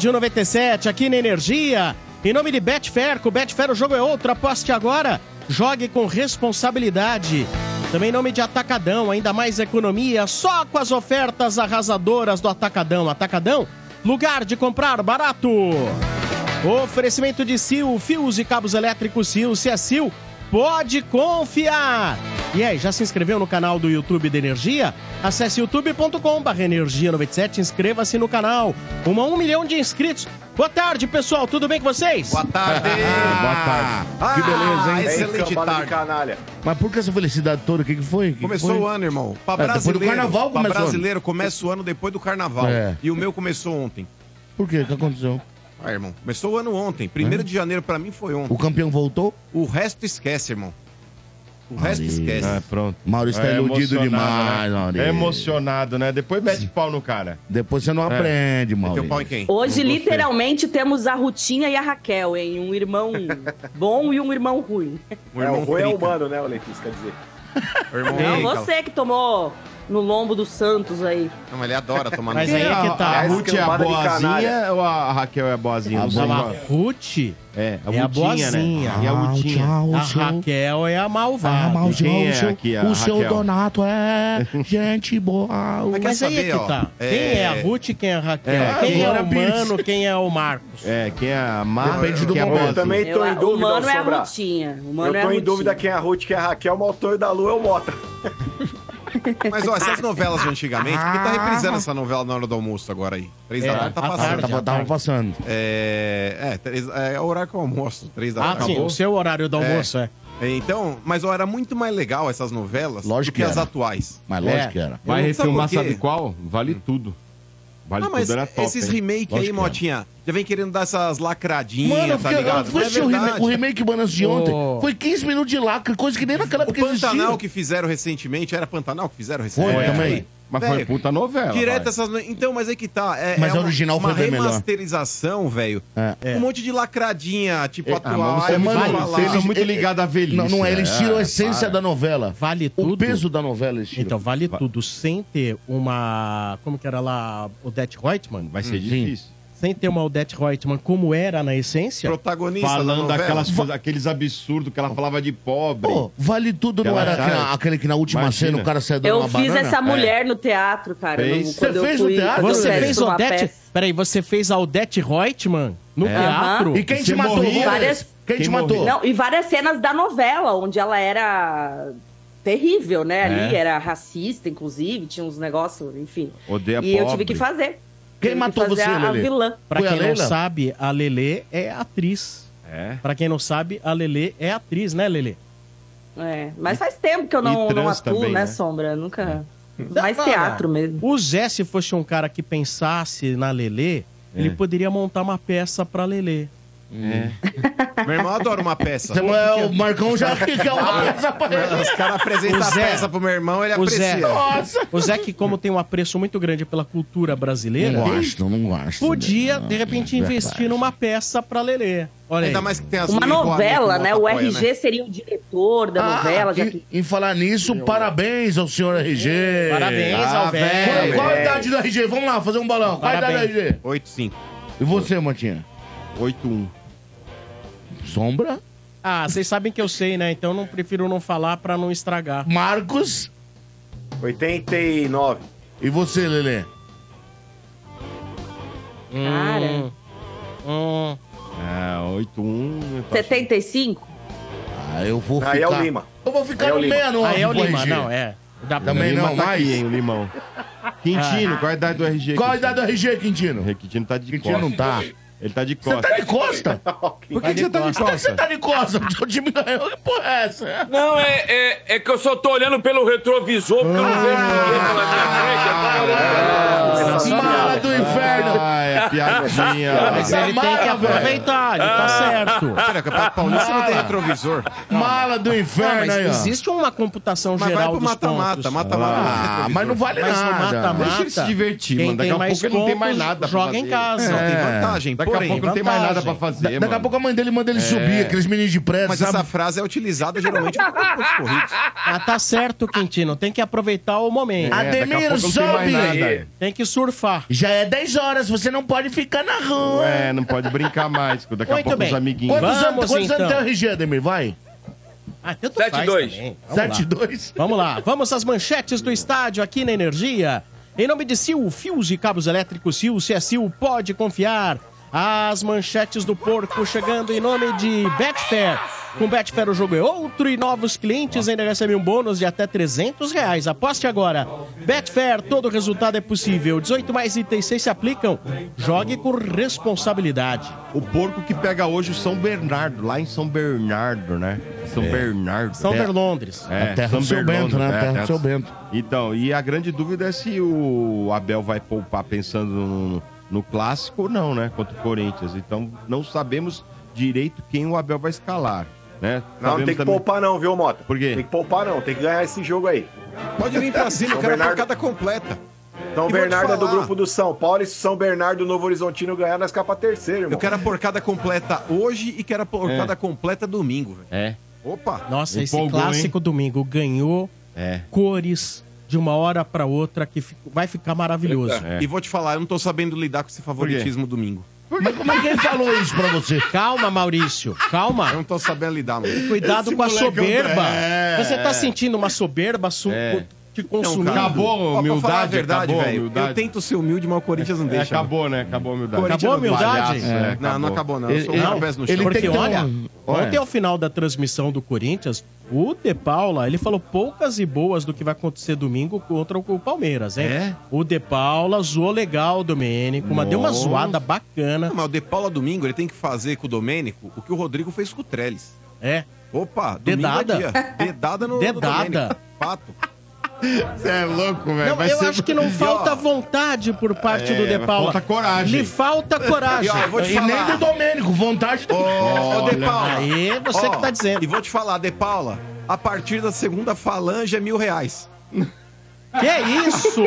Estádio 97, aqui na Energia. Em nome de Betfair, com Betfair o jogo é outro. Aposte agora, jogue com responsabilidade. Também em nome de Atacadão, ainda mais economia, só com as ofertas arrasadoras do Atacadão. Atacadão, lugar de comprar barato. Oferecimento de Sil, fios e cabos elétricos Sil, se é Sil, pode confiar. E aí, já se inscreveu no canal do YouTube da Energia? Acesse youtube.com.br Energia 97, inscreva-se no canal. Uma um milhão de inscritos. Boa tarde, pessoal, tudo bem com vocês? Boa tarde! Boa tarde. que beleza, hein? Excelente tarde. canalha. Mas por que essa felicidade toda? O que, que foi? Que que Começou foi? o ano, irmão. Pra É, depois do brasileiro, carnaval pra começou. brasileiro começa o ano depois do carnaval. É. E o meu começou ontem. Por quê? O que aconteceu? Ah, irmão, começou o ano ontem. Primeiro de janeiro pra mim foi ontem. O campeão voltou? O resto esquece, irmão. O resto esquece. Ah, pronto. Maurício tá É iludido demais, né? Maurício. É emocionado, né? Depois mete pau no cara. Depois você não É. aprende, Meteu pau em Maurício. quem? Hoje, literalmente, temos a Rutinha e a Raquel, hein? Um irmão bom e um irmão ruim. O É, irmão o ruim é humano, né, o Letícia, quer dizer. O irmão Não, você que tomou no lombo do Santos aí. Não, mas ele adora tomar no Mas aí é que tá. A, Ruth é a boazinha ou a Raquel é a boazinha? A A. Ruth É, a é a boazinha. né? E a Rutinha. A Raquel é a Ah, malvada. o seu, quem é o seu- aqui, a o seu? Donato é gente boa. Mas aí é que ó, tá. é- Quem é a Ruth e quem é a Raquel? É, quem é o. Mano, quem é o Marcos? É, quem é a Mar... Depende do é momento. boazinha. também tô Eu- em o dúvida, mano é a. Rutinha. O mano Eu é tô em dúvida quem é a Ruth, quem é a Raquel, o autor da Lu é o Mota. Mas, ó, essas novelas de antigamente, porque tá reprisando essa novela na hora do almoço agora aí. Três É, da tarde tá passando. tarde, Tava, tava passando. É, é, três- é o horário que eu almoço, três da Ah, tarde. sim, Acabou. o seu horário do almoço, é. É, Então, mas ó, era muito mais legal essas novelas Lógico do que, que as atuais. Mas É. lógico que era. Vai refilmar, sabe qual? Vale tudo. Vale ah, mas tudo era top, esses remake aí, que Motinha, já vem querendo dar essas lacradinhas, Mano, tá ligado? Não é o remake, o remake Banas de ontem. Ô. Foi 15 minutos de lacre, coisa que nem naquela O época existia. Pantanal que fizeram recentemente, era Pantanal que fizeram Foi recentemente? também. Mas foi puta novela. Direto vai. essas. no- Então, mas é que tá. É, Mas é a uma- original uma foi bem melhor. remasterização, velho. É. Um monte de lacradinha, tipo, Ah, atual. mas você é aí muito, vocês são muito ligados à velhice. Não, não é, eles tiram a essência da novela. Vale O tudo. peso da novela eles tiram. Então, vale tudo sem ter uma. Como que era lá? Odette Reutemann? Vai ser Sim. difícil. Sem ter uma Odette Reutemann como era na essência. Protagonista da Falando novela. daquelas coisas, aqueles absurdos que ela falava de pobre. Pô, vale tudo, não era aquele, aquele que na última Imagina. cena o cara saiu dando Eu uma fiz banana? essa mulher no teatro, cara. Fez? Você eu fez no teatro? Você fez Odete. Peraí, você fez a Odette Reutemann no É. teatro? E quem Você te matou? morria. Várias- Quem, te Quem matou? morria? Não, e várias cenas da novela, onde ela era terrível, né? Ali era racista, inclusive, tinha uns negócios, enfim. Odeia e eu pobre. tive que fazer. Quem matou você, a, a Lelê? vilã. Pra Foi a quem não sabe, a Lelê é atriz. É. Pra quem não sabe, a Lelê é atriz, né, Lelê? É, mas faz tempo que eu não, não atuo, também, né, né? Sombra? Nunca. Mais Não, teatro mesmo. O Zé, se fosse um cara que pensasse na Lelê, ele poderia montar uma peça pra Lelê. É. Meu irmão adora uma peça. Samuel, o Marcão já quer uma peça pra ele. Os caras apresentam a Zé. peça pro meu irmão, ele O Zé. aprecia. Nossa! O Zé, que como tem um apreço muito grande pela cultura brasileira, Não gosto, não gosto. podia, Não, de repente, é investir verdade. numa peça pra Lelê. Olha aí. Ainda mais que tem as Uma novela, que né? O apoia, RG seria o diretor da Ah, novela, já e- que. Em falar nisso, parabéns ao senhor RG. Parabéns Ah, ao velho. Qual, velho. qual a idade do RG? Vamos lá, fazer um balão. Qual a idade do. RG? 8-5. E você, Matinha? 8-1. Sombra? Ah, vocês sabem que eu sei, né? Então não prefiro não falar pra não estragar. Marcos? 89. E você, Lelê? Cara. Hum, Ah, 8-1. 75? Ah, eu vou Aí ficar... é o Lima. Eu vou ficar Aí é o no Lima. 69 aí é o com Lima, não, é. Dá pra- Também não, tá mais? aqui, hein, o Limão. Quintino, qual a idade do RG? Qual a Quintino? idade do RG, Quintino? O Quintino tá de Quintino não tá. Ele tá de Você costa. tá de costa? Por que, que você tá de Por que você costa? tá de costa? O time ganhou. Que porra é essa? Não, é, é, é que eu só tô olhando pelo retrovisor, porque eu não vejo ninguém pela minha frente. eu tô olhando. Mala do inferno. Ah, é piadinha. Mas ele tem que aproveitar, ele tá certo. Pera, Campeonato Paulista não tem retrovisor. Mala do Não, inferno mas aí, ó. existe uma computação Mas vai geral pro dos mata-mata, pontos. mata-mata. Ah, mas não vale Mas nada. mata-mata, Deixa ele se divertir, quem mano. Daqui tem a mais pouco ele não tem mais pontos, nada pra joga em casa. Não, tem É. vantagem. Daqui porém, a pouco não tem mais nada pra fazer, Da- daqui a pouco a mãe dele manda ele subir, aqueles meninos de prédio, Mas sabe? essa frase é utilizada geralmente por pontos corridos. Ah, tá certo, Quintino. Tem que aproveitar o momento. É, Ademir, tem sobe. nada. Tem que surfar. Já é 10 horas, você não pode pode ficar na rua. É, não pode brincar mais, daqui a Muito pouco bem. os amiguinhos. Quantos Vamos, anos, quantos então. anos tem o RG, Ademir? Vai. Ah, tanto Sete, faz dois. também. Vamos lá. 7-2. Vamos lá, vamos às manchetes do estádio aqui na Energia. Em nome de Sil, fios e cabos elétricos Sil, se é Sil, pode confiar. As manchetes do porco chegando em nome de Betfair. Com Betfair o jogo é outro e novos clientes ainda recebem um bônus de até 300 reais. Aposte agora. Betfair, todo resultado é possível. 18 mais itens 6 se aplicam. Jogue com responsabilidade. O porco que pega hoje o São Bernardo, lá em São Bernardo, né? São Bernardo. São É. Berlondres. É, A terra São do seu Bernardo, Bento, né? A é, terra do seu Bento. Então, e a grande dúvida é se o Abel vai poupar pensando no, no clássico ou não, né? Contra o Corinthians. Então, não sabemos direito quem o Abel vai escalar, né? Não, não tem que também- poupar não, viu, Mota? Por quê? Tem que poupar não, tem que ganhar esse jogo aí. Pode vir pra cima, eu São quero a Bernardo- porcada completa. São E Bernardo é do grupo do São Paulo e se São Bernardo Novo Horizontino ganhar, nós capa terceiro, irmão. Eu quero a porcada completa hoje e quero a porcada completa domingo, velho. É, Opa! Nossa, esse Empolgou, clássico domingo ganhou é. cores de uma hora pra outra que fi- vai ficar maravilhoso. É. E vou te falar, eu não tô sabendo lidar com esse favoritismo domingo. Mas como é que ele falou isso pra você? Calma, Maurício, Eu calma. não tô sabendo lidar, mano. Cuidado Esse com a moleque soberba. é- Você tá sentindo uma soberba su- É. te consumindo? cara, Acabou a Ó, pra falar a humildade, verdade, acabou velho. humildade. Eu tento ser humilde, mas o Corinthians não É, deixa. acabou, né? Acabou a humildade. Acabou a humildade? É, Não, não acabou, não. Eu sou ele- um pés no chão. ele Porque tem que ter olha, um- ontem ao final da transmissão do Corinthians, o De Paula, ele falou poucas e boas do que vai acontecer domingo contra o Palmeiras, hein? É? O De Paula zoou legal o Domênico, mas deu uma zoada bacana. Não, mas o De Paula domingo, ele tem que fazer com o Domênico o que o Rodrigo fez com o Trellis. É. Opa, domingo Dedada. é dia. Dedada no, Dedada. Fato. Você é louco, velho. Não, eu ser- acho que não E, falta ó, vontade por parte É, do De Paula. falta coragem. Lhe falta E coragem. ó, eu vou te E nem falar. do Domênico, vontade do... Ô, De Paula. Aí você Ó, que tá dizendo. E vou te falar, De Paula, a partir da segunda falange é mil reais. Que é isso?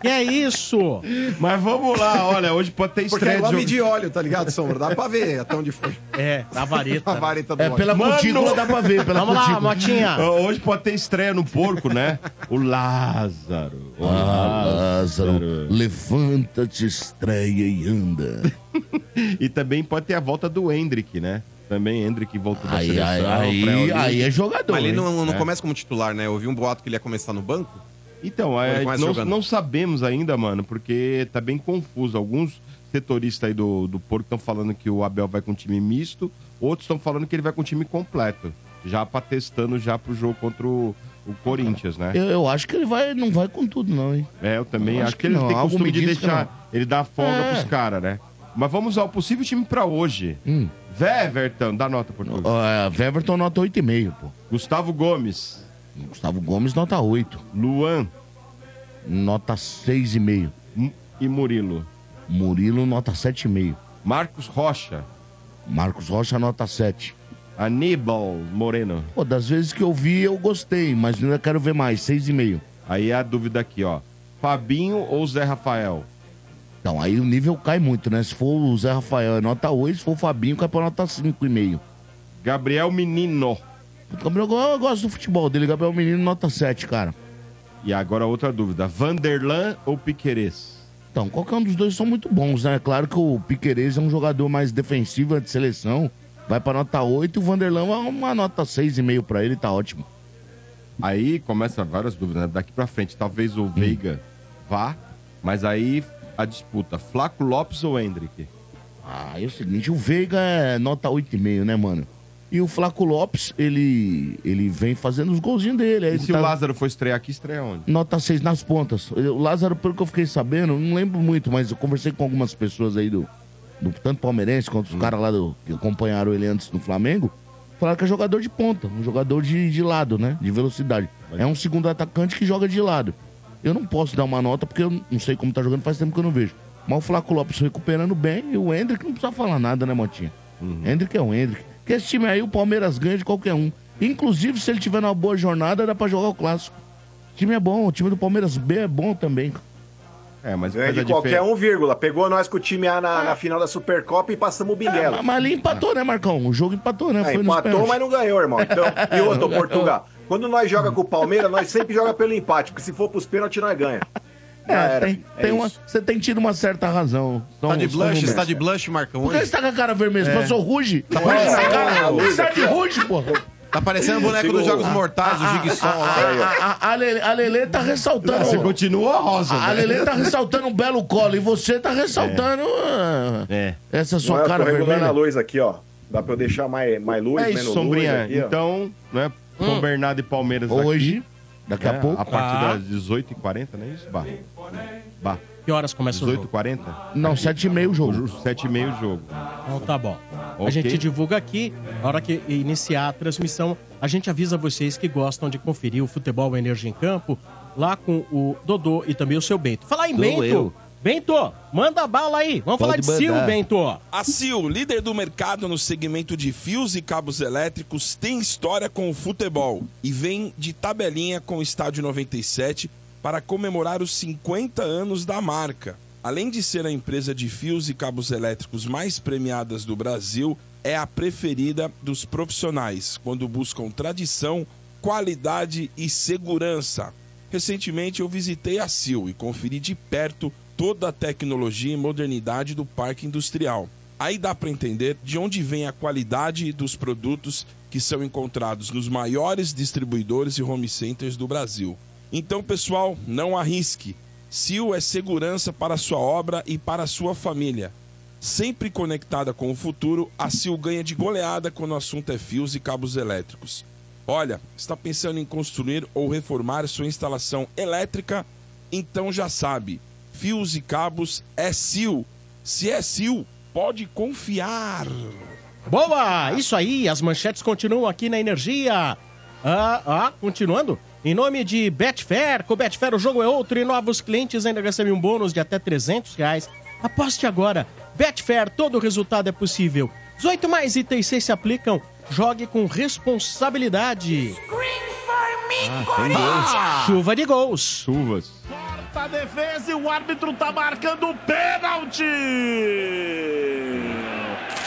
que é isso? Mas vamos lá, olha, hoje pode ter Porque é estreia igual de medir óleo, tá ligado, Sombra? Dá pra ver até onde foi. É, a vareta. A vareta do É, óleo. pela Mano! cutícula dá pra ver, pela Vamos lá, cutícula. Motinha. Hoje pode ter estreia no porco, né? O Lázaro. O Ah, Lázaro, levanta-te, estreia e anda. E também pode ter a volta do Hendrick, né? Também Hendrick voltou da Aí, seleção. aí, aí, é jogador. Mas ele não, não É. começa como titular, né? Eu ouvi um boato que ele ia começar no banco. Então, é, não, não sabemos ainda, mano, porque tá bem confuso. Alguns setoristas aí do, do Porco estão falando que o Abel vai com time misto, outros estão falando que ele vai com time completo. Já pra testando já pro jogo contra o, o Corinthians, né? Eu, eu acho que ele vai, não vai com tudo, não, hein? É, eu também Eu acho, acho que, que ele não. tem Algo costume me de deixar. Ele dá folga É. pros caras, né? Mas vamos ao possível time pra hoje. Hum. Weverton, dá nota por tudo. Uh, Weverton nota 8,5, pô. Gustavo Gomes, Gustavo Gomes nota 8. Luan Nota 6,5. M- e Murilo. Murilo nota 7,5. Marcos Rocha, Marcos Rocha nota 7. Aníbal Moreno. Pô, das vezes que eu vi, eu gostei, mas ainda quero ver mais. 6,5. Aí é a dúvida aqui, ó. Fabinho ou Zé Rafael? Então, aí o nível cai muito, né? Se for o Zé Rafael é nota 8, se for o Fabinho, cai pra nota 5,5. Gabriel Menino. O Gabriel, eu gosto do futebol dele. Gabriel Menino, nota 7, cara. E agora outra dúvida. Vanderlan ou Piquerez? Então, qualquer um dos dois são muito bons, né? Claro que o Piquerez é um jogador mais defensivo é de seleção. Vai pra nota 8 e o Vanderlan é uma nota 6,5 pra ele, tá ótimo. Aí começa várias dúvidas, né? Daqui pra frente, talvez o Veiga vá, mas aí a disputa, Flaco Lopes ou Hendrick? Ah, é o seguinte, o Veiga é nota 8,5, né, mano? E o Flaco Lopes, ele, ele vem fazendo os golzinhos dele. Aí E se tá- o Lázaro for estrear aqui, estreia onde? Nota 6 nas pontas. O Lázaro, pelo que eu fiquei sabendo, não lembro muito, mas eu conversei com algumas pessoas aí do, do tanto palmeirense quanto os caras lá do, que acompanharam ele antes no Flamengo. Falaram que é jogador de ponta, um jogador de, de lado, né? De velocidade. É um segundo atacante que joga de lado. Eu não posso dar uma nota porque eu não sei como tá jogando, faz tempo que eu não vejo. Mas o Flaco Lopes recuperando bem e o Hendrick não precisa falar nada, né, Motinha? Hendrick é o Hendrick. Porque esse time aí, o Palmeiras ganha de qualquer um. Inclusive, se ele tiver numa boa jornada, dá pra jogar o clássico. O time é bom, o time do Palmeiras B é bom também. É, mas Ganha de qualquer diferença. um, vírgula. Pegou nós com o time A na, na final da Supercopa e passamos o Binguela. Ah, mas ali empatou, né, Marcão? O jogo empatou, né? Foi nos empatou, mas não ganhou, irmão. Então, e outro, Portugal. Quando nós joga com o Palmeiras, nós sempre joga pelo empate, porque se for pros pênaltis, nós ganha. É, tem, É tem uma, você tem tido uma certa razão. São- Tá de blush? Você tá de blush, Marcão? Por que você tá com a cara vermelha? Você passou ruge? Tá parecendo- parecendo a cara. Sai aqui, de ruge, porra. Tá parecendo o boneco dos Jogos Mortais, o Jigsaw lá. A, a, Lelê tá ressaltando. Você continua rosa, A né? Lelê tá ressaltando um belo colo e você tá ressaltando ah, É. essa Não, sua eu cara tô regulando a vermelha. luz aqui, ó. Dá pra eu deixar mais, mais luz, É menos Sombrinha. luz aqui, ó. então, né? São Bernardo e Palmeiras Hoje, aqui, daqui a né, pouco. A partir Ah. das 18h40, não é isso? Bah. Bah. Que horas começa o jogo? 18h40? Não, sete e meio o jogo. 7h30 o jogo. Então tá bom. A Ok. gente divulga aqui, na hora que iniciar a transmissão, a gente avisa vocês que gostam de conferir o futebol Energia em Campo, lá com o Dodô e também o seu Bento. Falar em Sou Bento. eu. Bento, manda bala aí. Vamos falar Pode de Sil. Bento. A Sil, líder do mercado no segmento de fios e cabos elétricos, tem história com o futebol e vem de tabelinha com o Estádio 97 para comemorar os 50 anos da marca. Além de ser a empresa de fios e cabos elétricos mais premiadas do Brasil, é a preferida dos profissionais quando buscam tradição, qualidade e segurança. Recentemente eu visitei a Sil e conferi de perto toda a tecnologia e modernidade do parque industrial. Aí dá para entender de onde vem a qualidade dos produtos que são encontrados nos maiores distribuidores e home centers do Brasil. Então, pessoal, não arrisque. Sil é segurança para sua obra e para sua família. Sempre conectada com o futuro, a Sil ganha de goleada quando o assunto é fios e cabos elétricos. Olha, está pensando em construir ou reformar sua instalação elétrica? Então já sabe, fios e cabos é Sil. Se é Sil, pode confiar. Boa! Isso aí, as manchetes continuam aqui na Energia. Ah, ah, continuando. Em nome de Betfair, com Betfair o jogo é outro e novos clientes ainda recebem um bônus de até 300 reais. Aposte agora. Betfair, todo resultado é possível. 18 mais itens 6 se aplicam. Jogue com responsabilidade. Ah, chuva de gols. Chuvas. A defesa e o árbitro tá marcando o pênalti.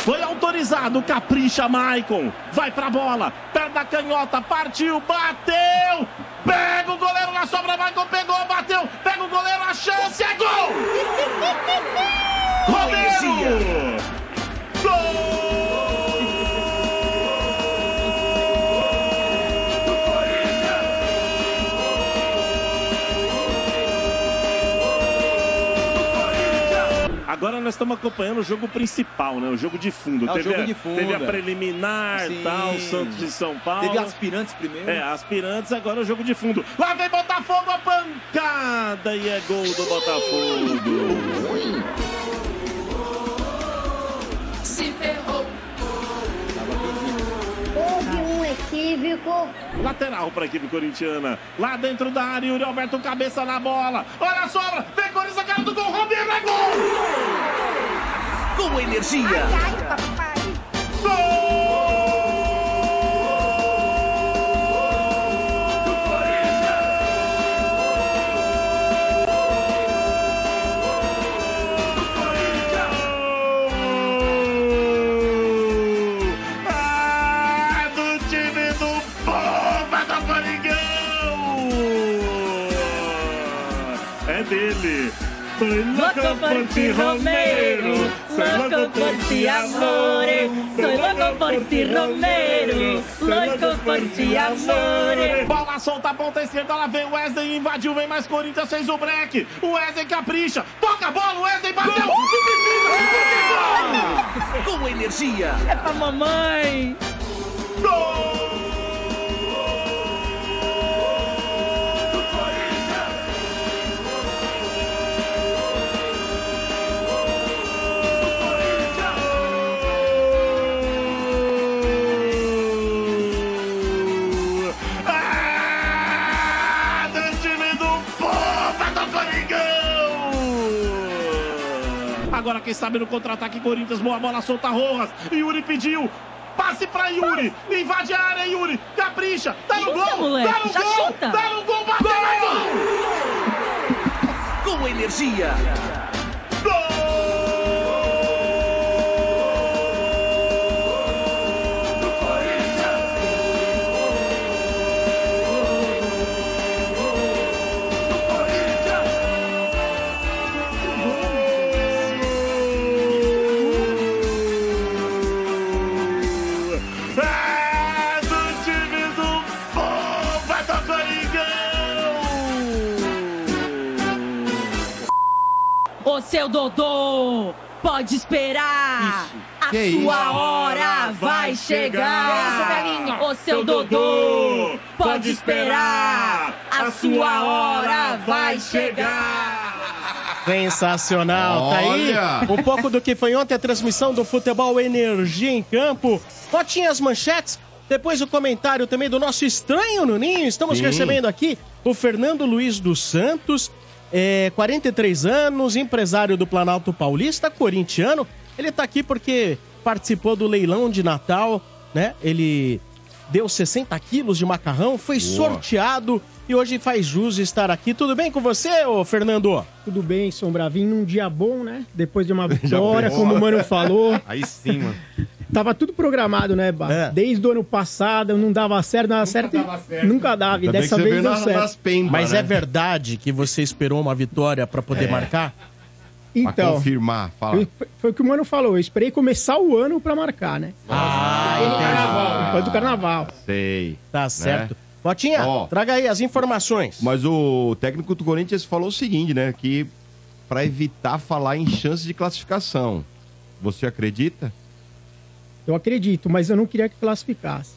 Foi autorizado, capricha Maicon. Vai pra bola, perna canhota, partiu, bateu. Pega o goleiro na sobra, Maicon pegou, bateu. Pega o goleiro, a chance é gol. Romero. Agora nós estamos acompanhando o jogo principal, né? O jogo de fundo. É, teve, jogo a, de fundo, teve a é. preliminar, Sim. tal, Santos e São Paulo. Teve aspirantes primeiro. É, aspirantes, agora o jogo de fundo. Lá vem Botafogo, a pancada e é gol do Botafogo. Se ferrou. Houve um equívoco. Lateral para a equipe corintiana. Lá dentro da área, Yuri Alberto cabeça na bola. Olha a sobra, vem Corinthians, a cara do gol, Romero é gol! Com energia. Ai, papai. Ah, por ti, Romero. Foi louco por ti, amore. Foi louco por ti, Romero. Louco por ti, amore. Bola solta, ponta esquerda, lá vem o Wesley, invadiu, vem mais Corinthians, fez o break. O Wesley capricha, toca a bola, o Wesley bateu. Com energia. É pra mamãe. Agora, quem sabe no contra-ataque, Corinthians, boa bola, solta Rojas. Yuri pediu. Passe pra Yuri. Invade a área, Yuri. Capricha. Tá no Chuta, gol. moleque, Tá no já gol. chuta. Tá no gol. Bateu. gol. Com energia. Seu Dodô, pode esperar. A Que sua isso? hora vai chegar. Ô seu Dodô, pode esperar. A sua hora vai chegar. Sensacional, tá aí Olha! um pouco do que foi ontem a transmissão do Futebol Energia em Campo. Botinha as manchetes, depois o comentário também do nosso estranho Nuninho. Estamos Sim. recebendo aqui o Fernando Luiz dos Santos, é, 43 anos, empresário do Planalto Paulista, corintiano. Ele tá aqui porque participou do leilão de Natal, né? Ele deu 60 quilos de macarrão, foi sorteado e hoje faz jus estar aqui. Tudo bem com você, ô Fernando? Tudo bem, Sombra. Vim num dia bom, né? Depois de uma vitória, como o Mano falou. Aí sim, mano. Tava tudo programado, né, Ba? É. Desde o ano passado, não dava certo, não dava certo. e- Nunca dava. E dessa vez deu certo. Mas né? é verdade que você esperou uma vitória pra poder É. marcar? Então, confirmar, fala. Foi, o que o Mano falou. Eu esperei começar o ano pra marcar, né? Ah, do carnaval. Depois do carnaval. Sei. Tá certo. Botinha? Ó. traga aí as informações. Mas o técnico do Corinthians falou o seguinte, né? Que pra evitar falar em chance de classificação. Você acredita? Eu acredito, mas eu não queria que classificasse.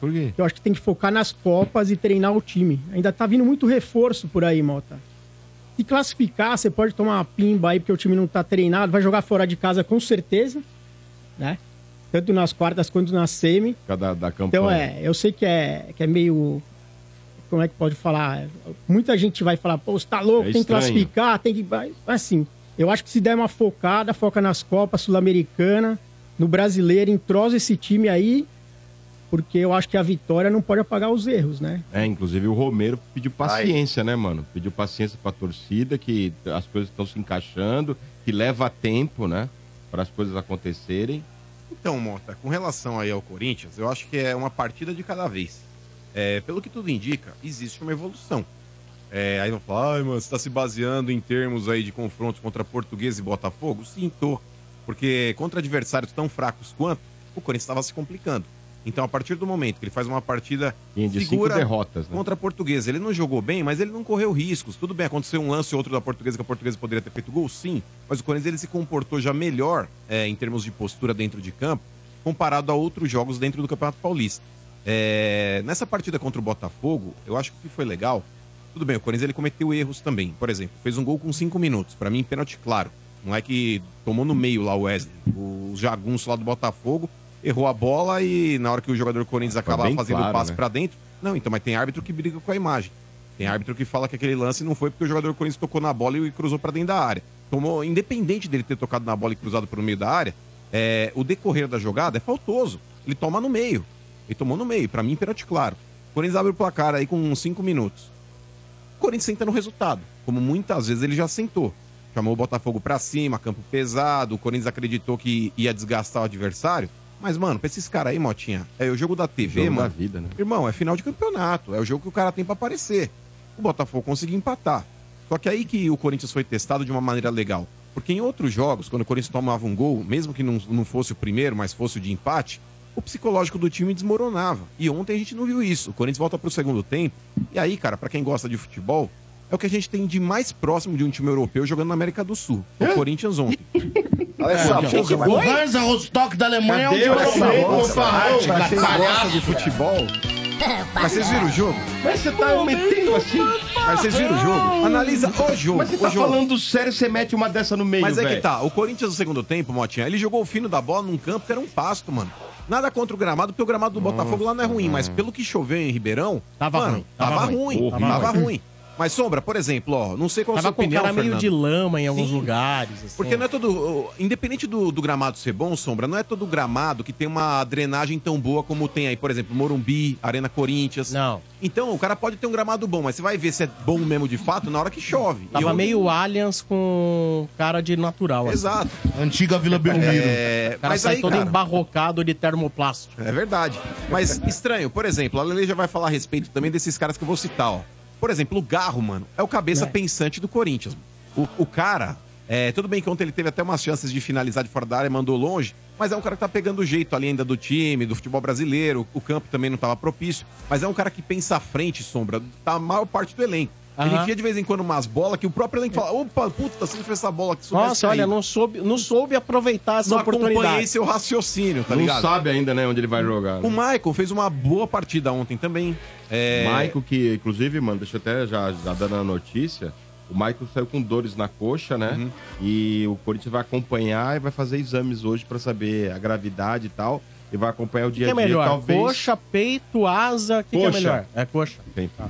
Por quê? Eu acho que tem que focar nas Copas e treinar o time. Ainda tá vindo muito reforço por aí, Mota. Se classificar, você pode tomar uma pimba aí porque o time não tá treinado, vai jogar fora de casa com certeza, né? Tanto nas quartas quanto na semi. Cada da campanha. Então é, eu sei que é, que é meio. Como é que pode falar? Muita gente vai falar, pô, você tá louco, É tem que classificar, tem que. vai- Assim, eu acho que se der uma focada, foca nas Copas Sul-Americana, no brasileiro, entrosa esse time aí, porque eu acho que a vitória não pode apagar os erros, né? É, inclusive o Romero pediu paciência, né, mano? Pediu paciência pra torcida, que as coisas estão se encaixando, que leva tempo, né? Para as coisas acontecerem. Então, Mota, com relação aí ao Corinthians, eu acho que é uma partida de cada vez. É, pelo que tudo indica, existe uma evolução. É, aí vão falar, ai, mano, você tá se baseando em termos aí de confrontos contra Português e Botafogo? Sim, tô. Porque contra adversários tão fracos quanto, o Corinthians estava se complicando. Então, a partir do momento que ele faz uma partida Tinha de cinco segura derrotas, né? contra a Portuguesa, ele não jogou bem, mas ele não correu riscos. Tudo bem, aconteceu um lance ou outro da Portuguesa que a Portuguesa poderia ter feito gol, sim. Mas o Corinthians ele se comportou já melhor é, em termos de postura dentro de campo, comparado a outros jogos dentro do Campeonato Paulista. É, nessa partida contra o Botafogo, eu acho que o que foi legal. Tudo bem, o Corinthians ele cometeu erros também. Por exemplo, fez um gol com cinco minutos. Pra mim, pênalti claro. Não é que tomou no meio lá o Wesley. O jagunço lá do Botafogo errou a bola e na hora que o jogador do Corinthians acaba fazendo o claro, passe né? pra dentro. Não, então, mas tem árbitro que briga com a imagem. Tem árbitro que fala que aquele lance não foi porque o jogador do Corinthians tocou na bola e cruzou pra dentro da área. Tomou, independente dele ter tocado na bola e cruzado pro meio da área, é, o decorrer da jogada é faltoso. Ele toma no meio. Ele tomou no meio. Pra mim, pênalti claro. O Corinthians abre o placar aí com uns cinco minutos. O Corinthians senta no resultado, como muitas vezes ele já sentou. Chamou o Botafogo pra cima, campo pesado, o Corinthians acreditou que ia desgastar o adversário. Mas, mano, pra esses caras aí, Motinha, é o jogo da TV, Jogo mano. da vida, né? Irmão, é final de campeonato, é o jogo que o cara tem pra aparecer. O Botafogo conseguiu empatar. Só que aí que o Corinthians foi testado de uma maneira legal. Porque em outros jogos, quando o Corinthians tomava um gol, mesmo que não, não fosse o primeiro, mas fosse o de empate, o psicológico do time desmoronava. E ontem a gente não viu isso. O Corinthians volta pro segundo tempo. E aí, cara, pra quem gosta de futebol, é o que a gente tem de mais próximo de um time europeu jogando na América do Sul. O Corinthians ontem. Olha essa boca, o Hansa Rostock da Alemanha é um Mas vocês palhaço. gostam de futebol? Mas vocês viram o jogo? Mas você tá metendo assim? Mas vocês viram o jogo? Analisa o jogo. Mas você o tá jogo. falando sério, você mete uma dessa no meio, Mas é velho. que tá, o Corinthians no segundo tempo, Motinha, ele jogou o fino da bola num campo que era um pasto, mano. Nada contra o gramado, porque o gramado do Botafogo lá não é ruim, mas pelo que choveu em Ribeirão, Tava mano, ruim, tava, tava ruim, ruim. tava, Tava ruim. Mas Sombra, por exemplo, ó, não sei qual a Tava sua com opinião, cara meio Fernando. de lama em alguns Sim. lugares. assim. Porque não é todo. Independente do, do gramado ser bom, Sombra, não é todo gramado que tem uma drenagem tão boa como tem aí, por exemplo, Morumbi, Arena Corinthians. Não. Então, o cara pode ter um gramado bom, mas você vai ver se é bom mesmo de fato na hora que chove. Tava eu- meio aliens com cara de natural. assim. Exato. Antiga Vila Belmiro. É, O cara mas sai aí, todo cara, embarrocado de termoplástico. É verdade. Mas estranho, por exemplo, a Lele já vai falar a respeito também desses caras que eu vou citar, ó. Por exemplo, o Garro, mano, é o cabeça pensante do Corinthians. O, o cara, é, tudo bem que ontem ele teve até umas chances de finalizar de fora da área, mandou longe, mas é um cara que tá pegando o jeito ali ainda do time, do futebol brasileiro. O campo também não tava propício, mas é um cara que pensa à frente, sombra, tá a maior parte do elenco. Ele Aham. enfia de vez em quando umas bolas que o próprio elenco fala: opa, puta, tá sendo essa bola que Nossa, cair." olha, não soube, não soube aproveitar essa não oportunidade. acompanhei seu raciocínio, tá não ligado? sabe ainda, né, onde ele vai jogar. O Michael fez uma boa partida ontem também. É... Michael, que inclusive, mano, deixa eu até já, já dando a notícia. O Michael saiu com dores na coxa, né? Uhum. E o Corinthians vai acompanhar e vai fazer exames hoje pra saber a gravidade e tal. E vai acompanhar o O que dia é a dia. melhor? talvez. Coxa, peito, asa, o que, que é Coxa. melhor? É coxa.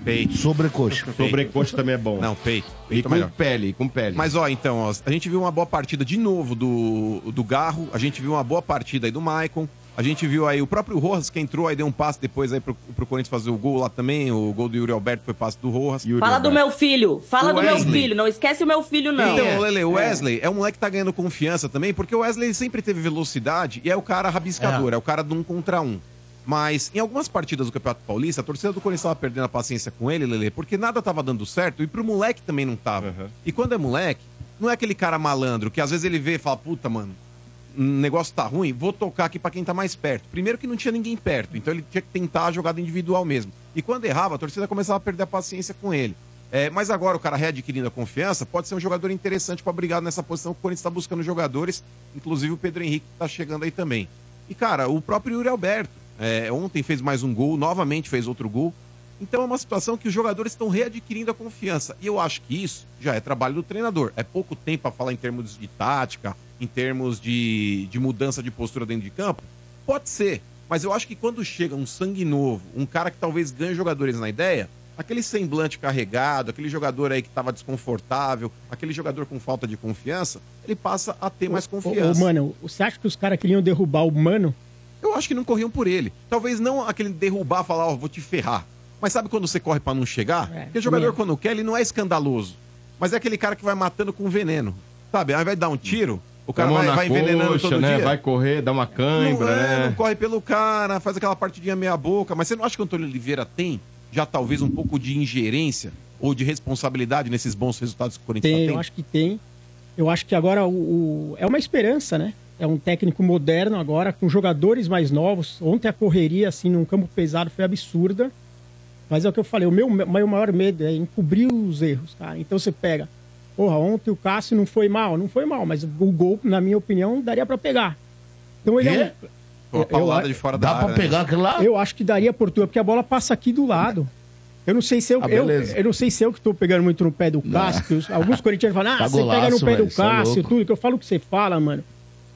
Peito. Sobrecoxa. Sobrecoxa também é bom. Não, peito. E Peito é com melhor. pele, com pele. Mas ó, então, ó, a gente viu uma boa partida de novo do, do Garro, a gente viu uma boa partida aí do Maicon, a gente viu aí o próprio Rojas que entrou aí deu um passe depois aí pro, pro Corinthians fazer o gol lá também, o gol do Yuri Alberto foi passe do Rojas. Fala do meu filho. Fala O do meu Wesley. filho. Não esquece o meu filho, não. Então, Lele, o Wesley é. um moleque que tá ganhando confiança também, porque o Wesley sempre teve velocidade e é o cara rabiscador, é, o cara do um contra um. Mas em algumas partidas do Campeonato Paulista, a torcida do Corinthians tava perdendo a paciência com ele, Lele, porque nada tava dando certo e pro moleque também não tava. E quando é moleque, não é aquele cara malandro que às vezes ele vê e fala, puta, mano, o negócio tá ruim, vou tocar aqui pra quem tá mais perto. Primeiro que não tinha ninguém perto, então ele tinha que tentar a jogada individual mesmo. E quando errava, a torcida começava a perder a paciência com ele. É, mas agora o cara readquirindo a confiança, pode ser um jogador interessante pra brigar nessa posição que o Corinthians tá buscando jogadores, inclusive o Pedro Henrique que tá chegando aí também. E cara, o próprio Yuri Alberto, é, ontem fez mais um gol, novamente fez outro gol. Então é uma situação que os jogadores estão readquirindo a confiança. E eu acho que isso já é trabalho do treinador. É pouco tempo para falar em termos de tática, em termos de, de mudança de postura dentro de campo. Pode ser. Mas eu acho que quando chega um sangue novo, um cara que talvez ganhe jogadores na ideia, aquele semblante carregado, aquele jogador aí que estava desconfortável, aquele jogador com falta de confiança, ele passa a ter mais Ô, confiança. ô, mano, você acha que os caras queriam derrubar o Mano? Eu acho que não corriam por ele. Talvez não aquele derrubar, falar, ó, vou te ferrar. Mas sabe quando você corre pra não chegar? Porque o jogador, mesmo. quando quer, ele não é escandaloso. Mas é aquele cara que vai matando com veneno. Sabe? Aí vai dar um tiro, o cara vai, vai envenenando coxa, todo né? dia. Vai correr, dá uma cãibra, não, é, né? não corre pelo cara, faz aquela partidinha meia boca. Mas você não acha que o Antônio Oliveira tem já talvez um pouco de ingerência ou de responsabilidade nesses bons resultados que o Corinthians Tem, tá eu acho que tem. Eu acho que agora o, o- é uma esperança, né? É um técnico moderno agora, com jogadores mais novos. Ontem a correria, assim, num campo pesado foi absurda. Mas é o que eu falei, o meu, meu maior medo é encobrir os erros, cara. Então você pega, porra, ontem o Cássio não foi mal, não foi mal, mas o gol, na minha opinião, daria pra pegar. Então ele é um... Uma paulada de fora da Dá pra área, né? pegar aquele lá? Eu acho que daria por tudo, porque a bola passa aqui do lado. Eu não sei se eu, Ah, eu, eu não sei se eu que tô pegando muito no pé do Cássio. alguns corintianos falam, ah, Tá você pega no golaço, pé velho, do é Cássio, louco. tudo, que eu falo o que você fala, mano.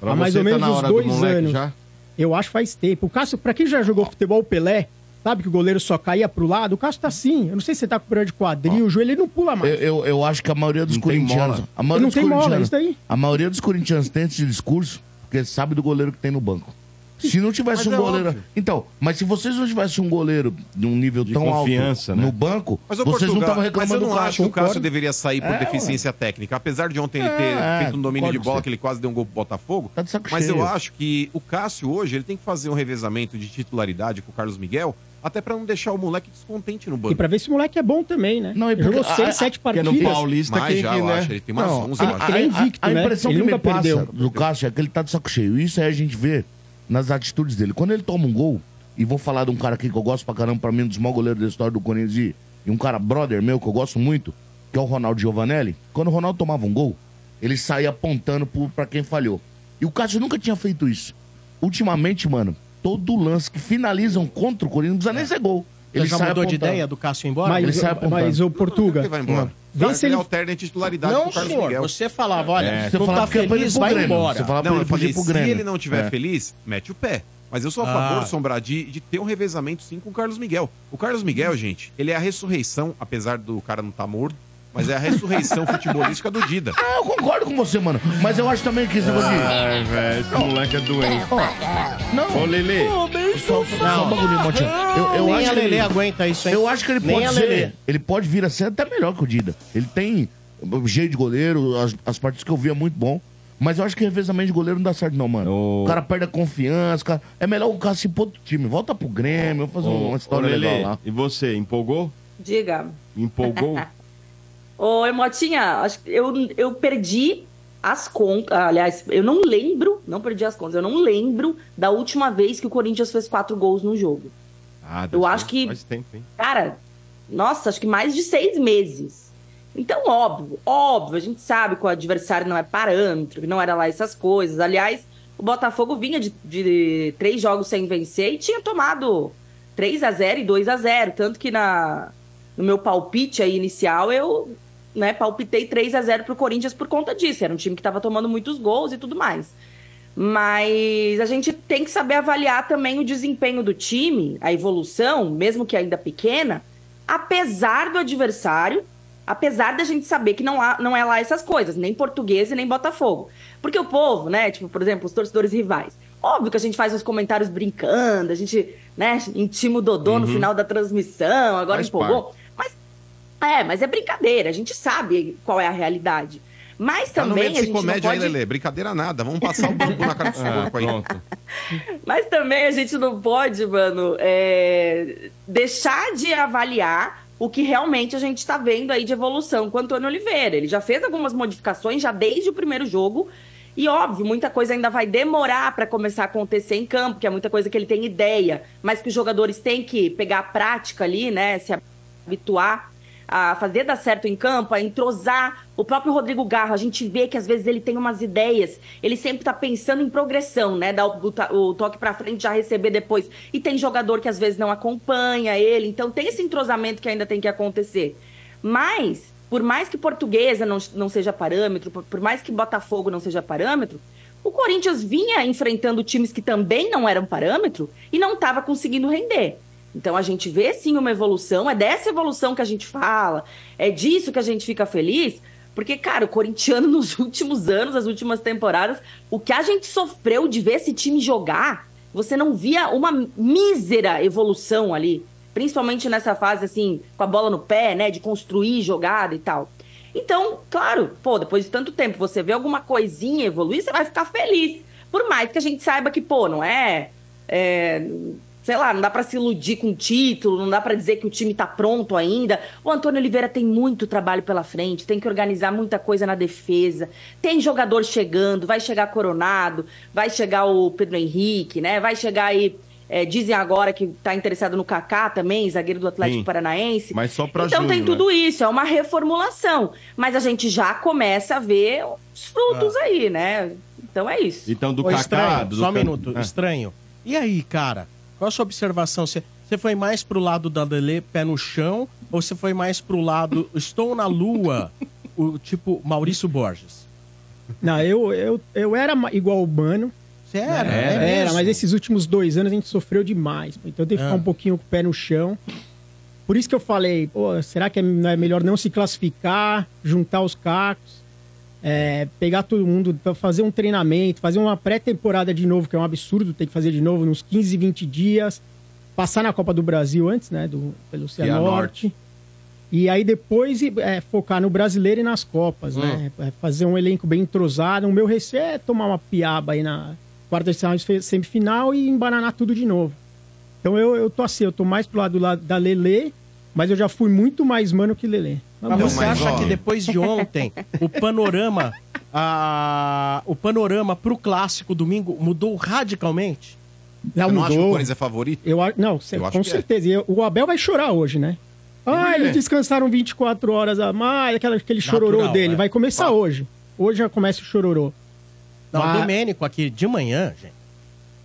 Pra Há mais ou tá menos na uns do dois moleque anos. já? Eu acho que faz tempo. O Cássio, pra quem já jogou futebol Pelé, sabe que o goleiro só caía pro lado, o Cássio tá assim. Eu não sei se você tá com problema de quadril, o joelho ele não pula mais. Eu, eu, eu acho que a maioria dos Não tem corintianos. mola. A maioria Não dos tem mola, é corintianos- isso daí. A maioria dos corintianos tem esse discurso porque sabe do goleiro que tem no banco. Se não tivesse Mas um é goleiro. óbvio. Então, mas se vocês não tivessem um goleiro de um nível De tão confiança, alto né? no banco, Mas, vocês não Portugal, estavam mas reclamando eu do não Cássio. acho que o Cássio deveria sair por É, deficiência técnica. Apesar de ontem ele ter É, feito um domínio de bola, com que ele quase deu um gol pro Botafogo. Tá mas cheio. eu acho que o Cássio hoje ele tem que fazer um revezamento de titularidade com o Carlos Miguel, até pra não deixar o moleque descontente no E banco. pra ver se o moleque é bom também, né? Não, e Ele jogou porque- seis, a- sete Que é no partidas. Paulista Mas que, já, que, né? acho. Ele tem umas Não, 11, eu ele- ele é invicto, a, a né? impressão Ele que me nunca passa perdeu. do Cássio é que ele tá de saco cheio. Isso aí a gente vê nas atitudes dele. Quando ele toma um gol, e vou falar de um cara aqui que eu gosto pra caramba, pra mim, um dos maiores goleiros da história do Corinthians, e, e um cara brother meu que eu gosto muito, que é o Ronaldo Giovanelli. Quando o Ronaldo tomava um gol, ele saía apontando pro, pra quem falhou. E o Cássio nunca tinha feito isso. Ultimamente, mano, todo lance que finalizam contra o Corinthians não precisa nem ser gol. Ele Ele já sai mudou de apontando. ideia do Cássio ir embora? ele Mas, sai apontando. mas o Portuga, Ele vai embora. Vê se ele ele- alterna a titularidade Não, com o Carlos senhor. Miguel. Você falava, olha, É, não você tá falava pra ele feliz, vai Grêmio. embora. Você falava Não, ele falei, pro se Grêmio. ele não tiver É. feliz, mete o pé. Mas eu sou a Ah. favor, Sombra, de, de ter um revezamento sim com o Carlos Miguel. O Carlos Miguel, gente, ele é a ressurreição, apesar do cara não estar morto, mas é a ressurreição futebolística do Dida. Ah, eu concordo com você, mano. Mas eu acho também que esse negócio de... Ai, velho, esse moleque é doente. Não, Ô, Lele, só, só um bagulhinho. Eu, eu Nem acho a que Lelê ele, aguenta isso, hein? eu acho que ele Nem pode a ser... Lelê. Ele pode vir a ser até melhor que o Dida. Ele tem jeito de goleiro, as, as partidas que eu vi é muito bom. Mas eu acho que revezamento de goleiro não dá certo, não, mano. O cara perde a confiança. cara- É melhor o cara se pôr do time. Volta pro Grêmio, fazer ô, uma ô, história Lele, legal lá. e você, empolgou? Diga. Empolgou? Ô, Emotinha, acho que eu, eu perdi as contas. Aliás, eu não lembro, não perdi as contas, eu não lembro da última vez que o Corinthians fez quatro gols no jogo. Ah, Eu acho que- Faz tempo, hein? Cara, nossa, acho que mais de seis meses. Então, óbvio, óbvio, a gente sabe que o adversário não é parâmetro, que não era lá essas coisas. Aliás, o Botafogo vinha de, de três jogos sem vencer e tinha tomado 3 a 0 e 2 a 0 Tanto que na, no meu palpite aí inicial, eu né, palpitei 3 a 0 pro Corinthians por conta disso. Era um time que estava tomando muitos gols e tudo mais. Mas a gente tem que saber avaliar também o desempenho do time, a evolução, mesmo que ainda pequena, apesar do adversário, apesar da gente saber que não, há, não é lá essas coisas, nem português e nem Botafogo. Porque o povo, né, tipo, por exemplo, os torcedores rivais, óbvio que a gente faz uns comentários brincando, a gente, né, intima o Dodô no Uhum. final da transmissão, agora Faz empolgou. É, mas é brincadeira, a gente sabe qual é a realidade. Mas Tá no também meio a de gente não comédia aí, pode... Lelê. Brincadeira nada. Vamos passar o bambu na cara desse Ah, porco aí. Mas também a gente não pode, mano, é, deixar de avaliar o que realmente a gente está vendo aí de evolução com o Antônio Oliveira. Ele já fez algumas modificações já desde o primeiro jogo. E óbvio, muita coisa ainda vai demorar para começar a acontecer em campo, que é muita coisa que ele tem ideia, mas que os jogadores têm que pegar a prática ali, né? Se habituar a fazer dar certo em campo, a entrosar. O próprio Rodrigo Garro, a gente vê que às vezes ele tem umas ideias, ele sempre tá pensando em progressão, né? Dar o, ta- o toque pra frente, já receber depois. E tem jogador que às vezes não acompanha ele, então tem esse entrosamento que ainda tem que acontecer. Mas, por mais que Portuguesa não, não seja parâmetro, por, por mais que Botafogo não seja parâmetro, o Corinthians vinha enfrentando times que também não eram parâmetro e não estava conseguindo render. Então a gente vê sim uma evolução, é dessa evolução que a gente fala, é disso que a gente fica feliz, porque, cara, o corintiano nos últimos anos, as últimas temporadas, o que a gente sofreu de ver esse time jogar, você não via uma mísera evolução ali, principalmente nessa fase assim, com a bola no pé, né, de construir jogada e tal. Então, claro, pô, depois de tanto tempo, você vê alguma coisinha evoluir, você vai ficar feliz. Por mais que a gente saiba que, pô, não é. é, sei lá, não dá pra se iludir com o título, não dá pra dizer que o time tá pronto ainda. O Antônio Oliveira tem muito trabalho pela frente, tem que organizar muita coisa na defesa. Tem jogador chegando, vai chegar Coronado, vai chegar o Pedro Henrique, né? Vai chegar aí. é, dizem agora que tá interessado no Kaká também, zagueiro do Atlético Sim. Paranaense. Mas só pra Então tem junho, tudo isso, é uma reformulação. Mas a gente já começa a ver os frutos Ah. aí, né? Então é isso. Então, do Ô, Kaká... estranho, do só um Can- minuto, Ah. estranho. E aí, cara? Qual a sua observação? Você, você foi mais pro lado da Lelê, pé no chão, ou você foi mais pro lado estou na lua, o tipo Maurício Borges? Não, eu, eu, eu era igual o Mano. Você era? É, É era, mesmo? mas esses últimos dois anos a gente sofreu demais. Então eu tenho que ficar um pouquinho com o pé no chão. Por isso que eu falei, pô, será que é é melhor não se classificar, juntar os cacos, é, pegar todo mundo, pra fazer um treinamento, fazer uma pré-temporada de novo, que é um absurdo ter que fazer de novo, nos 15, 20 dias, passar na Copa do Brasil antes, né, do, pelo Cianorte. E aí depois é, focar no brasileiro e nas Copas, né? É, fazer um elenco bem entrosado. O meu receio é tomar uma piaba aí na quarta de final, semifinal e embananar tudo de novo. Então eu, eu tô assim, eu tô mais pro lado, lado da Lele, mas eu já fui muito mais mano que Lele. Mas você acha que depois de ontem, o panorama, a, o panorama pro clássico domingo mudou radicalmente? Você não acha que o mudou. Corinthians é favorito? Eu, não, cê- Eu com é. certeza. Eu- o Abel vai chorar hoje, né? Ah, eles descansaram 24 horas a mais, aquela, aquele chororô Natural, dele. é. Vai começar hoje. Hoje já começa o chororô. Não, Mas- o Domênico aqui de manhã, gente,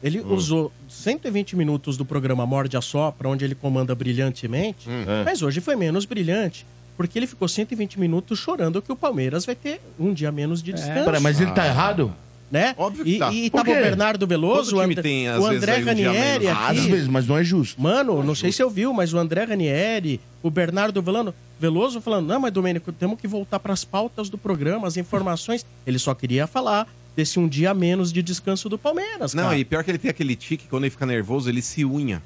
ele usou 120 minutos do programa Morde a Sopra, onde ele comanda brilhantemente, É. mas hoje foi menos brilhante, porque ele ficou 120 minutos chorando que o Palmeiras vai ter um dia menos de descanso. Peraí, mas ele tá errado? Né? Óbvio que e, tá. e tava o? Bernardo Veloso, o, time André, tem, às o vezes, André um Ranieri menos. aqui. Às vezes, mas não é justo. Mano, não sei se você ouviu, mas o André Ranieri, o Bernardo Velano, Veloso falando, não, mas Domênico, temos que voltar para as pautas do programa, as informações. Ele só queria falar desse um dia menos de descanso do Palmeiras, Não, cara. e pior que ele tem aquele tique, quando ele fica nervoso, ele se unha.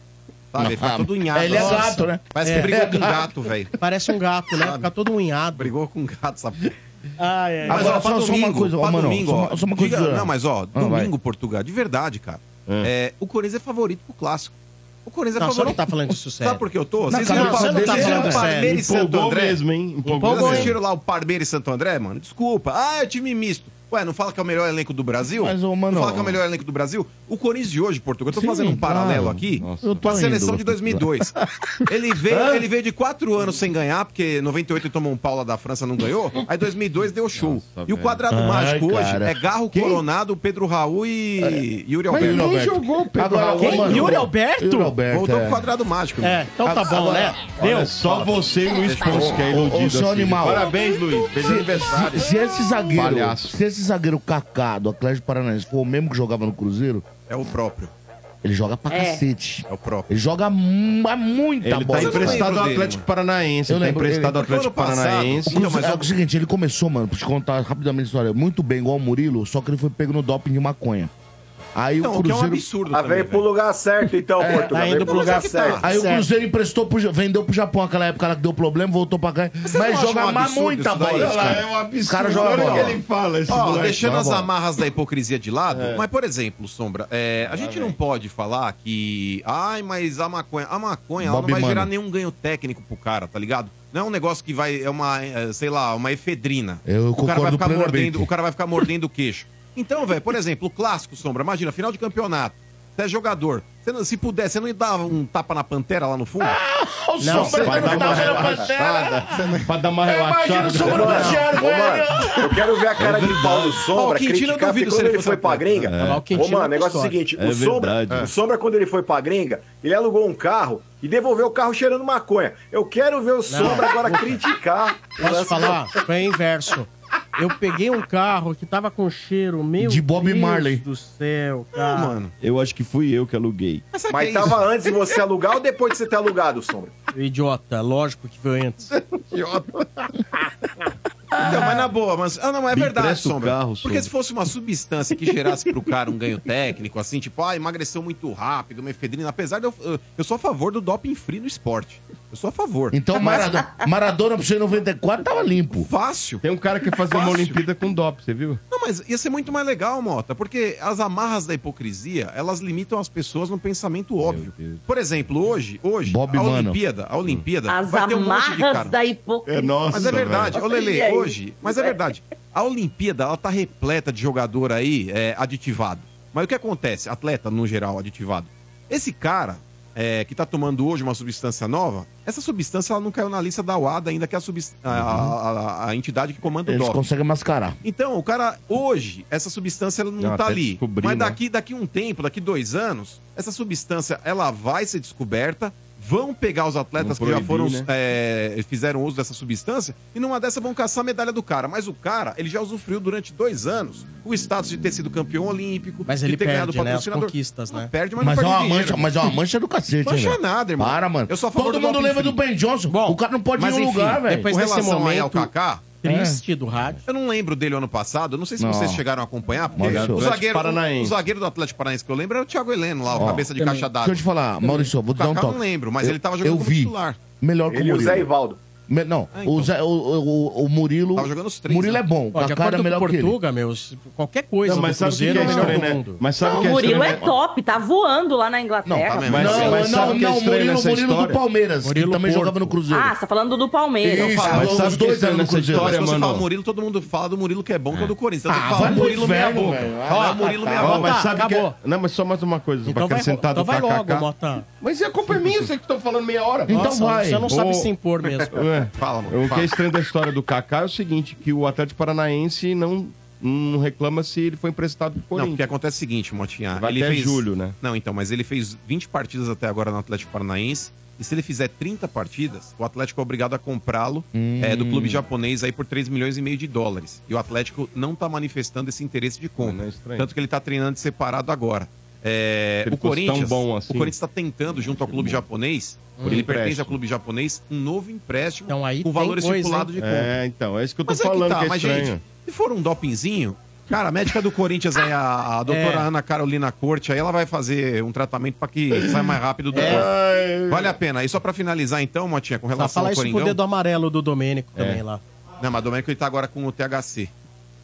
Sabe? Ele fica Ah, todo unhado. ele é Nossa. gato, né? Parece É. que brigou É com um gato. velho. Parece um gato, né? Fica todo unhado. Brigou com um gato, sabe? Ai, ai. Mas, Agora, ó, pra só- só uma domingo, coisa, ó, mano, domingo, ó, uma- só uma coisa- diga- Não, mas ó, Ah, vai. domingo, Portugal, de verdade, cara. É, o Corinthians é favorito pro clássico. O Corinthians é Não, você favorito. não tá falando disso sério. Sabe por que eu tô? Na Vocês viram o você tá o Parmeira e. Santo Empolgou André? mesmo, hein? Empolgou Vocês assistiram lá o Parmeira e Santo André, mano? Desculpa. Ah, é time misto. Ué, não fala que é o melhor elenco do Brasil? Mas, ô, mano, não fala que é o melhor elenco do Brasil? O Corinthians de hoje, Portugal, eu tô Sim, fazendo um paralelo claro. aqui Nossa, com a seleção indo. de 2002. ele, veio, ele veio de quatro anos sem ganhar, porque 98 ele tomou um pau lá da França, não ganhou. Aí 2002 deu show. Nossa, e o quadrado Ai, mágico cara. hoje é Garro quem? Coronado, Pedro Raul e é. Yuri Alberto. Mas quem jogou Pedro Agora, Raul, mano. Yuri Alberto? Yuri Alberto Voltou é. o quadrado mágico. É, então tá bom, né? Deu. Só você e Luiz Fonso que é iludido. Seu animal. Parabéns, Luiz. Feliz aniversário. Se é esse zagueiro esse zagueiro Kaká do Atlético Paranaense foi o mesmo que jogava no Cruzeiro... É o próprio. Ele joga pra é. cacete. É o próprio. Ele joga muita ele tá bola. Tá emprestado ao Atlético Paranaense. Ele tá emprestado ao Atlético Paranaense. Não, mas é, o seguinte, ele começou, mano, pra te contar rapidamente a história, muito bem, igual o Murilo, só que ele foi pego no doping de maconha. Aí então, o Cruzeiro. O é um absurdo. Ah, também, veio pro lugar certo, então, é, Tá indo pro lugar certo. Aí certo. o Cruzeiro emprestou pro, vendeu pro Japão aquela época que deu problema, voltou pra cá. Você mas joga um muita bola. Cara. É um absurdo. O cara joga bola. ele fala, esse deixando as amarras da hipocrisia de lado, é. mas, por exemplo, Sombra, é, a gente ah, não pode falar que. Ai, mas a maconha. A maconha ela não vai Mano. gerar nenhum ganho técnico pro cara, tá ligado? Não é um negócio que vai. É uma, é, sei lá, uma efedrina. Eu o cara vai ficar mordendo, O cara vai ficar mordendo o queixo. Então, velho, por exemplo, o clássico, Sombra, imagina, final de campeonato. Você é jogador. Você não, se puder, você não dava um tapa na pantera lá no fundo? Ah, o não, Sombra vai não dar tá tava na pantera. Pra dar uma relaxada. Imagina o Sombra eu quero ver a é cara de pau do Sombra. Ó, o criticar, duvido quando ele foi pra gringa. Ô, mano, o negócio é o seguinte: é o, Sombra, o Sombra, quando ele foi pra gringa, ele alugou um carro e devolveu o carro cheirando maconha. Eu quero ver o Sombra agora criticar. Posso falar? Foi inverso. Eu peguei um carro que tava com cheiro, meio De Bob Deus Marley. do céu, ah, cara. mano. Eu acho que fui eu que aluguei. Mas é tava antes de você alugar ou depois de você ter alugado, Sombra? Idiota, lógico que foi antes. Idiota. Então, mas na boa, mas. Ah, não, é Me verdade, empresta o Sombra. Porque se fosse uma substância que gerasse pro cara um ganho técnico, assim, tipo, ah, emagreceu muito rápido, uma efedrina. Apesar de eu. eu- Eu sou a favor do doping free no esporte. Eu sou a favor. Então, Maradona, Maradona pro 94 tava limpo. Fácil. Tem um cara que fazia uma Olimpíada com dop, você viu? Não, mas ia ser muito mais legal, Mota, porque as amarras da hipocrisia, elas limitam as pessoas no pensamento óbvio. Por exemplo, hoje, hoje, Bob a Mano. Olimpíada, a Olimpíada as vai ter um monte de cara. da hipocrisia. É nossa, mas é verdade, ô Lele, hoje, mas é verdade. A Olimpíada, ela tá repleta de jogador aí é, aditivado. Mas o que acontece? Atleta, no geral, aditivado. Esse cara, é, que está tomando hoje uma substância nova, essa substância ela não caiu na lista da UADA ainda, que é a, uhum. a, a, a, entidade que comanda Eles o Eles conseguem mascarar. Então, o cara, hoje, essa substância ela não está ali. Mas né? daqui, né? daqui um tempo, daqui dois anos, essa substância ela vai ser descoberta vão pegar os atletas proibir, que já foram, né? é, fizeram uso dessa substância e numa dessa vão caçar a medalha do cara. Mas o cara, ele já usufruiu durante dois anos o status de ter sido campeão olímpico, mas ele ter perde, ganhado patrocinador. Né? As né? Perde, mas, mas perde é uma mancha, Mas é uma mancha do cacete, né? Mancha nada, irmão. Para, mano. Todo mundo lembra do Ben Johnson. Bom, o cara não pode ir em um lugar, velho. Depois desse momento... ao Kaká, triste é. do rádio. Eu não lembro dele ano passado, eu não sei se Não. vocês chegaram a acompanhar, porque o zagueiro, o zagueiro do Atlético Paranaense que eu lembro era o Thiago Heleno lá, o Ó, cabeça de também. caixa d'água. Deixa eu te falar, Maurício, vou te dar um eu toque. não lembro, mas Eu- ele tava jogando eu vi. titular. Melhor que o Ele e o Zé Ivaldo. Não, ah, então. o, o, o, Murilo. Tava jogando os três. Murilo né? é bom. Ó, a cara é melhor Portuga, que Portuga, meu, qualquer coisa. Não, mas sabe o que, é, é estranho, né? Mas sabe não, o que é Murilo é, é top, tá voando lá na Inglaterra. Não, tá mas, não, mas é não, não, é Murilo, Murilo do Palmeiras, Murilo que também Porto. jogava no Cruzeiro. Ah, você tá falando do Palmeiras. Isso, mas os dois anos no Cruzeiro. História, então, mano você fala Murilo, todo mundo fala do Murilo que é bom, ah, que é do Corinthians. Ah, fala Murilo meia boca. Fala ah, Murilo meia ah, boca. Mas sabe que. Não, mas só mais uma coisa então pra acrescentar do então KKK. Mas a culpa é minha, vocês que estão falando meia hora. Então vai. Você não sabe se impor mesmo. É. Fala, mano. O que é estranho da história do Kaká é o seguinte, que o Atlético Paranaense não não reclama se ele foi emprestado pro Corinthians. Não, que acontece é o seguinte, Motinha. Vai ele até fez... julho, né? Não, então, mas ele fez 20 partidas até agora no Atlético Paranaense. E se ele fizer 30 partidas, o Atlético é obrigado a comprá-lo hum. é, do clube hum. japonês aí por 3 milhões e meio de dólares. E o Atlético não tá manifestando esse interesse de compra. É Tanto que ele tá treinando separado agora. É, o Corinthians assim. o Corinthians está tentando, junto ao é clube japonês, hum. ele pertence ao clube japonês, um novo empréstimo então, aí com valor coisa, estipulado de é, compra. É, então, é isso que eu tô mas falando. É que tá, que é mas, gente, se for um dopinzinho, Cara, a médica do Corinthians aí, a, a é. doutora é. Ana Carolina Corte, aí ela vai fazer um tratamento para que saia mais rápido do é. corpo. Vale a pena. E só para finalizar então, Motinha, com relação Só falar ao isso Coringão... o dedo amarelo do Domênico é. também lá. Não, mas o Domênico ele tá agora com o THC.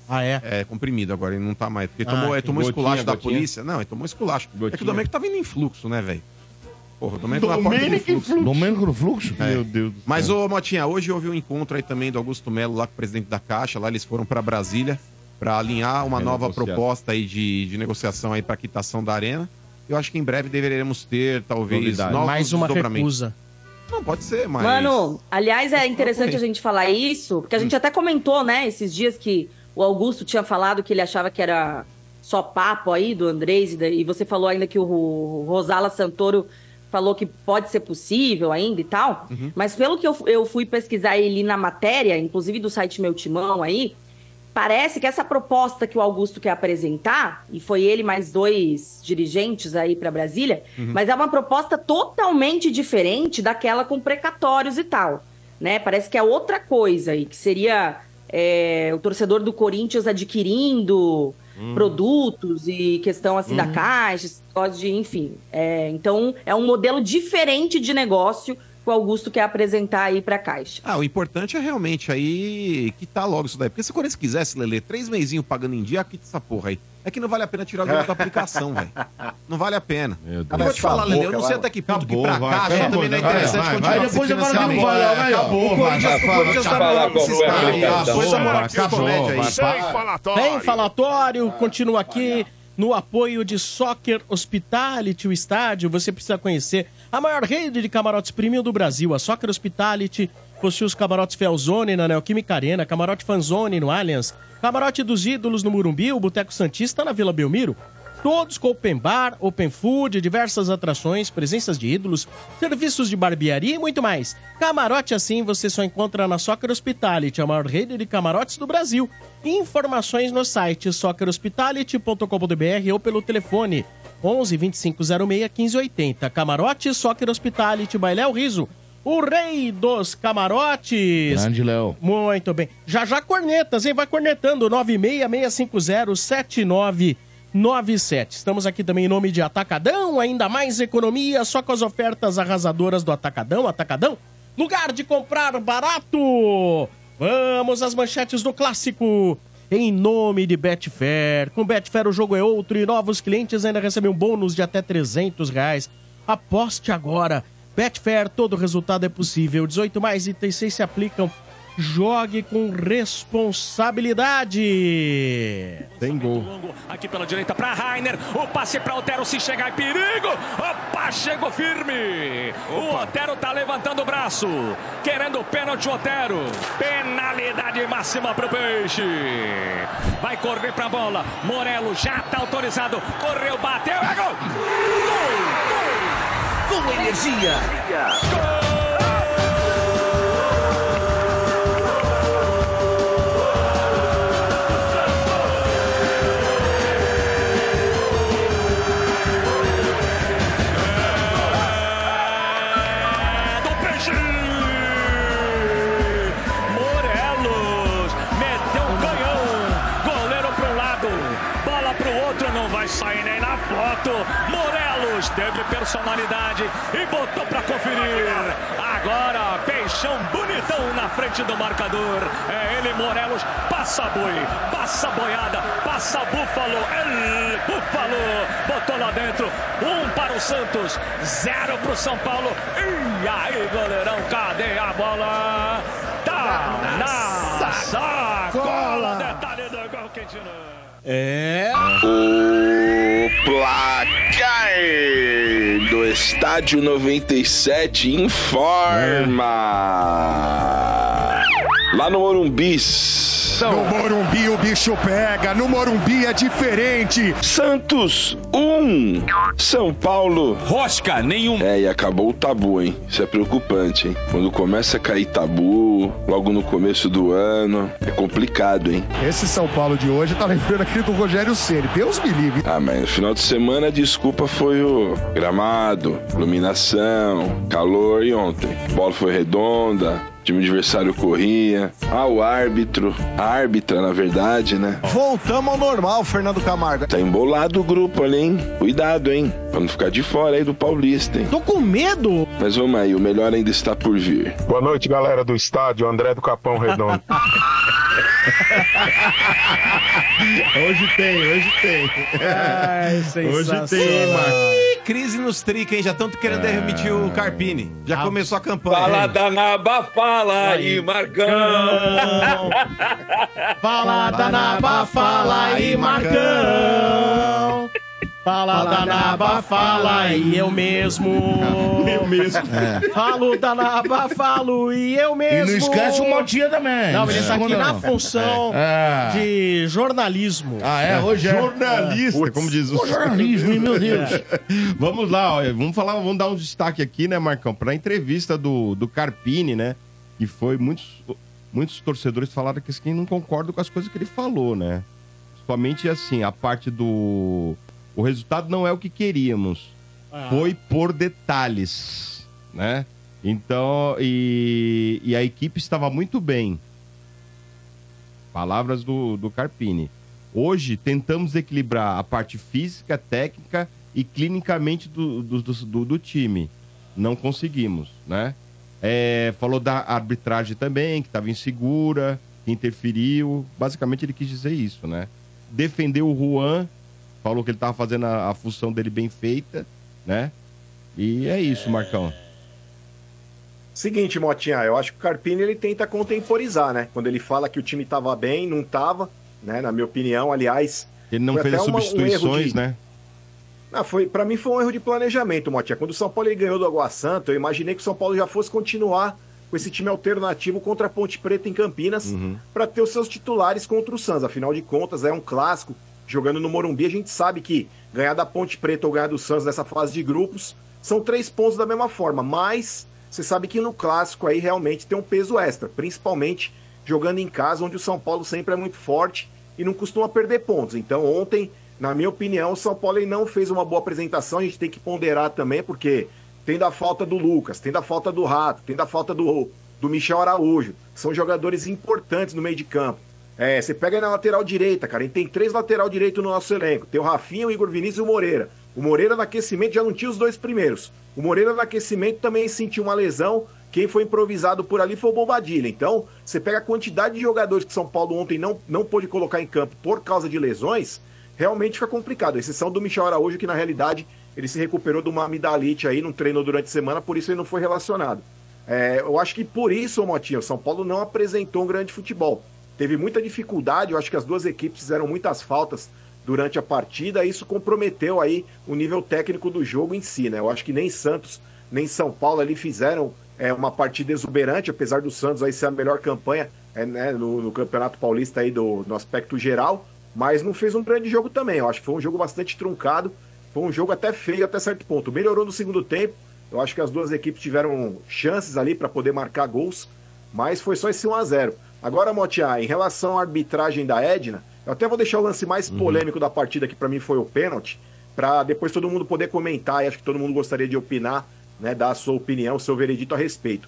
Ah, é? É, comprimido agora, ele não tá mais. Porque ah, tomou, é, ele tomou gotinha, esculacho da polícia. Não, ele tomou esculacho. Gotinha. É que o Domênico tá vindo em fluxo, né, velho? Porra, o Domênico na porta do fluxo. fluxo. Domênico no fluxo? É. Meu Deus. Mas, ô, Motinha, hoje houve um encontro aí também do Augusto Melo lá com o presidente da Caixa. Lá eles foram para Brasília para alinhar uma é nova negociado. proposta aí de, de negociação aí para quitação da arena. Eu acho que em breve deveremos ter, talvez, novos mais uma recusa. Não, pode ser, mas... Mano, aliás, é interessante é. a gente falar isso, porque a gente hum. até comentou, né, esses dias que o Augusto tinha falado que ele achava que era só papo aí do Andrés, e você falou ainda que o Ro- Rosala Santoro falou que pode ser possível ainda e tal. Mas pelo que eu, eu fui pesquisar e li na matéria, inclusive do site Meu Timão aí, parece que essa proposta que o Augusto quer apresentar, e foi ele mais dois dirigentes aí para Brasília, mas é uma proposta totalmente diferente daquela com precatórios e tal. Né? Parece que é outra coisa aí, que seria é, o torcedor do Corinthians adquirindo produtos e questão assim da caixa, esse negócio de, enfim. É, então, é um modelo diferente de negócio que o Augusto quer apresentar aí para a Caixa. Ah, o importante é realmente aí quitar logo isso daí. Porque se o Corinthians quisesse, Lelê, três meizinhos pagando em dia, quita essa porra aí. É que não vale a pena tirar o dinheiro da aplicação, velho. Não vale a pena. Meu Deus. Eu vou te falar, Lelê, eu não sei até que ponto que pra Acabou, Caixa vai, também não é acabou, interessante vai, continuar vai, se depois eu falo que não vai, ó. Acabou, O Corinthians- tá vai, no- vai, esses vai, caras aí, ó, vai, porra, vai, acabou, comédia aí. vai, Sem falatório, continua aqui no apoio de Soccer Hospitality, o estádio. Você precisa conhecer a maior rede de camarotes premium do Brasil. A Soccer Hospitality possui os camarotes Felzone na Neoquímica Arena, camarote Fanzone no Allianz, camarote dos Ídolos no Murumbi, o Boteco Santista na Vila Belmiro. Todos com open bar, open food, diversas atrações, presenças de ídolos, serviços de barbearia e muito mais. Camarote assim você só encontra na Soccer Hospitality, a maior rede de camarotes do Brasil. Informações no site soccerhospitality.com.br ou pelo telefone 11 2506 1580. Camarote Soccer Hospitality, Bailéu Riso, o rei dos camarotes. Grande Léo. Muito bem. Já já cornetas, hein? Vai cornetando. 966507997. Estamos aqui também em nome de Atacadão, ainda mais economia, só com as ofertas arrasadoras do Atacadão. Atacadão, lugar de comprar barato. Vamos às manchetes do clássico. Em nome de Betfair. Com Betfair o jogo é outro e novos clientes ainda recebem um bônus de até 300 reais. Aposte agora. Betfair, todo resultado é possível. 18 mais itens 6 se aplicam. Jogue com responsabilidade. Tem gol. Aqui pela direita para Rainer. O passe para Otero se chegar é perigo. Opa, chegou firme. O Otero tá levantando o braço. Querendo o pênalti, Otero. Penalidade máxima pro Peixe. Vai correr pra bola. Morelo já tá autorizado. Correu, bateu. É gol. Com energia. do Teve personalidade e botou para conferir. Agora, Peixão bonitão na frente do marcador. É ele, Morelos, passa boi, passa boiada, passa búfalo. El búfalo botou lá dentro. Um para o Santos, zero para o São Paulo. E aí, goleirão, cadê a bola? Tá na sacola. Detalhe do gol, Quintino. É. O placar Estádio 97 informa. Lá no Morumbi. No Morumbi o bicho pega, no Morumbi é diferente. Santos 1, São Paulo. Rosca, nenhum. É, e acabou o tabu, hein? Isso é preocupante, hein? Quando começa a cair tabu, logo no começo do ano, é complicado, hein? Esse São Paulo de hoje tá lembrando aquele do Rogério Ceni. Deus me livre. Ah, mas no final de semana a desculpa foi o gramado, iluminação, calor e ontem. A bola foi redonda, time adversário corria. Ah, o árbitro, a árbitra, na verdade, né? Voltamos ao normal, Fernando Camargo. Tá embolado o grupo ali, hein? Cuidado, hein? Pra não ficar de fora aí do Paulista, hein? Tô com medo. Mas vamos aí, o melhor ainda está por vir. Boa noite, galera do estádio, André do Capão Redondo. Hoje tem, hoje tem. Ai, Hoje tem, Marcos. crise nos trica, hein? Já estão querendo É. demitir o Carpini. Já Ah. começou a campanha. Fala da Naba, fala aí, Marcão. Fala da Naba, fala aí, Marcão. Fala da Naba, fala aí, eu mesmo. Eu mesmo. Falo da Naba, falo e eu E mesmo. não esquece o Motinha também. Não, ele está aqui Como na não? função É. de jornalismo. Ah, é? Hoje é. Jornalista, como diz o O jornalismo, hein, meu Deus. Vamos lá, ó, vamos falar, vamos dar um destaque aqui, né, Marcão, para a entrevista do, do Carpini, né? Que foi muitos, muitos torcedores falaram que não concordam com as coisas que ele falou, né? Somente assim, a parte do o resultado não é o que queríamos. Ah. Foi por detalhes, né? Então, e, e a equipe estava muito bem. Palavras do, do Carpini. Hoje tentamos equilibrar a parte física, técnica e clinicamente do, do, do, do- time. Não conseguimos, né? É, falou da arbitragem também, que estava insegura, que interferiu. Basicamente ele quis dizer isso, né? Defendeu o Juan, falou que ele estava fazendo a, a função dele bem feita, né? E é isso, Marcão. Seguinte, Motinha, eu acho que o Carpini ele tenta contemporizar, né? Quando ele fala que o time tava bem, não tava, né? Na minha opinião, aliás. Ele não fez as uma- um substituições, erro de- né? Não, foi, para mim foi um erro de planejamento, Motinha. Quando o São Paulo ganhou do Água Santa, eu imaginei que o São Paulo já fosse continuar com esse time alternativo contra a Ponte Preta em Campinas Uhum. para ter os seus titulares contra o Santos. Afinal de contas, é um clássico. Jogando no Morumbi, a gente sabe que ganhar da Ponte Preta ou ganhar do Santos nessa fase de grupos são três pontos da mesma forma. Mas você sabe que no clássico aí realmente tem um peso extra, principalmente jogando em casa, onde o São Paulo sempre é muito forte e não costuma perder pontos. Então ontem, na minha opinião, o São Paulo não fez uma boa apresentação. A gente tem que ponderar também, porque tem da falta do Lucas, tem da falta do Rato, tem da falta do, do Michel Araújo. São jogadores importantes no meio de campo. É, você pega aí na lateral direita, cara. A gente tem três lateral direito no nosso elenco. Tem o Rafinha, o Igor Vinícius e o Moreira. O Moreira no aquecimento já não tinha os dois primeiros. O Moreira no aquecimento também sentiu uma lesão. Quem foi improvisado por ali foi o Bobadilha. Então, você pega a quantidade de jogadores que São Paulo ontem não, não pôde colocar em campo por causa de lesões, realmente fica complicado. A exceção do Michel Araújo, que na realidade ele se recuperou de uma amidalite aí, não treinou durante a semana, por isso ele não foi relacionado. É, eu acho que por isso, Motinho, São Paulo não apresentou um grande futebol. Teve muita dificuldade, eu acho que as duas equipes fizeram muitas faltas durante a partida, e isso comprometeu aí o nível técnico do jogo em si, né? Eu acho que nem Santos, nem São Paulo ali fizeram é, uma partida exuberante, apesar do Santos aí ser a melhor campanha é, né, no, no Campeonato Paulista aí do, no aspecto geral, mas não fez um grande jogo também. Eu acho que foi um jogo bastante truncado, foi um jogo até feio até certo ponto. Melhorou no segundo tempo, eu acho que as duas equipes tiveram chances ali para poder marcar gols, mas foi só esse 1 a 0 Agora, Motia, em relação à arbitragem da Edna, eu até vou deixar o lance mais polêmico da partida, que para mim foi o pênalti, para depois todo mundo poder comentar, e acho que todo mundo gostaria de opinar, né, dar a sua opinião, o seu veredito a respeito.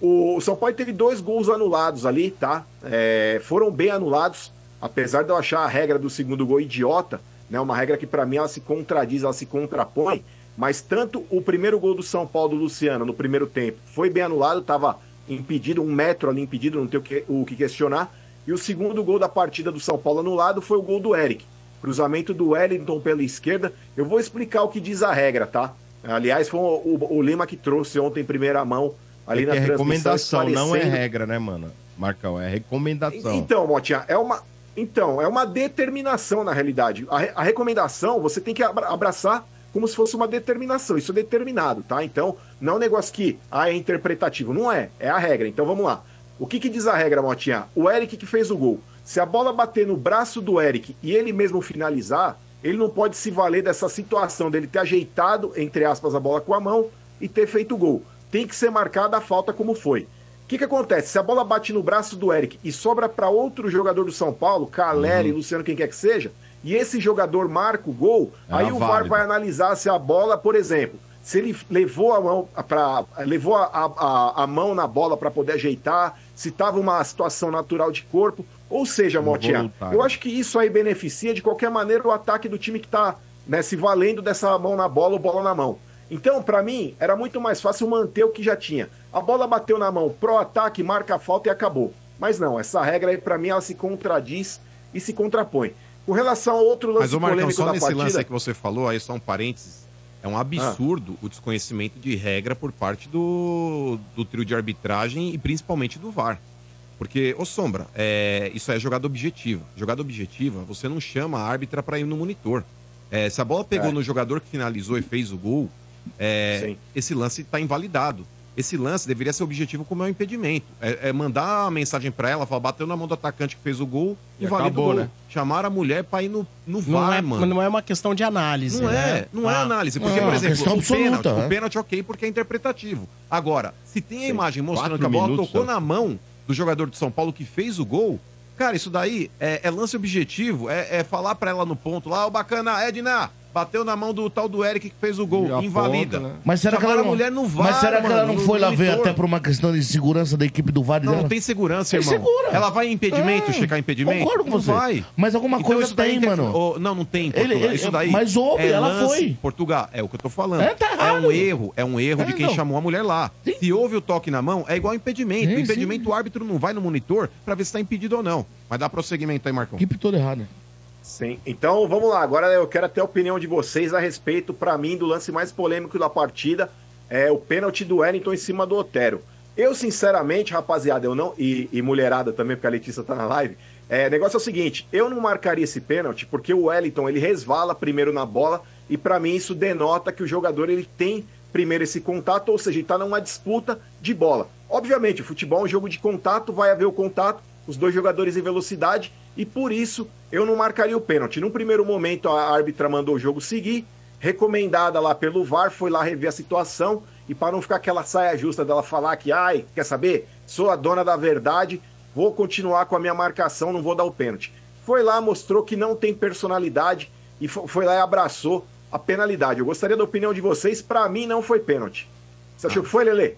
O São Paulo teve dois gols anulados ali, tá? É, foram bem anulados, apesar de eu achar a regra do segundo gol idiota, né? Uma regra que para mim ela se contradiz, ela se contrapõe, mas tanto o primeiro gol do São Paulo do Luciano no primeiro tempo foi bem anulado, tava impedido, um metro ali impedido, não tem o que, o que questionar. E o segundo gol da partida do São Paulo anulado foi o gol do Eric. Cruzamento do Wellington pela esquerda. Eu vou explicar o que diz a regra, tá? Aliás, foi o, o- o Lima que trouxe ontem em primeira mão ali é na é transmissão. recomendação, não é regra, né, mano? Marcão, é recomendação. então, Motinha, é uma. Então, é uma determinação na realidade. A, re- a recomendação você tem que abra- abraçar como se fosse uma determinação. Isso é determinado, tá? Então, não é um negócio que ah, é interpretativo. Não é. É a regra. Então vamos lá. O que, que diz a regra, Motinha? O Eric que fez o gol. Se a bola bater no braço do Eric e ele mesmo finalizar, ele não pode se valer dessa situação dele ter ajeitado, entre aspas, a bola com a mão e ter feito o gol. Tem que ser marcada a falta como foi. O que, que acontece? Se a bola bate no braço do Eric e sobra para outro jogador do São Paulo, Caleri, Luciano, quem quer que seja, e esse jogador marca o gol, É aí o VAR vai analisar se a bola, por exemplo, se ele levou a mão para levou a, a, a mão na bola para poder ajeitar, se estava uma situação natural de corpo, ou seja, Motinha, eu acho que isso aí beneficia de qualquer maneira o ataque do time que está né, se valendo dessa mão na bola ou bola na mão. Então, para mim, era muito mais fácil manter o que já tinha. A bola bateu na mão, pro ataque, marca a falta e acabou. Mas não, essa regra aí, para mim, ela se contradiz e se contrapõe. Com relação ao outro lance Mas o Marcão, só nesse partida... lance aí que você falou, aí só um parênteses. É um absurdo o desconhecimento de regra por parte do, do trio de arbitragem e principalmente do VAR. Porque, ô Sombra, é, isso é jogada objetiva. Jogada objetiva, você não chama a árbitra para ir no monitor. É, se a bola pegou É. no jogador que finalizou e fez o gol, é, esse lance está invalidado. Esse lance deveria ser objetivo como é um impedimento. É, é mandar uma mensagem para ela, falar, bateu na mão do atacante que fez o gol, E invalida acabou, o gol. né? Chamar a mulher para ir no, no Não VAR, é, mano. não é uma questão de análise, Não né? é, não é Ah. análise. Porque, Não, por é exemplo, questão o pênalti, absoluta, o é. pênalti ok, porque é interpretativo. Agora, se tem a imagem mostrando que a bola minutos, tocou né? na mão do jogador de São Paulo que fez o gol, cara, isso daí é, é lance objetivo, é, é falar pra ela no ponto lá, ô bacana, Edna, bateu na mão do tal do Eric que fez o gol, invalida. né? Mas será que ela Chamaram não, a mulher no VAR, Mas será que ela mano, não foi lá ver até por uma questão de segurança da equipe do VAR Não, dela? não tem segurança, Tem irmão. segura. Ela vai em impedimento, É, checar impedimento? concordo com Não você. vai. Mas alguma Então, coisa tem, quer- mano. Ô, não, não tem, Ele- Portugal. ele- isso daí. mas houve, é ela lance- foi. Portugal, é o que eu tô falando. É, tá É um erro, é um erro É, de quem não. chamou a mulher lá. Se houve o toque na mão, é igual impedimento. Sim, impedimento, o árbitro não vai no monitor pra ver se tá impedido ou não. Mas dá prosseguimento aí, Marcão. Equipe toda errada. Sim. Então vamos lá. Agora eu quero até a opinião de vocês a respeito, pra mim, do lance mais polêmico da partida. É o pênalti do Wellington em cima do Otero. Eu, sinceramente, rapaziada, eu não. E, e mulherada também, porque a Letícia tá na live. É, negócio é o seguinte: eu não marcaria esse pênalti porque o Wellington ele resvala primeiro na bola e pra mim isso denota que o jogador ele tem primeiro esse contato, ou seja, ele tá numa disputa de bola. Obviamente, o futebol é um jogo de contato, vai haver o contato, os dois jogadores em velocidade e por isso eu não marcaria o pênalti. Num primeiro momento a árbitra mandou o jogo seguir, recomendada lá pelo VAR, foi lá rever a situação e para não ficar aquela saia justa dela falar que, ai, quer saber? Sou a dona da verdade, vou continuar com a minha marcação, não vou dar o pênalti. Foi lá, mostrou que não tem personalidade e fo- foi lá e abraçou a penalidade. Eu gostaria da opinião de vocês, para mim não foi pênalti. Você achou que foi, Lele?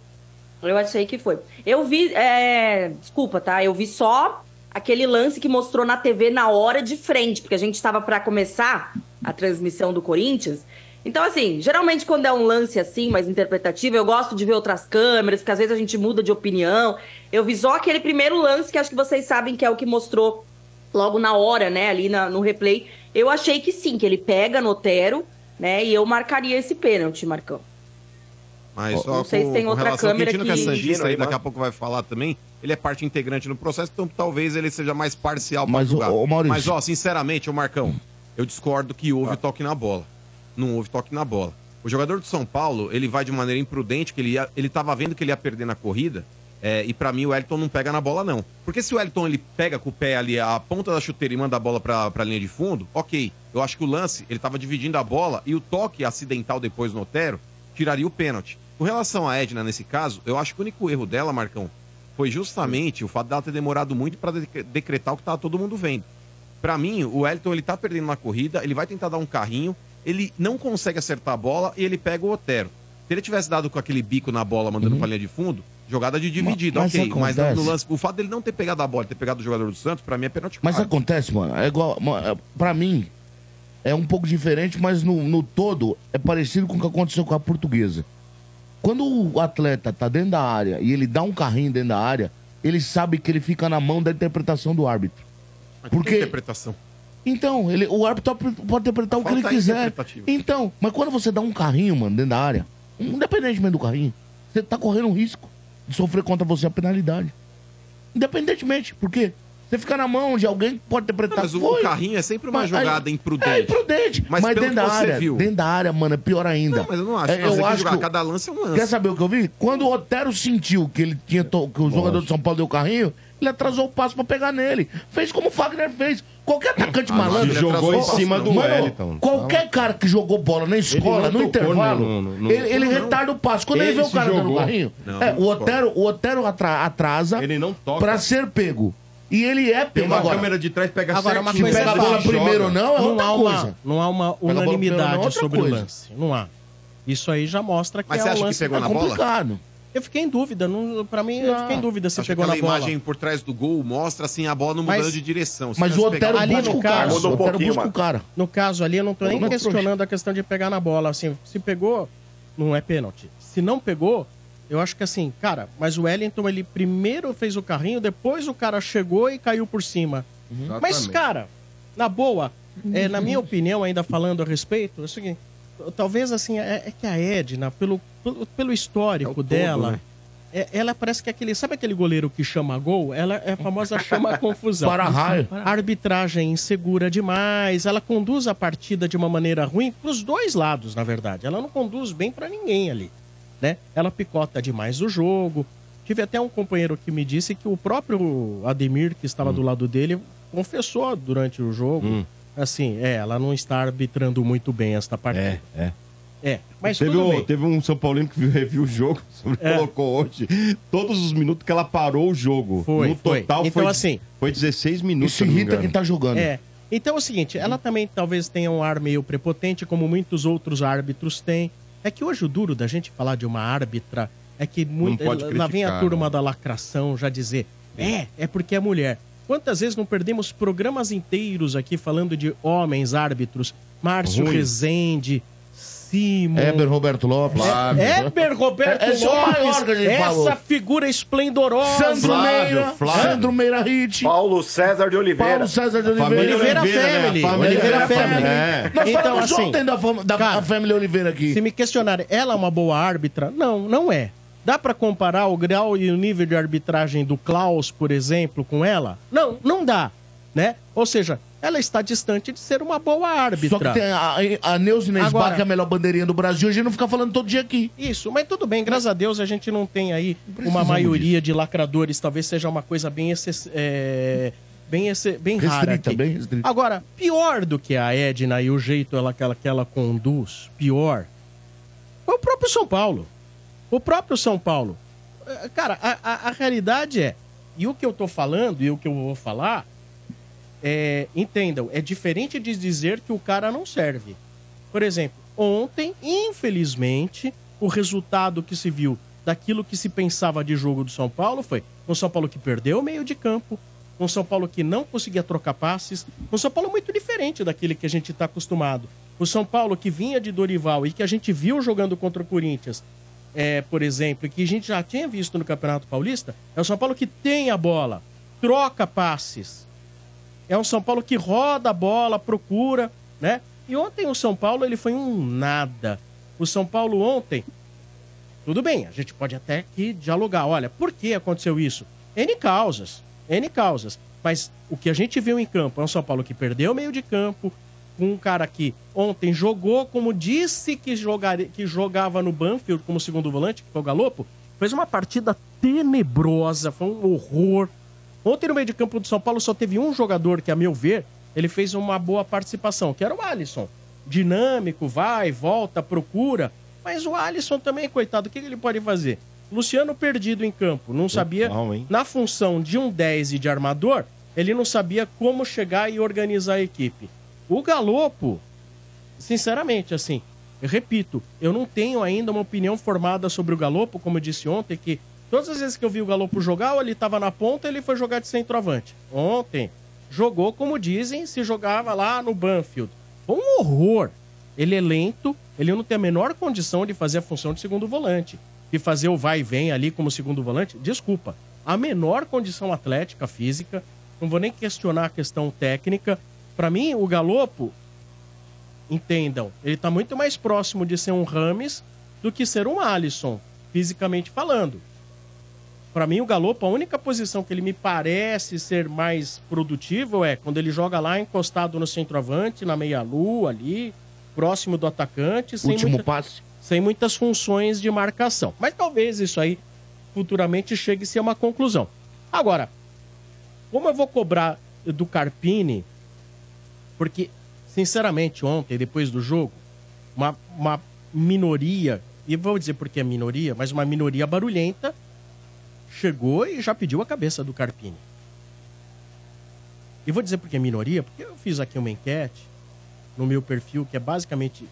Eu achei que foi. Eu vi, é, desculpa, tá? Eu vi só aquele lance que mostrou na TV na hora de frente, porque a gente estava para começar a transmissão do Corinthians. Então, assim, geralmente quando é um lance assim, mais interpretativo, eu gosto de ver outras câmeras, porque às vezes a gente muda de opinião. Eu vi só aquele primeiro lance, que acho que vocês sabem que é o que mostrou logo na hora, né, ali na- no replay. Eu achei que sim, que ele pega no Otero, né, e eu marcaria esse pênalti, Marcão. Mas só Não sei com, se tem outra relação câmera Quintino, que é que- Santista, aí Gino, daqui a pouco vai falar também. Ele é parte integrante no processo, então talvez ele seja mais parcial Mas, ô, ô, Maurício- Mas, ó, sinceramente, ô Marcão, eu discordo que houve toque na bola. Não houve toque na bola. O jogador do São Paulo, ele vai de maneira imprudente, que ele, ia, ele tava vendo que ele ia perder na corrida, é, e pra mim o Wellington não pega na bola, não. Porque se o Wellington ele pega com o pé ali a ponta da chuteira e manda a bola pra, pra linha de fundo, ok. Eu acho que o lance, ele tava dividindo a bola e o toque acidental depois no Otero tiraria o pênalti. Com relação a Edna, nesse caso, eu acho que o único erro dela, Marcão, foi justamente o fato dela ter demorado muito pra de- decretar o que tava todo mundo vendo. Pra mim, o Wellington ele tá perdendo na corrida, ele vai tentar dar um carrinho, ele não consegue acertar a bola e ele pega o Otero. Se ele tivesse dado com aquele bico na bola, mandando pra linha de fundo, jogada de dividida, Uhum. mas ok. Mas no, lance, o fato dele não ter pegado a bola, ter pegado o jogador do Santos, pra mim é pênalti Mas acontece, mano. É igual. é- Pra mim, é um pouco diferente, mas no, no todo é parecido com o que aconteceu com a portuguesa. Quando o atleta tá dentro da área e ele dá um carrinho dentro da área, ele sabe que ele fica na mão da interpretação do árbitro. Mas que Porque. interpretação. Então, ele, o árbitro pode interpretar o que ele quiser. Então, mas quando você dá um carrinho, mano, dentro da área, independentemente do carrinho, você tá correndo um risco de sofrer contra você a penalidade. Independentemente, porque você fica na mão de alguém que pode interpretar. Mas o Foi. carrinho é sempre uma Mas jogada aí- imprudente. É imprudente. Mas Mas, pelo dentro que da você área, viu. dentro da área, mano, é pior ainda. Não, mas eu não acho. É, Não, eu que acho jogar que- cada lance é um lance. Quer saber o que eu vi? Quando o Otero sentiu que ele tinha to- que o jogador de São Paulo deu o carrinho, ele atrasou o passo pra pegar nele. Fez como o Fagner fez. Qualquer atacante Ah, malandro. ele jogou em cima do mano, Wellington. Qualquer cara que jogou bola na escola, não no intervalo, no- no- no- ele, ele não. retarda o passo. Quando ele, Ele vê o cara dando o carrinho, Não, é, não o Otero, o Otero atra- atrasa Ele não toca. pra ser pego. E ele é Tem pego uma agora. câmera de trás, pega Agora, uma coisa pega a bola primeiro ou não, é não outra há coisa. uma, não há uma a bola não, unanimidade é sobre coisa. o lance. Não há. Isso aí já mostra que Mas é você um acha que lance pegou É na bola? complicado. Eu fiquei em dúvida. Não, pra mim, eu fiquei em dúvida se Acho pegou na aquela bola. imagem por trás do gol mostra assim a bola não Mas- mudando de direção. Se Mas o Otero ali no o cara. caso, O Otero busca o cara. No caso ali, eu não tô nem Não, questionando a questão de pegar na bola. Assim, se pegou, não é pênalti. Se não pegou, eu acho que assim, cara, mas o Wellington, ele primeiro fez o carrinho, depois o cara chegou e caiu por cima. Mas, Exatamente. cara, na boa, é, na minha opinião, ainda falando a respeito, é o seguinte: talvez assim, é, é que a Edna, pelo, pelo, pelo histórico dela, né? é- ela parece que é aquele. Sabe aquele goleiro que chama gol? Ela é a famosa chama a confusão. Para-raio. A arbitragem insegura demais. Ela conduz a partida de uma maneira ruim pros dois lados, na verdade. Ela não conduz bem pra ninguém ali. Né? Ela picota demais o jogo. Tive até um companheiro que me disse que o próprio Ademir, que estava do lado dele, confessou durante o jogo. Assim, é, ela não está arbitrando muito bem esta partida. É, é. É, mas teve, tudo um, bem. teve um São Paulino que viu, reviu o jogo, É. colocou hoje, todos os minutos que ela parou o jogo. Foi, no foi. total Então, foi, assim, foi 16 minutos. Isso irrita quem tá jogando. É. Então é o seguinte, ela também talvez tenha um ar meio prepotente, como muitos outros árbitros têm. É que hoje o duro da gente falar de uma árbitra é que muito, lá vem a criticar, turma né? da lacração já dizer, é, é porque é mulher. Quantas vezes não perdemos programas inteiros aqui falando de homens árbitros? Márcio Ruim. Rezende, Simon... Heber Roberto Lopes. É, Heber Roberto É- é Lopes, essa falou. figura esplendorosa. Sandro Meira, Sandro Meira Hit. Paulo César de Oliveira. Paulo César de Oliveira. Família Oliveira né? Family. Família Oliveira Family. É. Nós Então, falamos assim, ontem da, fam- da cara, Família Oliveira aqui. Se me questionarem, ela é uma boa árbitra? Não, não é. Dá pra comparar o grau e o nível de arbitragem do Klaus, por exemplo, com ela? Não, não dá, né? Ou seja, ela está distante de ser uma boa árbitra. Só que tem a, a Neuza Inês Agora- que é a melhor bandeirinha do Brasil, a gente não fica falando todo dia aqui. Isso, mas tudo bem, graças a Deus a gente não tem aí uma maioria de lacradores, talvez seja uma coisa bem, exce- é, bem, exce- bem rara Restrita, aqui. bem restrita. Agora, pior do que a Edna e o jeito ela, que, ela, que ela conduz, pior, foi o próprio São Paulo. O próprio São Paulo. Eh, Cara, a, a- a realidade é, e o que eu tô falando e o que eu vou falar, é, entendam, é diferente de dizer que o cara não serve. Por exemplo, ontem, infelizmente, o resultado que se viu daquilo que se pensava de jogo do São Paulo foi um São Paulo que perdeu o meio de campo, um São Paulo que não conseguia trocar passes, um São Paulo muito diferente daquele que a gente está acostumado. O São Paulo que vinha de Dorival e que a gente viu jogando contra o Corinthians, é, por exemplo, e que a gente já tinha visto no Campeonato Paulista, é o São Paulo que tem a bola, troca passes, é um São Paulo que roda a bola, procura, né? E ontem o São Paulo ele foi um nada. O São Paulo ontem, tudo bem, a gente pode até aqui dialogar. Olha, por que aconteceu isso? N causas, N causas. Mas o que a gente viu em campo é um São Paulo que perdeu o meio de campo, com um cara que ontem jogou como disse que, jogaria, que jogava no Banfield como segundo volante, que foi o Galopo, fez uma partida tenebrosa, foi um horror. Ontem no meio de campo do São Paulo só teve um jogador que, a meu ver, ele fez uma boa participação, que era o Alisson. Dinâmico, vai, volta, procura. Mas o Alisson também, coitado, o que ele pode fazer? Luciano perdido em campo, não sabia. Na função de um 10 e de armador, ele não sabia como chegar e organizar a equipe. O Galopo, sinceramente, assim, eu repito, eu não tenho ainda uma opinião formada sobre o Galopo, como eu disse ontem, que todas as vezes que eu vi o Galopo jogar, ele estava na ponta, ele foi jogar de centroavante. Ontem, jogou como dizem, se jogava lá no Banfield. Foi um horror. Ele é lento, ele não tem a menor condição de fazer a função de segundo volante. De fazer o vai e vem ali como segundo volante. Desculpa. A menor condição atlética, física. Não vou nem questionar a questão técnica. Para mim, o Galopo, entendam, ele tá muito mais próximo de ser um Rames do que ser um Alisson, fisicamente falando. Para mim, o Galopo, a única posição que ele me parece ser mais produtivo é quando ele joga lá encostado no centroavante, na meia-lua ali, próximo do atacante. Sem Último muita- passe. Sem muitas funções de marcação. Mas talvez isso aí futuramente chegue-se a uma conclusão. Agora, como eu vou cobrar do Carpini, porque, sinceramente, ontem, depois do jogo, uma, uma minoria, e vou dizer porque é minoria, mas uma minoria barulhenta, chegou e já pediu a cabeça do Carpini. E vou dizer porque é minoria, porque eu fiz aqui uma enquete no meu perfil, que é basicamente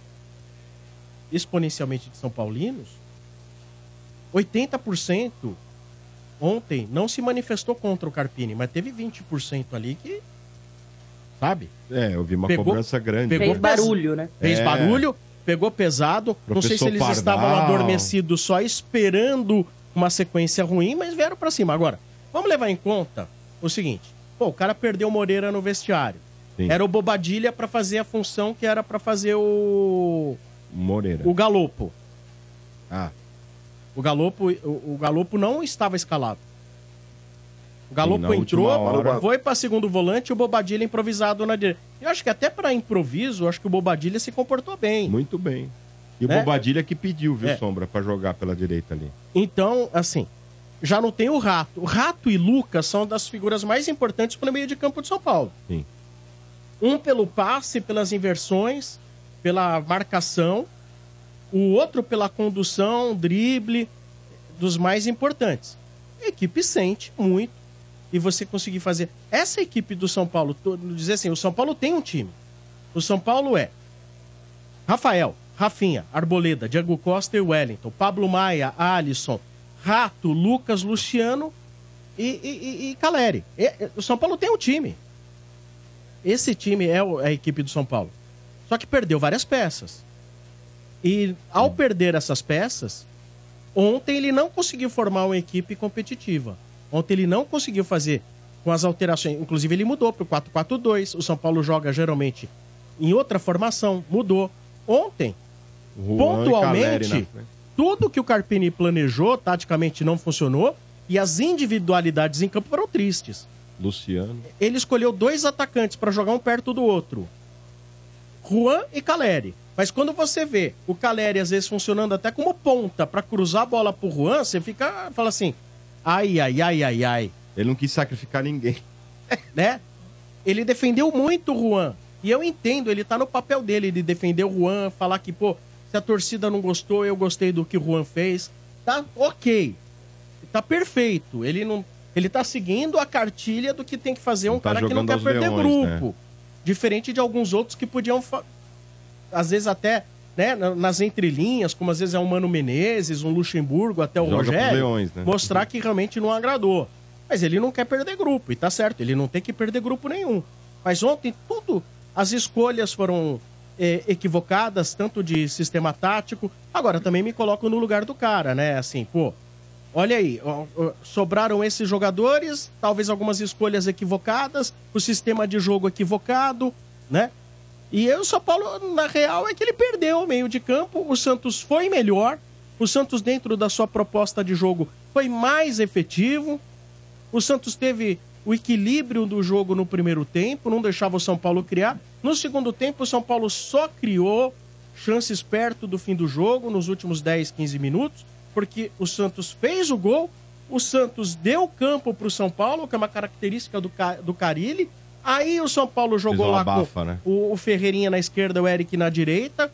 exponencialmente de São Paulinos. 80% ontem não se manifestou contra o Carpini, mas teve 20% ali que. Sabe? É, eu vi uma Pegou- cobrança grande. pegou Fez pes- barulho, né? Fez É. barulho, pegou pesado. não sei se Professor eles estavam Pardal. adormecidos só esperando uma sequência ruim, mas vieram pra cima. Agora, vamos levar em conta o seguinte: pô, o cara perdeu o Moreira no vestiário. Sim. Era o Bobadilha pra fazer a função que era pra fazer o Moreira. O Galopo. Ah. O Galopo, o, o Galopo não estava escalado. O Galopo entrou, hora. foi para segundo volante e o Bobadilha improvisado na direita. Eu acho que até para improviso, acho que o Bobadilha se comportou bem. Muito bem. E o Né? Bobadilha que pediu, viu, É. Sombra, pra jogar pela direita ali. Então, assim, já não tem o Rato. O Rato e Lucas são das figuras mais importantes para o meio de campo de São Paulo. Sim. Um pelo passe, pelas inversões, pela marcação. O outro pela condução, drible, dos mais importantes. A equipe sente muito e você conseguir fazer. Essa equipe do São Paulo, dizer assim, o São Paulo tem um time. O São Paulo é Rafael, Rafinha, Arboleda, Diego Costa e Wellington, Pablo Maia, Alisson, Rato, Lucas, Luciano e, e, e- Caleri. E- o São Paulo tem um time. Esse time é é a equipe do São Paulo. Só que perdeu várias peças. E ao perder essas peças, ontem ele não conseguiu formar uma equipe competitiva. Ontem ele não conseguiu fazer com as alterações. Inclusive, ele mudou para o 4-4-2. O São Paulo joga geralmente em outra formação. Mudou. Ontem, Juan pontualmente, tudo que o Carpini planejou, taticamente, não funcionou. E as individualidades em campo foram tristes. Luciano. Ele escolheu dois atacantes para jogar um perto do outro. Juan e Caleri. Mas quando você vê o Caleri às vezes funcionando até como ponta para cruzar a bola pro Juan, você fica, fala assim: "Ai, ai, ai, ai, ai". Ele não quis sacrificar ninguém. né? Ele defendeu muito o Juan. E eu entendo, ele tá no papel dele de defender o Juan, falar que, pô, se a torcida não gostou, eu gostei do que o Juan fez. Tá ok. Tá perfeito. Ele não. Ele tá seguindo a cartilha do que tem que fazer um tá cara que não quer perder leões, grupo. né? Diferente de alguns outros que podiam. Às vezes até. Né, na- nas entrelinhas, como às vezes é um Mano Menezes, um Luxemburgo, até o Joga Rogério, leões, né? mostrar que realmente não agradou. Mas ele não quer perder grupo, e tá certo, ele não tem que perder grupo nenhum. Mas ontem, tudo, as escolhas foram é, equivocadas, tanto de sistema tático. Agora, também me coloco no lugar do cara, né? Assim, pô, olha aí, sobraram esses jogadores, talvez algumas escolhas equivocadas, o sistema de jogo equivocado, né? E o São Paulo, na real, é que ele perdeu o meio de campo. O Santos foi melhor. O Santos, dentro da sua proposta de jogo, foi mais efetivo. O Santos teve o equilíbrio do jogo no primeiro tempo, não deixava o São Paulo criar. No segundo tempo, o São Paulo só criou chances perto do fim do jogo, nos últimos 10, 15 minutos, porque o Santos fez o gol, o Santos deu campo para o São Paulo, que é uma característica do, do Carilli. Aí o São Paulo jogou lá com né? o, o Ferreirinha na esquerda, o Eric na direita.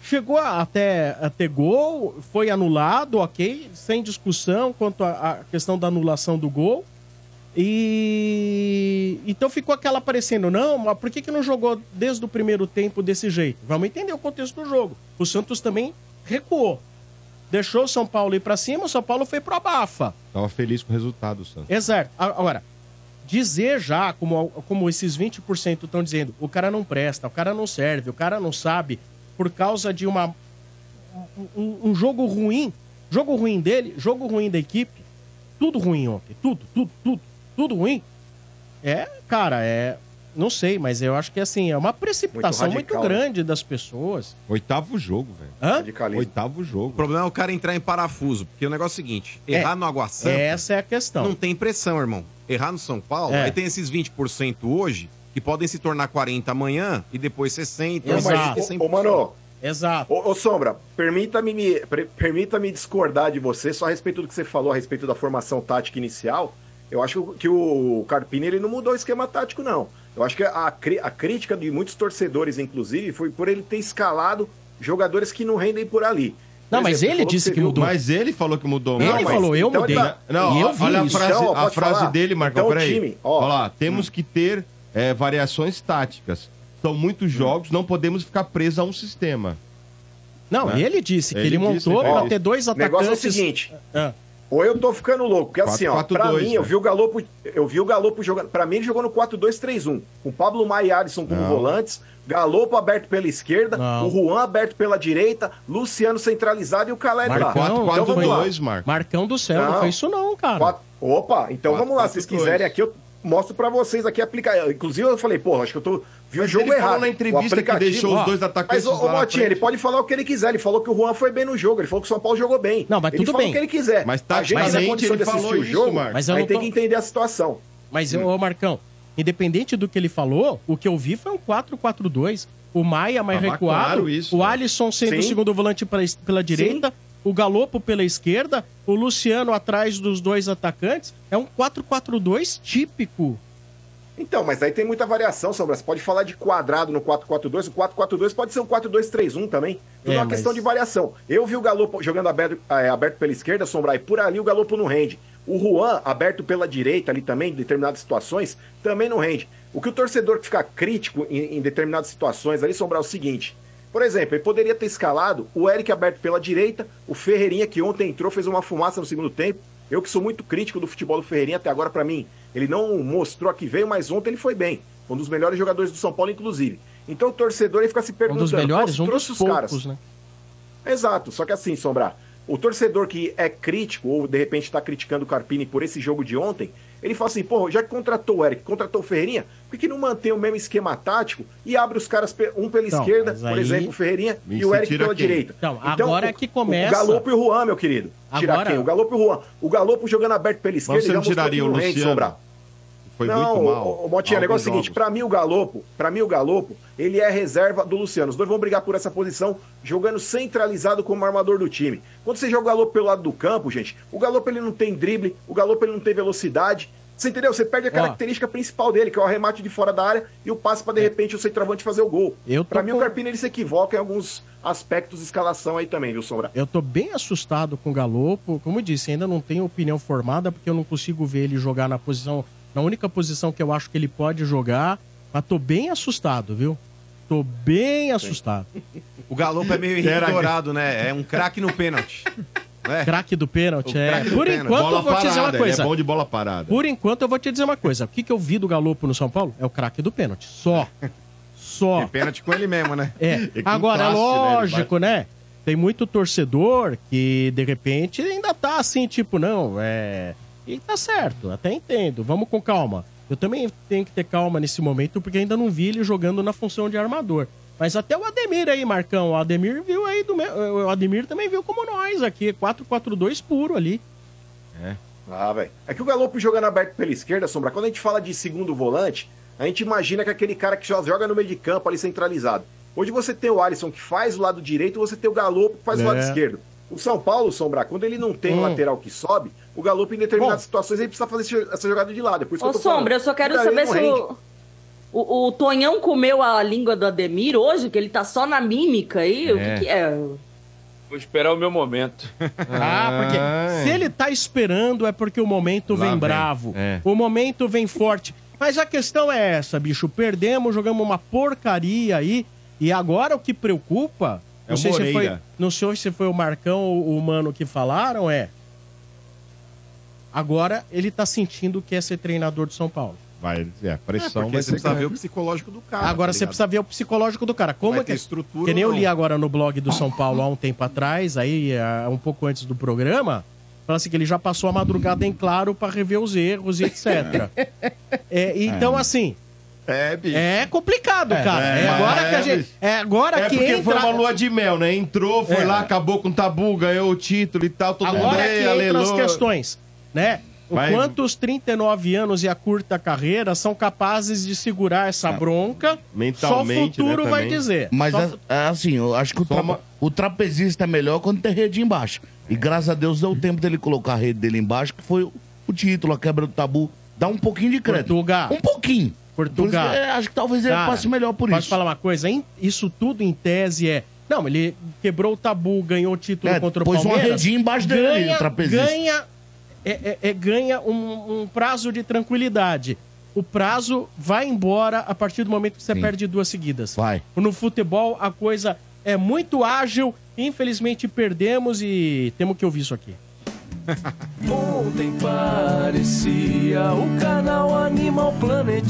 Chegou até a ter gol, foi anulado, ok, sem discussão quanto à questão da anulação do gol. E então ficou aquela aparecendo, não, mas por que, que não jogou desde o primeiro tempo desse jeito? Vamos entender o contexto do jogo. O Santos também recuou. Deixou o São Paulo ir pra cima, o São Paulo foi pro abafa. Tava feliz com o resultado, Santos. Exato. Agora, dizer já, como, como esses 20% estão dizendo, o cara não presta, o cara não serve, o cara não sabe, por causa de uma um, um- um jogo ruim, jogo ruim dele, jogo ruim da equipe, tudo ruim ontem, tudo, tudo, tudo, tudo ruim. É, cara, é. Não sei, mas eu acho que assim, é uma precipitação muito, radical, né? grande das pessoas. Oitavo jogo, velho. Oitavo jogo. O problema é o cara entrar em parafuso, porque o negócio é o seguinte, É, errar no Água Santa... essa é a questão. Não tem pressão, irmão. Errar no São Paulo, É. aí tem esses 20% hoje, que podem se tornar 40 amanhã, e depois 60, Não, depois mas, 100%. ô, ô, mano, Exato. Ô, ô, Sombra, permita-me me- permita-me discordar de você só a respeito do que você falou a respeito da formação tática inicial. Eu acho que o Carpini ele não mudou o esquema tático, não. Eu acho que a, a crítica de muitos torcedores, inclusive, foi por ele ter escalado jogadores que não rendem por ali. Por Não, mas exemplo, ele falou disse que mudou. Mas ele falou que mudou. Ele falou, eu então mudei. ele tá- Não, E eu ó, vi olha a isso. frase, Então, a frase dele, Marcão, Então, o peraí. Olha lá, temos que ter é, variações táticas. São muitos jogos, não podemos ficar presos a um sistema. Não, Né? ele disse que ele, Ele disse, montou disse. ter dois O negócio é o atacantes. seguinte. Ou eu tô ficando louco, porque assim, ó, 4-4-2, pra mim, eu né? vi o Galopo, eu vi o Galopo jogando, pra mim ele jogou no 4-2-3-1, com Pablo Maia e Alisson como Não. volantes, Galopo aberto pela esquerda, Não. o Juan aberto pela direita, Luciano centralizado e o Caleri lá. Marcão, Então vamos lá. 4-4-2, Marcos. Marcão do céu, não Não. foi isso não, cara. Quatro- Opa, então Quatro, vamos lá, quatro, se vocês dois. quiserem aqui, eu, mostro pra vocês aqui aplicar. Inclusive, eu falei, porra, acho que eu tô. Vi o Mas jogo ele falou errado. na entrevista O que deixou os dois atacantes Mas, ô, ô lá na Motinha, ele pode falar o que ele quiser. Ele falou que o Juan foi bem no jogo. Ele falou que o São Paulo jogou bem. Não, mas ele tudo bem. o que ele quiser. Mas a gente taticamente tem a condição ele de assistir falou o isso, jogo, Marcos. Mas eu aí tem tô- que entender a situação. Mas, ô Marcão, independente do que ele falou, o que eu vi foi um 4-4-2. O Maia mais recuado, claro isso, o né? Alisson sendo o Sim. segundo volante pra, pela direita, o Galopo pela esquerda, o Luciano atrás dos dois atacantes. É um 4-4-2 típico. Então, mas aí tem muita variação, Sombra. Você pode falar de quadrado no 4-4-2. O 4-4-2 pode ser um 4-2-3-1 também. Tudo É, uma mas- questão de variação. Eu vi o Galopo jogando aberto, é, aberto pela esquerda, Sombra, e por ali o Galopo não rende. O Juan, aberto pela direita ali também, em determinadas situações, também não rende. O que o torcedor que fica crítico em, em determinadas situações ali, Sombra, é o seguinte. Por exemplo, ele poderia ter escalado o Eric aberto pela direita, o Ferreirinha, que ontem entrou, fez uma fumaça no segundo tempo. Eu que sou muito crítico do futebol do Ferreirinha, até agora, pra mim, ele não mostrou a que veio, mas ontem ele foi bem. Foi um dos melhores jogadores do São Paulo, inclusive. Então o torcedor ele fica se Um perguntando. dos melhores, "Pô, um dos trouxe os caras, poucos, né? Exato, só que assim, Sombra, o torcedor que é crítico, ou de repente está criticando o Carpini por esse jogo de ontem, ele fala assim, pô, já que contratou o Eric, contratou o Ferreirinha, por que, não mantém o mesmo esquema tático e abre os caras, um pela Então, esquerda, mas por aí- exemplo, o Ferreirinha E o você Eric tira pela quem? direita. Então, agora é que começa- O Galopo e o Juan, meu querido. Tirar Agora- quem? O Galopo e o Juan. O Galopo jogando aberto pela esquerda, você já não tiraria o Luciano? Sombra. Foi não, muito mal. O, o Motinha, o negócio é o seguinte, pra mim o Galopo, para mim o Galopo, ele é reserva do Luciano. Os dois vão brigar por essa posição, jogando centralizado como armador do time. Quando você joga o Galopo pelo lado do campo, gente, o Galopo ele não tem drible, o Galopo ele não tem velocidade. Você entendeu? Você perde a característica principal dele, que é o arremate de fora da área e o passe pra de repente o centroavante fazer o gol. Pra mim o com- Carpini ele se equivoca em alguns aspectos de escalação aí também, viu, Sombra? Eu tô bem assustado com o Galopo. Como eu disse, ainda não tenho opinião formada, porque eu não consigo ver ele jogar na posição, na única posição que eu acho que ele pode jogar. Mas tô bem assustado, viu? Tô bem assustado. O Galopo é meio Henrique Dourado, né? É um craque no pênalti. né? Craque do pênalti, é. Por pênalti. enquanto, Bola eu vou te dizer uma parada, coisa. Ele é bom de bola parada. Por enquanto, eu vou te dizer uma coisa. O que, que eu vi do Galopo no São Paulo é o craque do pênalti. Só. Só. Tem pênalti com ele mesmo, né? É. E com Agora, é classe, né? Ele lógico, né? Tem muito torcedor que, de repente, ainda tá assim, tipo, não, é. E tá certo, até entendo. Vamos com calma. Eu também tenho que ter calma nesse momento, porque ainda não vi ele jogando na função de armador. Mas até o Ademir aí, Marcão. O Ademir viu aí do meu. O Ademir também viu como nós aqui. 4-4-2 puro ali. É. Ah, velho. É que o Galopo jogando aberto pela esquerda, Sombra, quando a gente fala de segundo volante, a gente imagina que é aquele cara que só joga no meio de campo ali centralizado. Hoje você tem o Alisson que faz o lado direito, você tem o Galopo que faz o lado É. esquerdo. O São Paulo, Sombra, quando ele não tem Hum. um lateral que sobe, o Galopo em determinadas situações ele precisa fazer essa jogada de lado. É por isso Ô, que eu tô falando. Sombra, eu só quero saber se o, o, o Tonhão comeu a língua do Ademir hoje, que ele tá só na mímica aí. O É. que, que é? Vou esperar o meu momento. Ah, porque se ele tá esperando é porque o momento Lá vem vem. bravo. É. O momento vem forte. Mas a questão é essa, bicho. Perdemos, jogamos uma porcaria aí. E agora o que preocupa. É não, sei se foi, Moreira. não sei se foi o Marcão ou o Mano que falaram, é. Agora ele tá sentindo que é ser treinador de São Paulo. Vai, é, pressão É, vai você precisa grande. ver o psicológico do cara. Agora tá você precisa ver o psicológico do cara. Como Vai é que ter estrutura Que nem eu li agora no blog do São Paulo há um tempo atrás, aí ah, um pouco antes do programa, fala assim que ele já passou a madrugada em claro para rever os erros e etc. É, então assim, É, bicho. é complicado, cara. É, é, agora que a é, gente, é agora É que porque entra foi uma lua de mel, né? Entrou, foi É. lá, acabou com o tabu, ganhou o título e tal, todo mundo Agora "Ei, que entra as aleluia". questões, né? O Vai- quanto os 39 anos e a curta carreira são capazes de segurar essa bronca? Só o futuro vai dizer. Mas Só- é, é assim, eu acho que o, tra- o trapezista é melhor quando tem rede embaixo. E graças a Deus deu tempo dele colocar a rede dele embaixo, que foi o, o título, a quebra do tabu. Dá um pouquinho de crédito. Portugal. Um pouquinho. Portugal. Por isso, é, acho que talvez ele Cara, passe melhor por Posso isso. falar uma coisa? Em- Isso tudo em tese é. Não, ele quebrou o tabu, ganhou o título É, contra o pôs uma Palmeiras. redinha embaixo dele, ganha, o trapezista. ganha, é, é- é- ganha um, um prazo de tranquilidade. O prazo vai embora a partir do momento que você perde duas seguidas. Vai. No futebol, a coisa é muito ágil. Infelizmente, perdemos e temos que ouvir isso aqui. Ontem parecia o canal Animal Planet.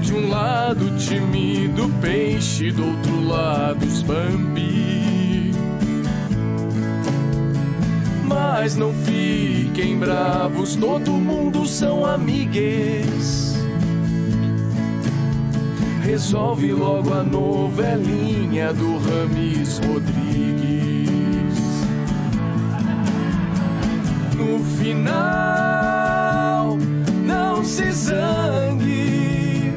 De um lado, tímido peixe, do outro lado, os Bambi. Mas não fiquem bravos, todo mundo são amigues. Resolve logo a novelinha do Rames Rodrigues. No final, não se zangue.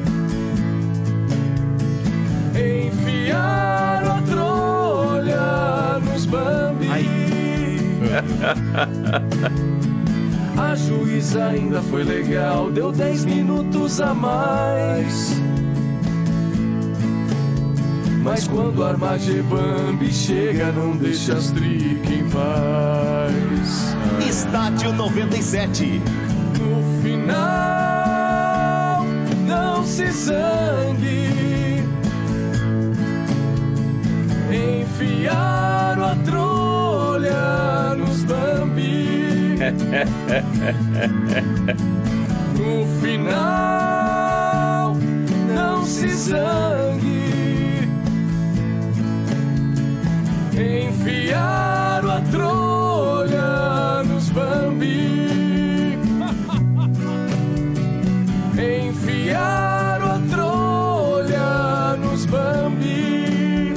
Enfiar a trolha nos bambi. A juíza ainda foi legal, deu 10 minutos a mais. Mas quando Armagebambi chega, não deixa as trica em paz. Estádio 97. No final, não se zangue. Enfiaram a trolha nos bambi. No final, não se zangue. Enfiaram a trolha bambi. Enfiaram a trolha nos bambi.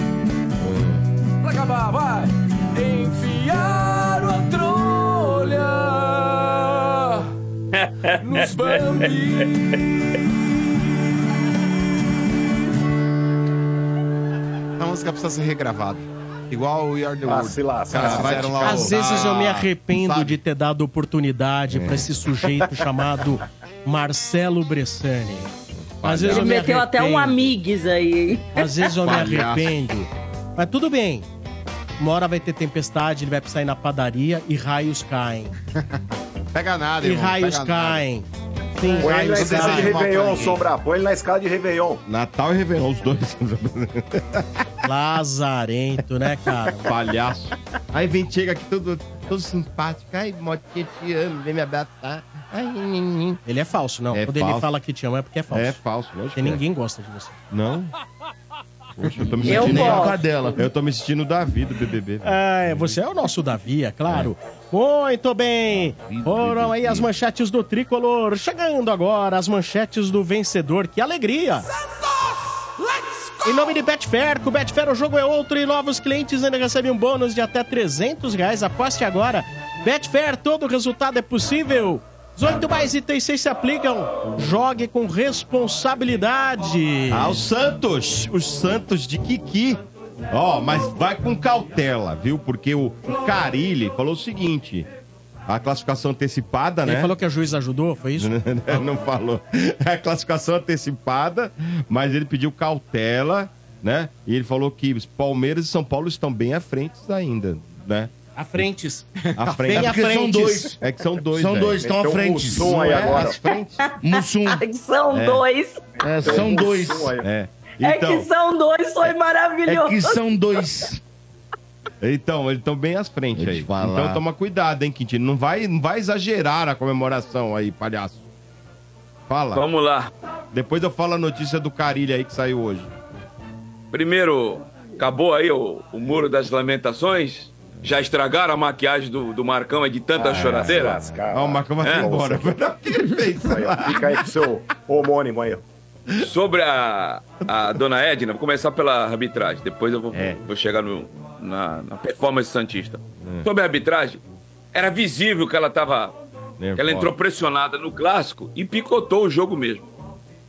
Pra acabar, vai! Enfiaram a trolha nos bambi. A música precisa ser regravada. Igual o The Ah, se fizeram lá Às vezes eu me arrependo sabe? de ter dado oportunidade pra esse sujeito chamado Marcelo Bressani. Às vezes Ele eu me meteu até um arrependo. amigues aí, hein? Às vezes eu me Palhaço. arrependo. Mas tudo bem. Uma hora vai ter tempestade, ele vai precisar ir na padaria e raios caem. Pega nada, E irmão, raios pega nada. caem. Sim, Põe ele na escala de. Réveillon, Sombra. Põe ele na escala de Réveillon. Natal e Réveillon, os dois. Lazarento, né, cara? Palhaço. Aí vem, chega aqui todo, todo simpático. Ai, Motinha, te amo, vem me abraçar. Ai, nhin, Ele é falso, não. É Quando ele falso. fala que te ama é porque é falso. É falso, lógico. Porque que é. ninguém gosta de você. Não? Poxa, eu tô me Eu sentindo... gosto. Cadela. Eu tô me sentindo Davi do BBB. É, você é o nosso Davi, é claro. Muito bem. Foram aí as manchetes do Tricolor. Chegando agora as manchetes do vencedor. Que alegria! Em nome de Betfair, com Betfair o jogo é outro e novos clientes ainda recebem um bônus de até 300 reais. Aposte agora. Betfair, todo resultado é possível. 18 mais itens 6 se aplicam. Jogue com responsabilidade. Ah, o Santos, os Santos de Kiki. Ó, mas vai com cautela, viu? Porque o, Carilli falou o seguinte: a classificação antecipada, Ele né? falou que a juiz ajudou, foi isso? Não falou. É a classificação antecipada, mas ele pediu cautela, né? E ele falou que Palmeiras e São Paulo estão bem à frente ainda, né? À frentes. À frente. Bem É à porque são dois. É que são dois. São velho. dois, estão à frente. Mussum aí agora. às frentes. Mussum. São É. dois. É, são dois. É. É Então, que são dois, foi É maravilhoso. que são dois. então eles estão bem às frentes Vou te aí. falar. Então toma cuidado, hein, Quintino. Não vai, não vai exagerar a comemoração aí, palhaço. Fala. Vamos lá. Depois eu falo a notícia do Carilho aí que saiu hoje. Primeiro, acabou aí o, o Muro das Lamentações? Já estragaram a maquiagem do, do Marcão aí de tanta Ah, choradeira? Ó, o Marcão vai É? embora. O que ele fez? Fica aí com o seu homônimo aí, ó. Sobre a, a dona Edna, vou começar pela arbitragem, depois eu vou, É. vou chegar no, na, na performance Santista. Sobre a arbitragem, era visível que ela estava. Ela entrou pressionada no clássico e picotou o jogo mesmo.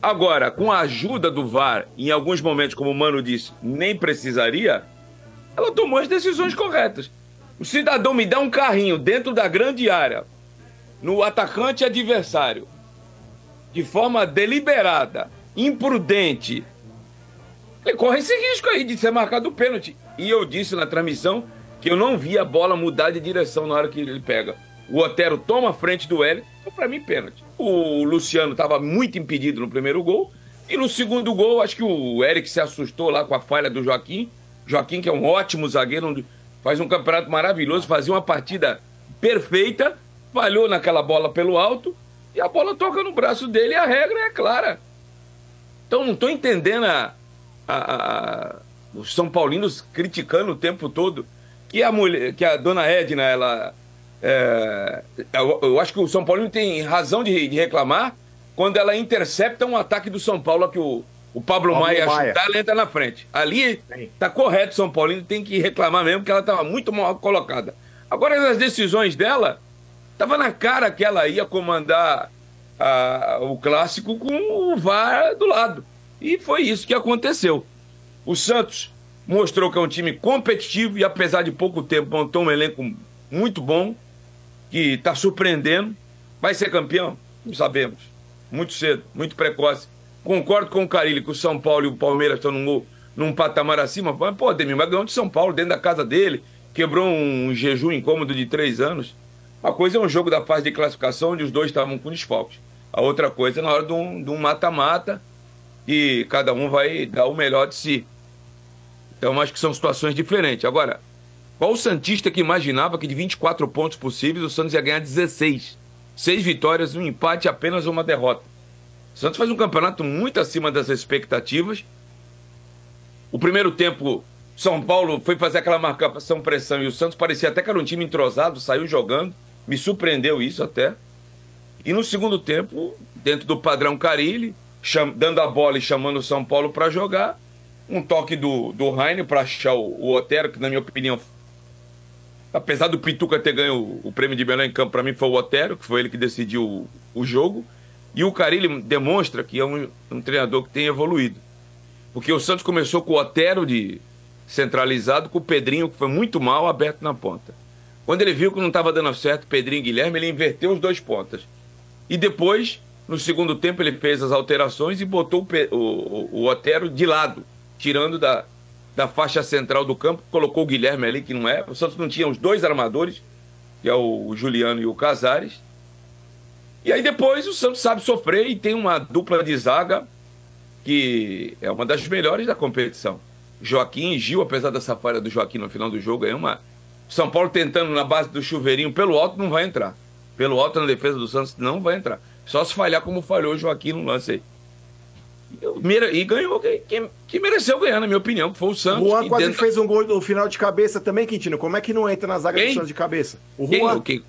Agora, com a ajuda do VAR, em alguns momentos, como o Mano disse, nem precisaria, ela tomou as decisões corretas. O cidadão me dá um carrinho dentro da grande área, no atacante adversário, de forma deliberada, imprudente, ele corre esse risco aí de ser marcado o pênalti. E eu disse na transmissão que eu não vi a bola mudar de direção na hora que ele pega. O Otero toma a frente do Hélio, então pra mim pênalti. O Luciano estava muito impedido no primeiro gol. E no segundo gol, acho que o Eric se assustou lá com a falha do Joaquim. Joaquim, que é um ótimo zagueiro, faz um campeonato maravilhoso, fazia uma partida perfeita, falhou naquela bola pelo alto, e a bola toca no braço dele e a regra é clara. Então não estou entendendo a, a- a- os São Paulinos criticando o tempo todo que a mulher, que a dona Edna, ela É, eu, eu acho que o São Paulo tem razão de, de reclamar quando ela intercepta um ataque do São Paulo que o, o Pablo, Pablo Maia ia Maia. chutar, ela entra na frente. Ali tá correto, o São Paulino tem que reclamar mesmo, que ela estava muito mal colocada. Agora, as decisões dela, tava na cara que ela ia comandar a- o clássico com o VAR do lado. E foi isso que aconteceu. O Santos mostrou que é um time competitivo e, apesar de pouco tempo, montou um elenco muito bom, que está surpreendendo. Vai ser campeão? Não sabemos. Muito cedo, muito precoce. Concordo com o Carilli que o São Paulo e o Palmeiras estão num, num patamar acima. Mas, pô, Demir, mas ganhou de São Paulo dentro da casa dele, quebrou um jejum incômodo de três anos. Uma coisa é um jogo da fase de classificação onde os dois estavam com desfalques. A outra coisa é na hora de um mata-mata e cada um vai dar o melhor de si. Então, acho que são situações diferentes. Agora, qual o Santista que imaginava que de 24 pontos possíveis o Santos ia ganhar 16? Seis vitórias, um empate apenas uma derrota. O Santos faz um campeonato muito acima das expectativas. O primeiro tempo, São Paulo foi fazer aquela marcação pressão e o Santos parecia até que era um time entrosado, saiu jogando. Me surpreendeu isso até. E no segundo tempo, dentro do padrão Carilli, dando a bola e chamando o São Paulo para jogar, um toque do, do Raine para achar o, o Otero, que na minha opinião, apesar do Pituca ter ganho o, o prêmio de melhor em campo, para mim foi o Otero, que foi ele que decidiu o, o jogo. E o Carilli demonstra que é um, um treinador que tem evoluído. Porque o Santos começou com o Otero de centralizado, com o Pedrinho, que foi muito mal, aberto na ponta. Quando ele viu que não estava dando certo, Pedrinho e Guilherme, ele inverteu os dois pontas. E depois, no segundo tempo, ele fez as alterações e botou o, o- o Otero de lado, tirando da, da faixa central do campo, colocou o Guilherme ali, que não é. O Santos não tinha os dois armadores, que é o, o Juliano e o Casares. E aí depois o Santos sabe sofrer e tem uma dupla de zaga que é uma das melhores da competição. Joaquim e Gil, apesar dessa falha do Joaquim no final do jogo, é uma. São Paulo tentando na base do chuveirinho pelo alto não vai entrar. Pelo alto na defesa do Santos não vai entrar. Só se falhar como falhou o Joaquim no lance aí. E o E ganhou quem, quem, quem mereceu ganhar, na minha opinião, que foi o Santos. Juan que quase dentro- fez um gol no final de cabeça também, Quintino. Como é que não entra na zaga Quem? do Santos de cabeça? O Quem? Juan. O quem?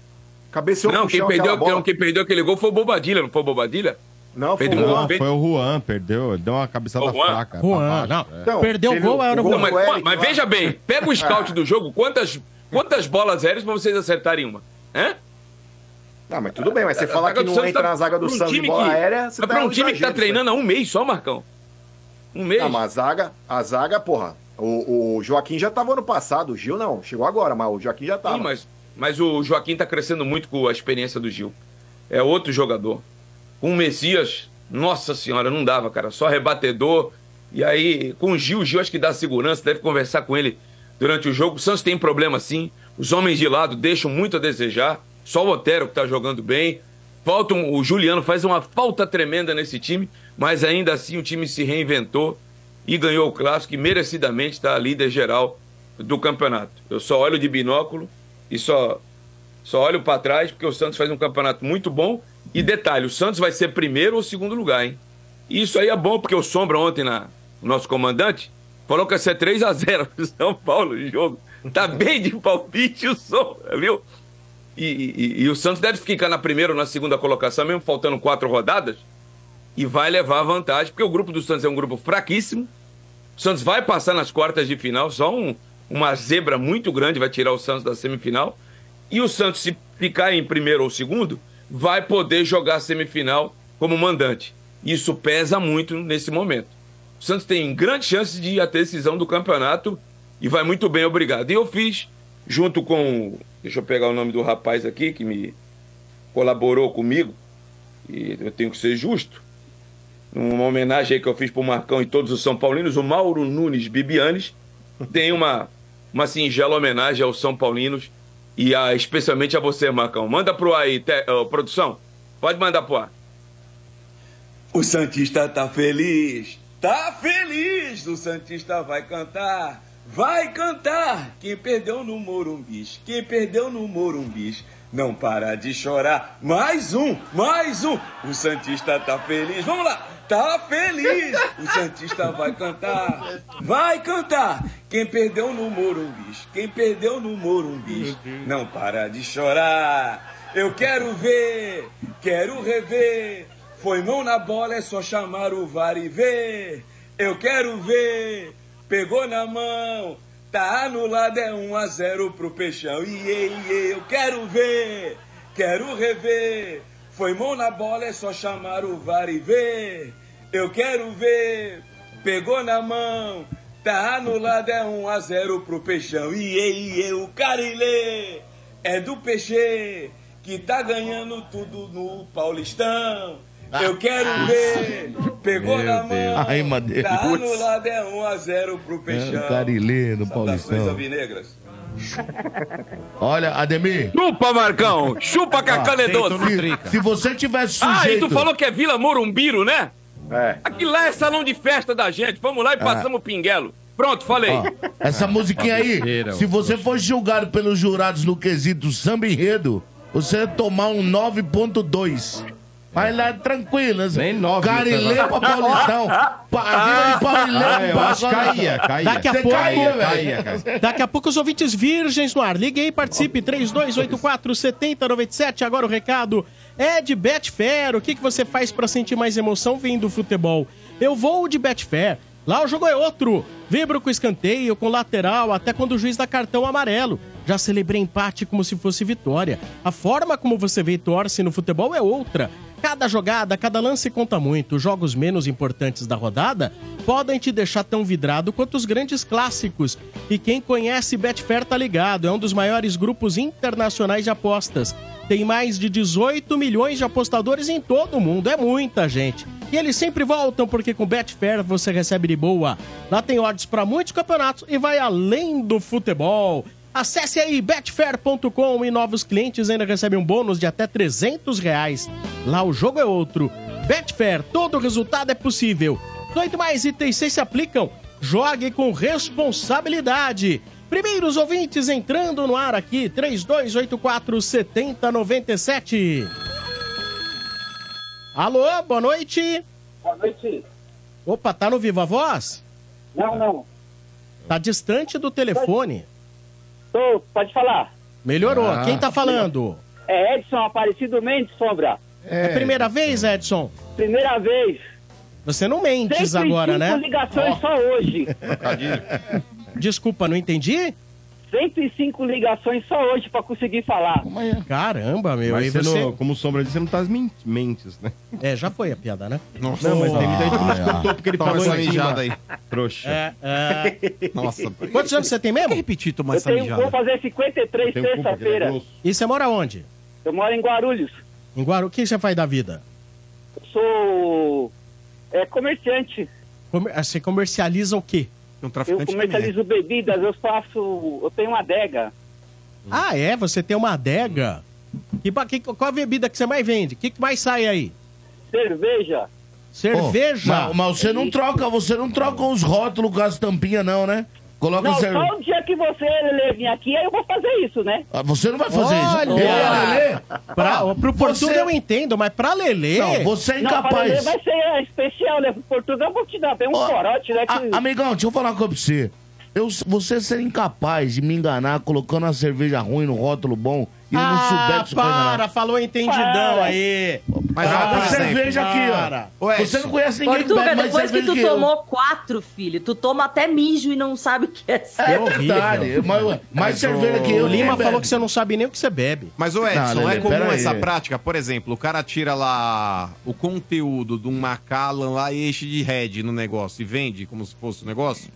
Cabeceou Não, quem chão perdeu, não, quem perdeu aquele gol foi o Bobadilha, não foi o Bobadilha? Não, foi o Não, Juan. foi o Juan, perdeu, deu uma cabeçada O Juan? fraca. Juan, não. é. Então, Perdeu o gol, era o Não, mas, mas veja bem, pega o scout do jogo, quantas, quantas bolas aéreas pra vocês acertarem uma? Hã? Não, mas tudo bem, mas você A falar zaga que não Santos entra tá- na zaga do um Santos time bola que- aérea, você Mas pra tá um time que tá treinando há um mês só, Marcão. Um mês. Não, mas a zaga, a zaga, porra, o, o Joaquim já tava ano passado, o Gil não, chegou agora, mas o Joaquim já tava. Sim, mas, mas o Joaquim tá crescendo muito com a experiência do Gil. É outro jogador. Com o Messias, nossa senhora, não dava, cara. Só rebatedor. E aí, com o Gil, o Gil acho que dá segurança, deve conversar com ele durante o jogo. O Santos tem problema sim. Os homens de lado deixam muito a desejar. Só o Otero que tá jogando bem. Falta um- o Juliano faz uma falta tremenda nesse time, mas ainda assim o time se reinventou e ganhou o clássico e merecidamente está líder geral do campeonato. Eu só olho de binóculo e só só olho para trás porque o Santos faz um campeonato muito bom. E detalhe, o Santos vai ser primeiro ou segundo lugar, hein? E isso aí é bom porque o Sombra ontem, na, o nosso comandante, falou que ia ser 3 a 0 pro São Paulo o jogo. Tá bem de palpite o Sombra, viu? E, e- e o Santos deve ficar na primeira ou na segunda colocação, mesmo faltando quatro rodadas, e vai levar vantagem, porque o grupo do Santos é um grupo fraquíssimo. O Santos vai passar nas quartas de final, só um- uma zebra muito grande vai tirar o Santos da semifinal. E o Santos, se ficar em primeiro ou segundo, vai poder jogar a semifinal como mandante. Isso pesa muito nesse momento. O Santos tem grande chance de ir à decisão do campeonato e vai muito bem, obrigado. E eu fiz, junto com. Deixa eu pegar o nome do rapaz aqui que me colaborou comigo, e eu tenho que ser justo. Uma homenagem que eu fiz pro Marcão e todos os São Paulinos, o Mauro Nunes Bibianes tem uma, uma singela homenagem aos São Paulinos e a, especialmente a você, Marcão. Manda pro ar aí, te- ó, produção. Pode mandar pro ar. O Santista tá feliz, tá feliz. O Santista vai cantar, vai cantar. Quem perdeu no Morumbis, quem perdeu no Morumbis, não para de chorar. Mais um, mais um. O Santista tá feliz. Vamos lá. tá feliz. O Santista vai cantar, vai cantar. Quem perdeu no Morumbi, quem perdeu no Morumbi, não para de chorar. Eu quero ver, quero rever. Foi mão na bola, é só chamar o VAR e ver. Eu quero ver, pegou na mão, tá anulado, é 1 a 0 pro Peixão. Iê, iê, eu quero ver, quero rever. Foi mão na bola, é só chamar o VAR e ver. Eu quero ver, pegou na mão, tá anulado, é 1 a 0 pro Peixão. Iê, iê, o Carilê é do Peixe que tá ganhando tudo no Paulistão. Eu quero ver, pegou Meu na Deus. mão, Ai, Madeira. tá Putz. anulado, é 1 a 0 pro Peixão. É, Carilê no Saudações Paulistão. alvinegras. Olha, Ademir. Chupa, Marcão! Chupa, Cacá Nedoso! Se, se você tivesse Ah, e sujeito... tu falou que é Vila Morumbiro, né? É. Aquilo lá é salão de festa da gente. Vamos lá e Ah. passamos o pinguelo. Pronto, falei. Ó, essa musiquinha aí, se você for julgado pelos jurados no quesito samba enredo, você ia tomar um 9.2. Mas lá tranquilo, né? Nem nove, Carilê pra lá. Paulistão. Pa- de Paulistão. Ah, eu acho que caía, caía. Daqui a Você pouco, caía, caía, velho. daqui a pouco os ouvintes virgens no ar. Ligue aí, participe. 3284 7097. Agora o recado é de Betfair. O que, que você faz pra sentir mais emoção vindo do futebol? Eu vou de Betfair. Lá o jogo é outro. Vibro com escanteio, com lateral, até quando o juiz dá cartão amarelo. Já celebrei empate como se fosse vitória. A forma como você vê e torce no futebol é outra. Cada jogada, cada lance conta muito. Os jogos menos importantes da rodada podem te deixar tão vidrado quanto os grandes clássicos. E quem conhece Betfair tá ligado, é um dos maiores grupos internacionais de apostas. Tem mais de 18 milhões de apostadores em todo o mundo, é muita gente. E eles sempre voltam porque com Betfair você recebe de boa. Lá tem odds para muitos campeonatos e vai além do futebol. Acesse aí betfair.com e novos clientes ainda recebem um bônus de até 300 reais. Lá o jogo é outro. Betfair, todo resultado é possível. 18 mais itens se aplicam. Jogue com responsabilidade. Primeiros ouvintes entrando no ar aqui, 3284 7097. Alô, boa noite. Boa noite. Opa, tá no Viva Voz? Não, não. Tá distante do telefone. Tô, pode falar. Melhorou. Ah. Quem tá falando? É Edson Aparecido Mendes, Sombra. É primeira vez, Edson? Primeira vez. Você não mentes 105 agora, né? ligações só hoje. Desculpa, não entendi? 105 ligações só hoje pra conseguir falar. Caramba, meu. Mas e você você... não- como sombra disso, você não tá as men- mentes, né? É, já foi a piada, né? Nossa. Não, mas tem muita gente que não escutou porque ele Toma falou essa em cima. mijada aí. Trouxa. É, é... Nossa. Quantos anos você tem mesmo? repetir tomar Eu tenho, vou fazer 53 Tem um cu, porque ele é terça-feira. E você mora onde? Eu moro em Guarulhos. Em Guarulhos. O que você faz da vida? Eu sou é, comerciante. Comer- Você comercializa o quê? Um Eu comercializo bebidas, eu faço. Eu tenho uma adega. Ah, é? Você tem uma adega? Que, ba- que- qual a bebida que você mais vende? O que, que mais sai aí? Cerveja. Cerveja? Mas, mas você não troca, você não troca os rótulos com as tampinhas, não, né? Coloca Não, cer- só o dia que você Lelê, vir aqui, aí eu vou fazer isso, né? Ah, Você não vai fazer Olha! isso. Eu, Lelê, Pra, ó, pro Portuga você- eu entendo, mas pra Lelê... Não, você é Não, pra incapaz. Lelê vai ser é, especial, né? Pro Portugal eu vou te dar. Tem um corote, né? Que... A- amigão, deixa eu falar uma coisa pra você. Eu, você ser incapaz de me enganar colocando uma cerveja ruim no rótulo bom e eu não souber Ah, que para, falou entendidão Para. aí. Mas Para, a cerveja aqui, ó. Você não conhece ninguém que Portuga, bebe mais depois que cerveja tu eu. tomou quatro, filho, tu toma até mijo e não sabe o que é É certo. verdade. Mas, mais cerveja que eu. O Lima falou bebe. que você não sabe nem o que você bebe. Mas, o Edson, Não, Lelê, é comum pera aí. essa prática? Por exemplo, o cara tira lá o conteúdo de um Macallan lá e enche de Red no negócio e vende como se fosse o negócio?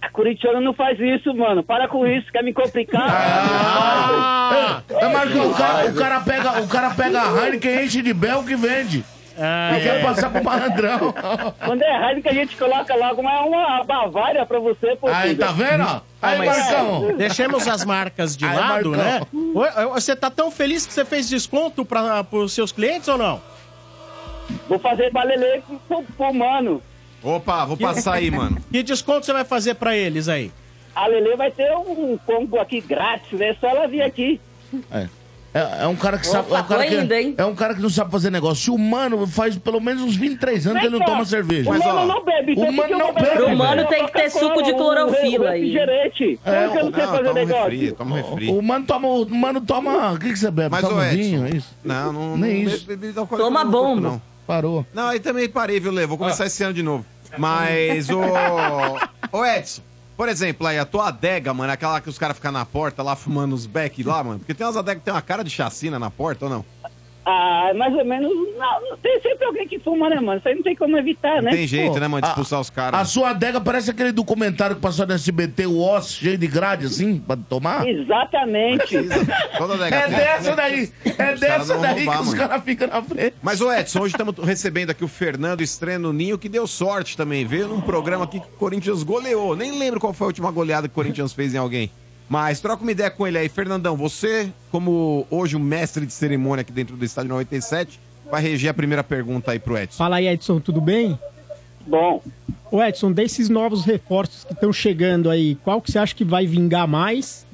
A corintiano não faz isso, mano. Para com isso, quer me complicar. Ah! É, Marcão, o cara, o cara pega, o cara pega a Heineken, enche de Bel que vende. Ah, e quer passar pro malandrão. Quando é Heineken, a gente coloca logo uma, uma Bavária pra você, Portuga. Aí, tá vendo? ó? Aí, Ah, Marcão. Deixemos as marcas de Aí, lado, Marcão. né? Você tá tão feliz que você fez desconto para os seus clientes ou não? Vou fazer pra Lelê pro, pro mano. Opa, vou passar aí, mano. Que desconto você vai fazer para eles aí? A Lelê vai ter um combo aqui grátis, né? Só ela vir aqui. É. É, é um cara que sabe. Opa, é, um cara que, indo, hein? é um cara que não sabe fazer negócio. Se o mano faz pelo menos uns 23 anos que ele não toma cerveja. O mano não bebe. O sabe mano que não bebe. Pro mano tem que ter suco de clorofila aí. refrigerante. É, eu não sei Não, fazer toma um negócio? refri, toma um refri. O mano toma. O mano toma. O que, que você bebe? Mas, toma vinho, é isso? Não, não. Nem não isso. Toma bomba. Não. Parou. Não, aí também parei, viu, Lê? Vou começar esse ano de novo. Mas, ô. Ô, Edson, por exemplo, aí a tua adega, mano, aquela que os caras ficam na porta lá fumando os beck lá, mano. Porque tem umas adegas que tem uma cara de chacina na porta ou não? Ah, mais ou menos. Não, tem sempre alguém que fuma, né, mano? Isso aí não tem como evitar, né? Não tem jeito, Pô, né, mano, de a- expulsar os caras. A sua adega parece aquele documentário que passou no SBT, o osso cheio de grade, assim, pra tomar. Exatamente. Toda adega É tem. dessa daí. É dessa daí roubar, que os caras ficam na frente. Mas, ô Edson, hoje estamos recebendo aqui o Fernando Estranho no Ninho, que deu sorte também. Veio num programa aqui que o Corinthians goleou. Nem lembro qual foi a última goleada que o Corinthians fez em alguém. Mas troca uma ideia com ele aí. Fernandão, você, como hoje o mestre de cerimônia aqui dentro do Estádio 97, vai reger a primeira pergunta aí pro Edson. Fala aí, Edson, tudo bem? Bom. Ô, Edson, desses novos reforços que estão chegando aí, qual que você acha que vai vingar mais?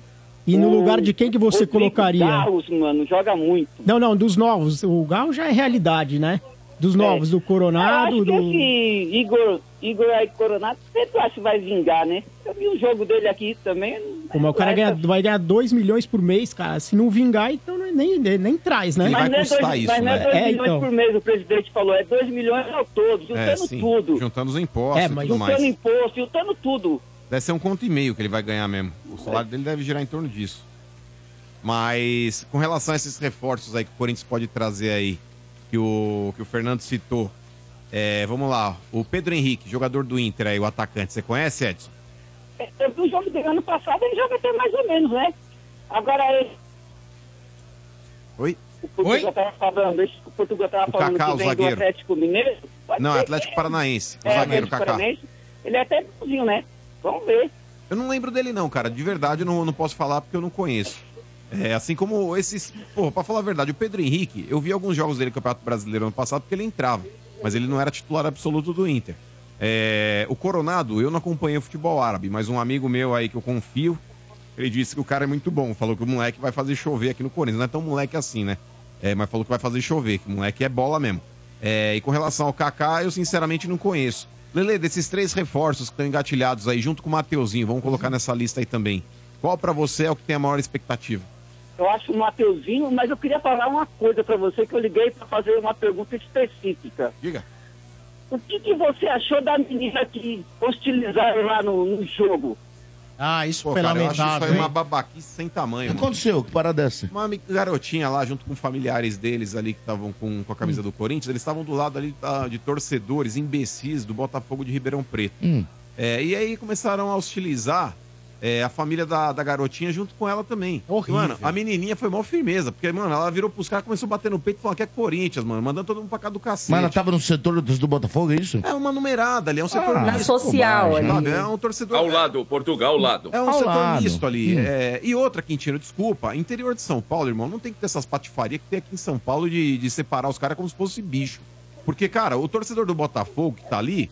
E no O- lugar de quem que você Rodrigo colocaria? Carlos, mano, joga muito. Não, não, dos novos. O Gal já é realidade, né? Dos novos, do Eu Coronado, acho que do... esse Igor, Igor aí Coronado, sempre acho que vai vingar, né? Eu vi o jogo dele aqui também. Como o cara ganha, vai ganhar 2 milhões por mês, cara. Se não vingar, então não- nem, nem, nem traz, né? Mas não é dois, mas não é dois É, milhões então. por mês, o presidente falou. É 2 milhões ao todo, É, juntando sim. tudo. Juntando os impostos É, e mas- Juntando mais. imposto, juntando tudo. Deve ser um conto e meio que ele vai ganhar mesmo. O salário dele deve girar em torno disso. Mas com relação a esses reforços aí que o Corinthians pode trazer aí, que o, que o Fernando citou. é, vamos lá, o Pedro Henrique, jogador do Inter aí, o atacante. Você conhece, Edson? Eu vi o jogo dele ano passado, ele joga até mais ou menos, né? Agora, ele, Oi? o Portugal tava falando, o Portugal tava O falando Kaká, que vem do. Atlético Mineiro. pode Não, ser é Atlético Paranaense. O É, zagueiro. Paranaense. Ele é até bonzinho, né? Vamos ver. Eu não lembro dele não, cara. De verdade, eu não, não posso falar porque eu não conheço. É, assim como esses... Pô, pra falar a verdade, o Pedro Henrique, eu vi alguns jogos dele no Campeonato Brasileiro ano passado porque ele entrava. Mas ele não era titular absoluto do Inter. É, o Coronado, eu não acompanhei o futebol árabe, mas um amigo meu aí que eu confio, ele disse que o cara é muito bom. Falou que o moleque vai fazer chover aqui no Corinthians. Não é tão moleque assim, né? É, mas falou que vai fazer chover, que o moleque é bola mesmo. É, e com relação ao Kaká, eu sinceramente não conheço. Lele, desses três reforços que estão engatilhados aí, junto com o Mateuzinho, vamos colocar nessa lista aí também. Qual pra você é o que tem a maior expectativa? Eu acho o Mateuzinho, mas eu queria falar uma coisa pra você que eu liguei pra fazer uma pergunta específica. Diga. O que, que você achou da menina que hostilizaram lá no, no jogo? Ah, isso Pô, foi cara, eu acho isso lamentável, aí hein? uma babaquice sem tamanho. O que mano. aconteceu? Que parada dessa? Uma ami- garotinha lá, junto com familiares deles ali que estavam com, com a camisa do Corinthians, eles estavam do lado ali da- de torcedores, imbecis do Botafogo de Ribeirão Preto. Hum. É, e aí começaram a hostilizar é, a família da, da garotinha junto com ela também. Horrível. Mano, a menininha foi mó firmeza, porque, mano, ela virou pros caras, começou a bater no peito e falou que é Corinthians, mano, mandando todo mundo pra cá do cacete. Mas ela tava no setor do, do Botafogo, é isso? É uma numerada ali, é um setor Ah, misto. social sabe? ali. É um torcedor... Ao lado, Portugal ao lado. É um Ao setor lado. misto ali. Hum. É, e outra, Quintino, desculpa, interior de São Paulo, irmão, não tem que ter essas patifarias que tem aqui em São Paulo de, de separar os caras como se fosse bicho. Porque, cara, o torcedor do Botafogo que tá ali,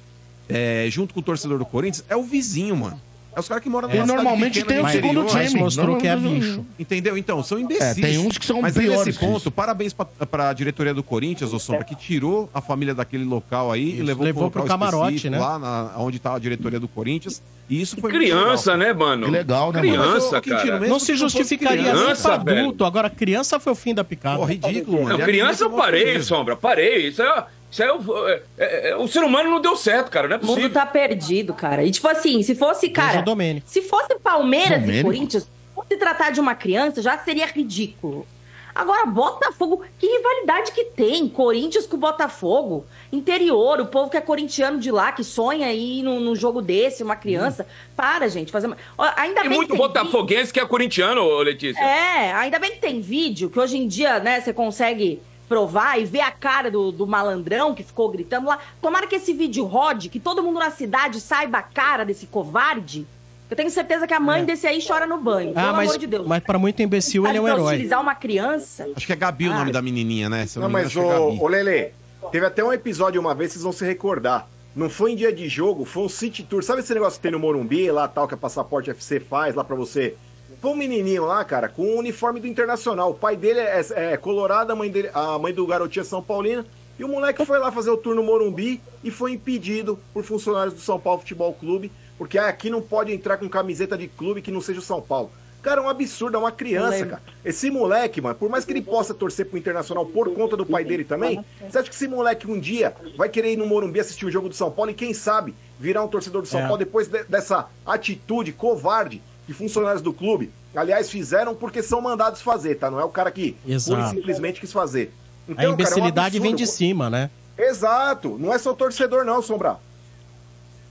é, junto com o torcedor do Corinthians, é o vizinho, mano. É os caras que moram E normalmente tem o segundo time. mostrou que é bicho. Entendeu? Então, são imbecis. É, tem uns que são Mas aí, piores nesse que ponto, isso. parabéns pra, pra diretoria do Corinthians, ô Sombra, que tirou a família daquele local aí e levou, levou pra pro camarote, né? Lá na, onde tá a diretoria do Corinthians. E isso foi Criança, né, mano? Que legal, né, mano? Criança, ô, Quintino, cara. mesmo Não se justificaria nem criança, pra velho. adulto. Agora, criança foi o fim da picada. Pô, ridículo, mano. Não, a criança eu parei, tomou Sombra, parei. Isso é, isso é, o- é- é- é- o ser humano não deu certo, cara, não é O mundo possível. tá perdido, cara. E tipo assim, se fosse, cara. Se fosse Palmeiras Domênico? e Corinthians, se tratar de uma criança, já seria ridículo. Agora, Botafogo, que rivalidade que tem? Corinthians com Botafogo. Interior, o povo que é corintiano de lá, que sonha ir num, num jogo desse, uma criança. Para, gente, fazer Ainda Tem bem muito que tem botafoguense que é corintiano, Letícia. é, ainda bem que tem vídeo, que hoje em dia, né, você consegue provar e ver a cara do, do malandrão que ficou gritando lá. Tomara que esse vídeo rode, que todo mundo na cidade saiba a cara desse covarde. Eu tenho certeza que a mãe desse aí chora no banho. Ah, pelo mas, amor de Deus. mas pra muito imbecil ele é um herói. utilizar uma criança. Acho que é Gabi o nome da menininha, né? Não, não, mas que é ô Lele, teve até um episódio uma vez, vocês vão se recordar. Não foi em dia de jogo, foi um City Tour. Sabe esse negócio que tem no Morumbi lá tal, que a Passaporte FC faz lá pra você Foi um menininho lá, cara, com o uniforme do Internacional. O pai dele é, é colorado, a mãe, dele, a mãe do garotinho é São Paulina. E o moleque foi lá fazer o turno Morumbi e foi impedido por funcionários do São Paulo Futebol Clube, porque aqui não pode entrar com camiseta de clube que não seja o São Paulo. Cara, é um absurdo, é uma criança, cara. Esse moleque, mano, por mais que ele possa torcer pro Internacional por conta do pai dele também, você acha que esse moleque um dia vai querer ir no Morumbi assistir o jogo do São Paulo e quem sabe virar um torcedor do São É. Paulo depois de- dessa atitude covarde que funcionários do clube, aliás, fizeram porque são mandados fazer, tá? Não é o cara que pura e simplesmente quis fazer. A cara, é um imbecilidade vem de cima, né? Exato, não é só torcedor não, Sombra.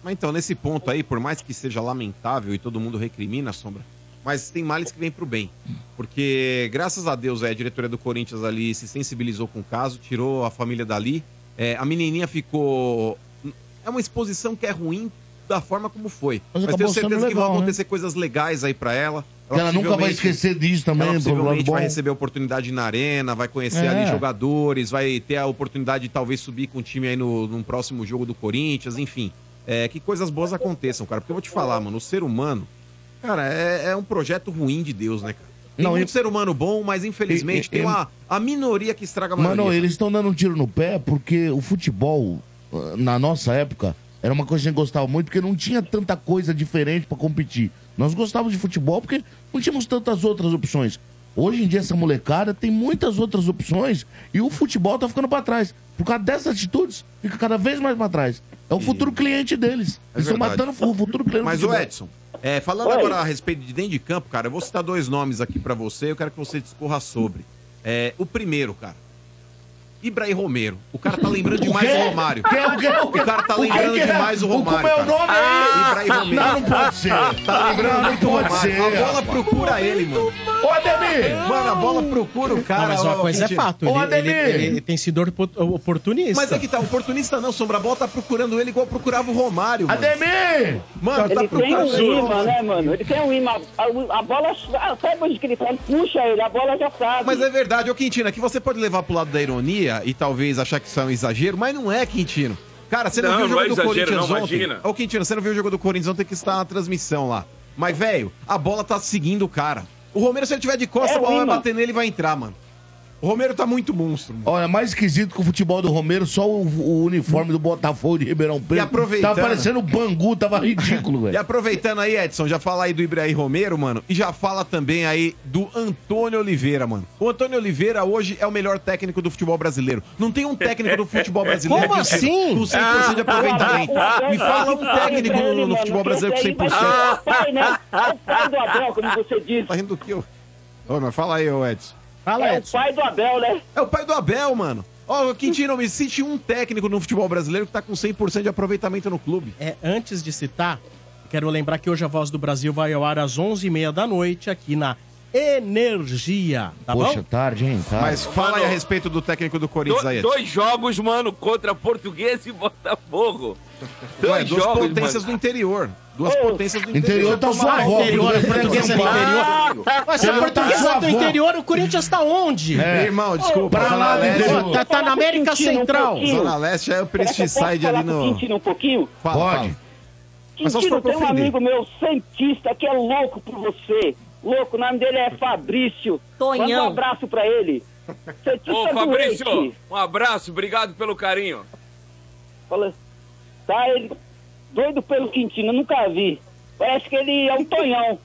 Mas então, nesse ponto aí, por mais que seja lamentável e todo mundo recrimina, Sombra, mas tem males que vêm pro bem. Porque, graças a Deus, é, a diretoria do Corinthians ali se sensibilizou com o caso, tirou a família dali. É, a menininha ficou... É uma exposição que é ruim da forma como foi. Mas Mas, acabou tenho certeza sendo que vão legal, né? acontecer coisas legais aí pra ela. Que ela nunca vai esquecer disso também, Ela possivelmente vai receber oportunidade na arena, vai conhecer É. ali jogadores, vai ter a oportunidade de talvez subir com o time aí no, num próximo jogo do Corinthians, enfim. É, que coisas boas aconteçam, cara. Porque eu vou te falar, mano, o ser humano, cara, é, é um projeto ruim de Deus, né, cara? Tem Não, muito e- ser humano bom, mas infelizmente e- tem e- uma, a minoria que estraga a maioria. Mano, eles estão dando um tiro no pé porque o futebol, ah, na nossa época, era uma coisa que a gente gostava muito porque não tinha tanta coisa diferente pra competir. Nós gostávamos de futebol porque não tínhamos tantas outras opções. Hoje em dia, essa molecada tem muitas outras opções e o futebol tá ficando pra trás. Por causa dessas atitudes, fica cada vez mais pra trás. É o futuro cliente deles. É Eles estão matando o futuro cliente do Mas, o. Edson, é, falando Oi. agora a respeito de dentro de campo, cara, eu vou citar dois nomes aqui pra você, eu quero que você discorra sobre. É, o primeiro, cara. Ibrahim Romero. O cara tá lembrando demais o Romário. Quê? O quê? O quê? cara tá O quê lembrando é? demais o Romário. como é o cara. nome aí? Ibrahim Não, Romero. não pode ser. Tá lembrando Não, não muito o pode Romário. ser, A bola procura ele, mano. Ô, Ademir! Mano, a bola procura o cara. Não, mas uma coisa é fato. Ele, ele- ele tem sido opo- oportunista. Mas é que tá, oportunista não, Sombra. A bola tá procurando ele igual procurava o Romário. Mano. Ademir! Mano, tá Ele tem um procurando. imã, né, mano? Ele tem um imã. A, a bola, sabe onde que ele tá? Ele puxa ele, a bola já sabe. Mas é verdade, ô Quintino, aqui você pode levar pro lado da ironia e talvez achar que isso é um exagero, mas não é, Quintino. Cara, você não, Não, viu o jogo é do exagero, Corinthians não, ontem? imagina. Ô Quintino, você não viu o jogo do Corinthians ontem que está na transmissão lá. Mas, velho, a bola tá seguindo o cara. O Romero, se ele tiver de costas, É a bola vai bater nele e vai entrar, mano. O Romero tá muito monstro. mano. Olha, mais esquisito que o futebol do Romero, só o, o uniforme do Botafogo de Ribeirão Preto. E aproveitando- Tava parecendo Bangu, tava ridículo, E velho. aproveitando aí, Edson, já fala aí do Ibrahim Romero, mano, e já fala também aí do Antônio Oliveira, mano. O Antônio Oliveira hoje é o melhor técnico do futebol brasileiro. Não tem um técnico do futebol brasileiro Como que- assim? com 100% de aproveitamento. Me fala um técnico no, no futebol brasileiro com 100%. É o pai, né? É o pai do Abel, como você disse. Tá rindo do que, ô? Ô, mas fala aí, ô Edson. Fala, É o pai do Abel, né? É o pai do Abel, mano. Ó, Quintino, me cite um técnico no futebol brasileiro que tá com 100% de aproveitamento no clube. É, antes de citar, quero lembrar que hoje a Voz do Brasil vai ao ar às 11h30 da noite aqui na Energia, tá Poxa, bom? tarde, hein? Tarde. Mas fala aí a respeito do técnico do Corinthians Do- aí, dois jogos, mano, contra Português e Botafogo. Dois Ué, duas jogos, potências mano. do interior. Duas potências do interior. Interior tá sua avó. interior, porque a portuguesa é do interior. Mas se a Interior tá é do interior, o Corinthians tá onde? É. Irmão, desculpa. Pra lá do Leste- interior. Tá, tá na América Central. Zona Leste é o Prestige ali o no. Um pouquinho? Fala, Pode. fala. Mas só se for tem um amigo meu, cientista, que é louco por você. Louco, o nome dele é Fabrício. Tonhão. Manda um abraço pra ele. Ô, Fabrício, doente. um abraço, obrigado pelo carinho. Fala, tá ele doido pelo Quintino, eu nunca vi. Parece que ele é um tonhão.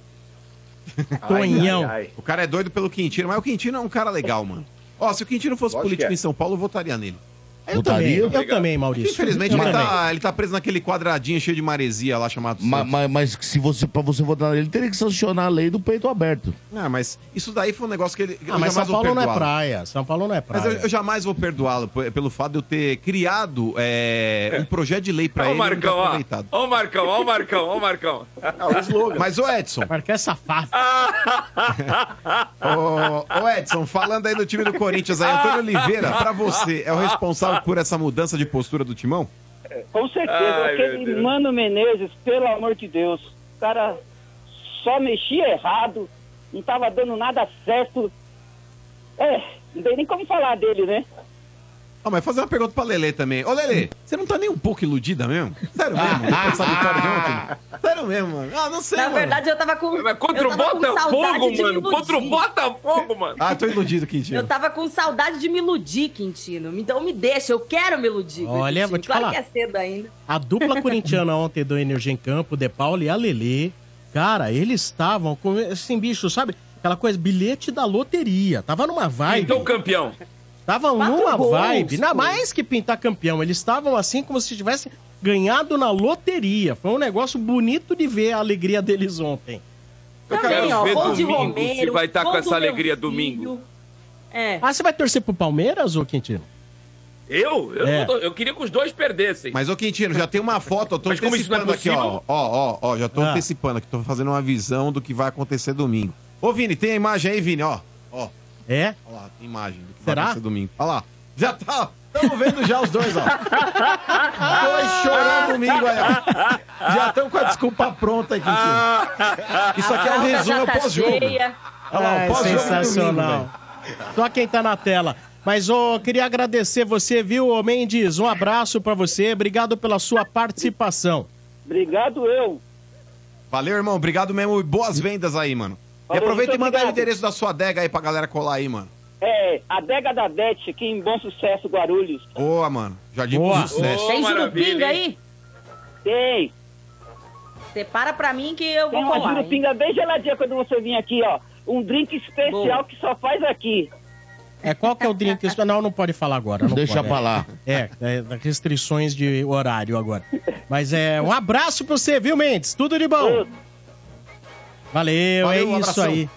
Tonhão. O cara é doido pelo Quintino, mas o Quintino é um cara legal, mano. Ó, se o Quintino fosse Lógico político é. em São Paulo, eu votaria nele. Eu também, Votaria? eu também, Maurício. Infelizmente, ele também. tá, ele tá preso naquele quadradinho cheio de maresia lá chamado Ma- Santos. ma- Mas, se você, pra você votar nele, teria que sancionar a lei do peito aberto. Ah, mas isso daí foi um negócio que ele. Ah, mas São Paulo não é praia. São Paulo não é Mas praia. eu, eu jamais vou perdoá-lo pelo fato de eu ter criado é, um projeto de lei pra Ó o ele não ter Marcão, ó. Ó o Marcão, ó o Marcão, ó o Marcão. É. Mas, ô Edson, Marcão é safado. ô, ô Edson, falando aí do time do Corinthians aí, Antônio Oliveira, pra você, é o responsável por essa mudança de postura do timão? Com certeza. Ai, Aquele. Mano Menezes, pelo amor de Deus. O cara só mexia errado, não tava dando nada certo. É, não tem nem como falar dele, né? Ah, mas fazer uma pergunta pra Lelê também. Ô, Lelê, você não tá nem um pouco iludida mesmo? Sério mesmo? Depois dessa vitória de ontem? Sério mesmo, mano? Ah, não sei, Na mano. verdade, eu tava com. Mas contra o Botafogo, mano. Contra o. Botafogo, mano. Ah, tô iludido, Quintino. Eu tava com saudade de me iludir, Quintino. Então me deixa, eu quero me iludir. Olha, esse vou te claro falar. que é cedo ainda. A dupla corintiana ontem do Energia em Campo, o De Paulo e a Lelê, cara, eles estavam com assim, bicho, sabe? Aquela coisa, bilhete da loteria. Tava numa vibe. Então, campeão. Estavam numa gols, vibe. Ainda mais que pintar campeão. Eles estavam assim como se tivessem ganhado na loteria. Foi um negócio bonito de ver a alegria deles ontem. Eu Também, quero ó, ver gol de domingo Romero, se vai estar gol com essa alegria filho. domingo. É. Ah, você vai torcer pro Palmeiras, ô Quintino? Eu? Eu, É. tô- eu queria que os dois perdessem. Mas, ô Quintino, já tem uma foto, eu tô Mas é antecipando aqui, ó. Ó, ó, ó, já tô Ah. antecipando aqui, tô fazendo uma visão do que vai acontecer domingo. Ô, Vini, tem a imagem aí, Vini, ó. Ó, É? ó lá, tem imagem do que Será? vai acontecer domingo. Ó lá, já tá, estamos vendo já os dois, ó. Dois chorando domingo aí, ó. Já estão com a desculpa pronta aí, Quintino. Isso aqui é o A resumo, é tá pós-jogo. Olha lá, É, o pós-jogo sensacional. domingo, Só quem tá na tela. Mas, ô, queria agradecer você, viu, ô Mendes? Um abraço pra você. Obrigado pela sua participação. Obrigado eu. Valeu, irmão. Obrigado mesmo e boas vendas aí, mano. E aproveita e manda o endereço da sua adega aí pra galera colar aí, mano. É, Adega da Bete, aqui em Bom Sucesso, Guarulhos. Boa, mano. Jardim Boa. Bom Sucesso. Tem maravilha, jurupinga aí? Tem. Separa pra mim que eu Tem vou uma colar. hein? jurupinga bem geladinha quando você vir aqui, ó. Um drink especial Boa. que só faz aqui. É, qual que é o drink? Isso- Não, não pode falar agora. não Deixa pode, pra é. lá. É, é, restrições de horário agora. Mas é um abraço pra você, viu, Mendes? Tudo de bom. Valeu, Valeu, é um isso abração. aí.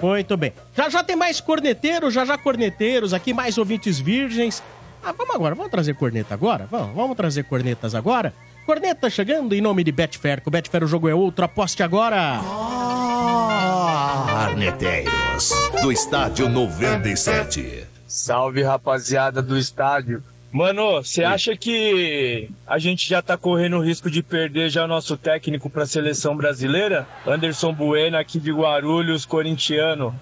Muito bem. Já já tem mais corneteiros, já já corneteiros aqui, mais ouvintes virgens. Ah, vamos agora, vamos trazer corneta agora? Vamos, vamos trazer cornetas agora? Corneta chegando em nome de Betfair. Com Betfair o jogo é outro, aposte agora. Arneteiros, do Estádio 97. Salve, rapaziada do estádio. Mano, você acha que a gente já tá correndo o risco de perder já o nosso técnico pra seleção brasileira? Anderson Bueno, aqui de Guarulhos, corintiano.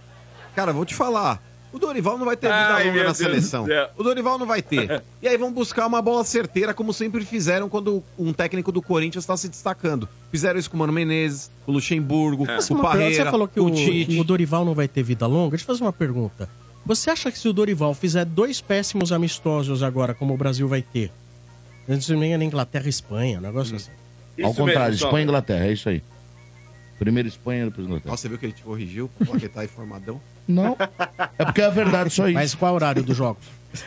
Cara, vou te falar. O Dorival não vai ter vida Ai, longa na Deus seleção. O Dorival não vai ter. E aí vão buscar uma bola certeira, como sempre fizeram quando um técnico do Corinthians está se destacando. Fizeram isso com o Mano Menezes, o Luxemburgo, Mas o uma pergunta, Parreira, você falou que o o, Tite. o Dorival não vai ter vida longa. Deixa eu fazer uma pergunta. Você acha que se o Dorival fizer dois péssimos amistosos agora, como o Brasil vai ter? Antes de mim é na Inglaterra e Espanha, um negócio Hum. assim. Ao Isso contrário, mesmo, Espanha e. Inglaterra, é isso aí. Primeiro Espanha, depois Inglaterra. Nossa, você viu que ele te corrigiu? Porque tá informadão. Não. É porque é verdade, só isso. Mas qual é o horário dos jogos?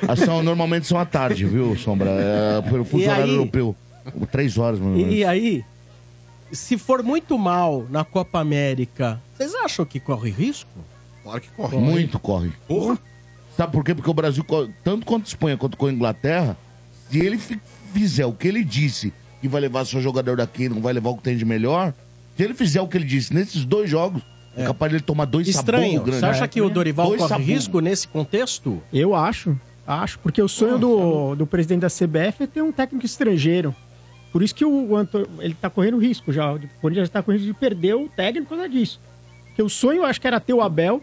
Ação, normalmente são à tarde, viu, Sombra? É, pelo fuso horário aí? europeu. Três horas, menos. E, e aí, se for muito mal na Copa América, vocês acham que corre risco? Claro que corre. Muito corre. Porra. Sabe por quê? Porque o Brasil, tanto quanto Espanha quanto com a Inglaterra, se ele fi- fizer o que ele disse que vai levar seu jogador daqui, não vai levar o que tem de melhor, se ele fizer o que ele disse nesses dois jogos, é, capaz de ele tomar dois Estranho. sabugos grandes. Você acha que o Dorival Dois corre risco nesse contexto? Eu acho. Acho, porque o sonho do, do presidente da CBF é ter um técnico estrangeiro. Por isso que o Anto, ele tá correndo risco já. O Corinthians já tá correndo risco de perder o técnico por causa disso. Porque o sonho eu acho que era ter o Abel.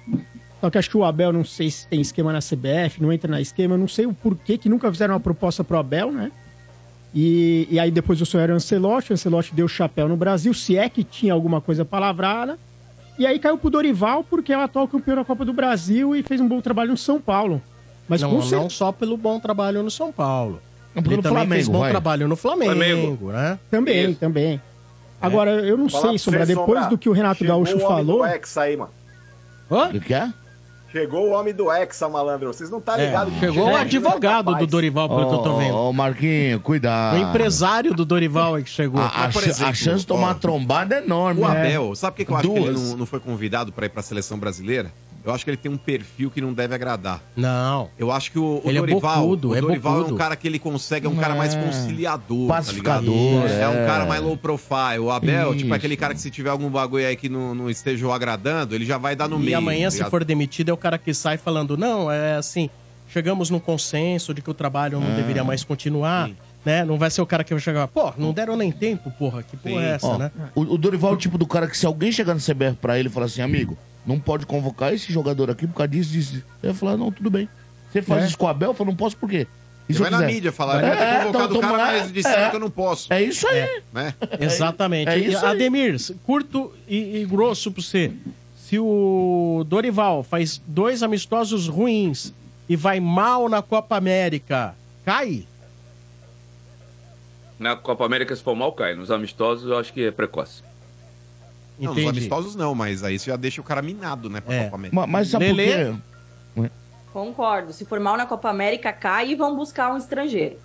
Só que acho que o Abel, não sei se tem esquema na CBF, não entra na esquema. Eu não sei o porquê que nunca fizeram uma proposta pro Abel, né? E, e aí depois o sonho era o Ancelotti. O Ancelotti deu chapéu no Brasil, se é que tinha alguma coisa palavrada. E aí caiu pro Dorival, porque é o atual campeão da Copa do Brasil e fez um bom trabalho no São Paulo. Mas não, com não certeza. só pelo bom trabalho no São Paulo. Ele pelo também Flamengo, fez bom vai. trabalho no Flamengo, Flamengo. né? Também, também. Agora, eu não Falar sei, pra Sombra, você, depois Sombra, do que o Renato chegou Gaúcho o homem falou. do Hexa aí, mano. O que é? Chegou o homem do Hexa, malandro. Vocês não tá É, ligados. que chegou o advogado do Dorival, pelo que eu tô vendo. Ô, Marquinho, cuidado. O empresário do Dorival é que chegou. A, a, cha- a chance de tomar uma trombada é enorme. O né? Abel, sabe por que, que eu acho que ele não, não foi convidado pra ir pra seleção brasileira? Eu acho que ele tem um perfil que não deve agradar. Não. Eu acho que o, o Ele é Dorival, bocudo, o é Dorival é, bocudo. um cara que ele consegue, é um cara mais É. conciliador. tá Pacificador, ligado? é. é. um cara mais low profile. O Abel, Isso. tipo, é aquele cara que se tiver algum bagulho aí que não, não esteja agradando, ele já vai dar no e meio. amanhã, tá se for demitido, é o cara que sai falando: não, é assim, chegamos num consenso de que o trabalho não Ah. deveria mais continuar. Né? Não vai ser o cara que vai chegar, pô, não deram nem tempo, porra. Que porra é essa, Ó, né? o, o Dorival é o tipo do cara que se alguém chegar no CBF pra ele e falar assim, amigo, não pode convocar esse jogador aqui por causa disso, disso. Ele vai falar, não, tudo bem. Você faz É. isso com o Abel? Eu falo, não posso por quê? E Você vai eu na mídia falar, É, eu convocar então do cara, toma lá. mas disseram É. que eu não posso. É isso aí. Né? Exatamente. É isso aí. Ademir, curto e, e grosso pra você. Se o Dorival faz dois amistosos ruins e vai mal na Copa América, cai? Na Copa América, se for mal, cai. Nos amistosos, eu acho que é precoce. Não, nos amistosos não, mas aí você já deixa o cara minado, né, pra É. Copa América. Ma- Mas sabe Lelê? por quê? Concordo. Se for mal na Copa América, cai e vão buscar um estrangeiro.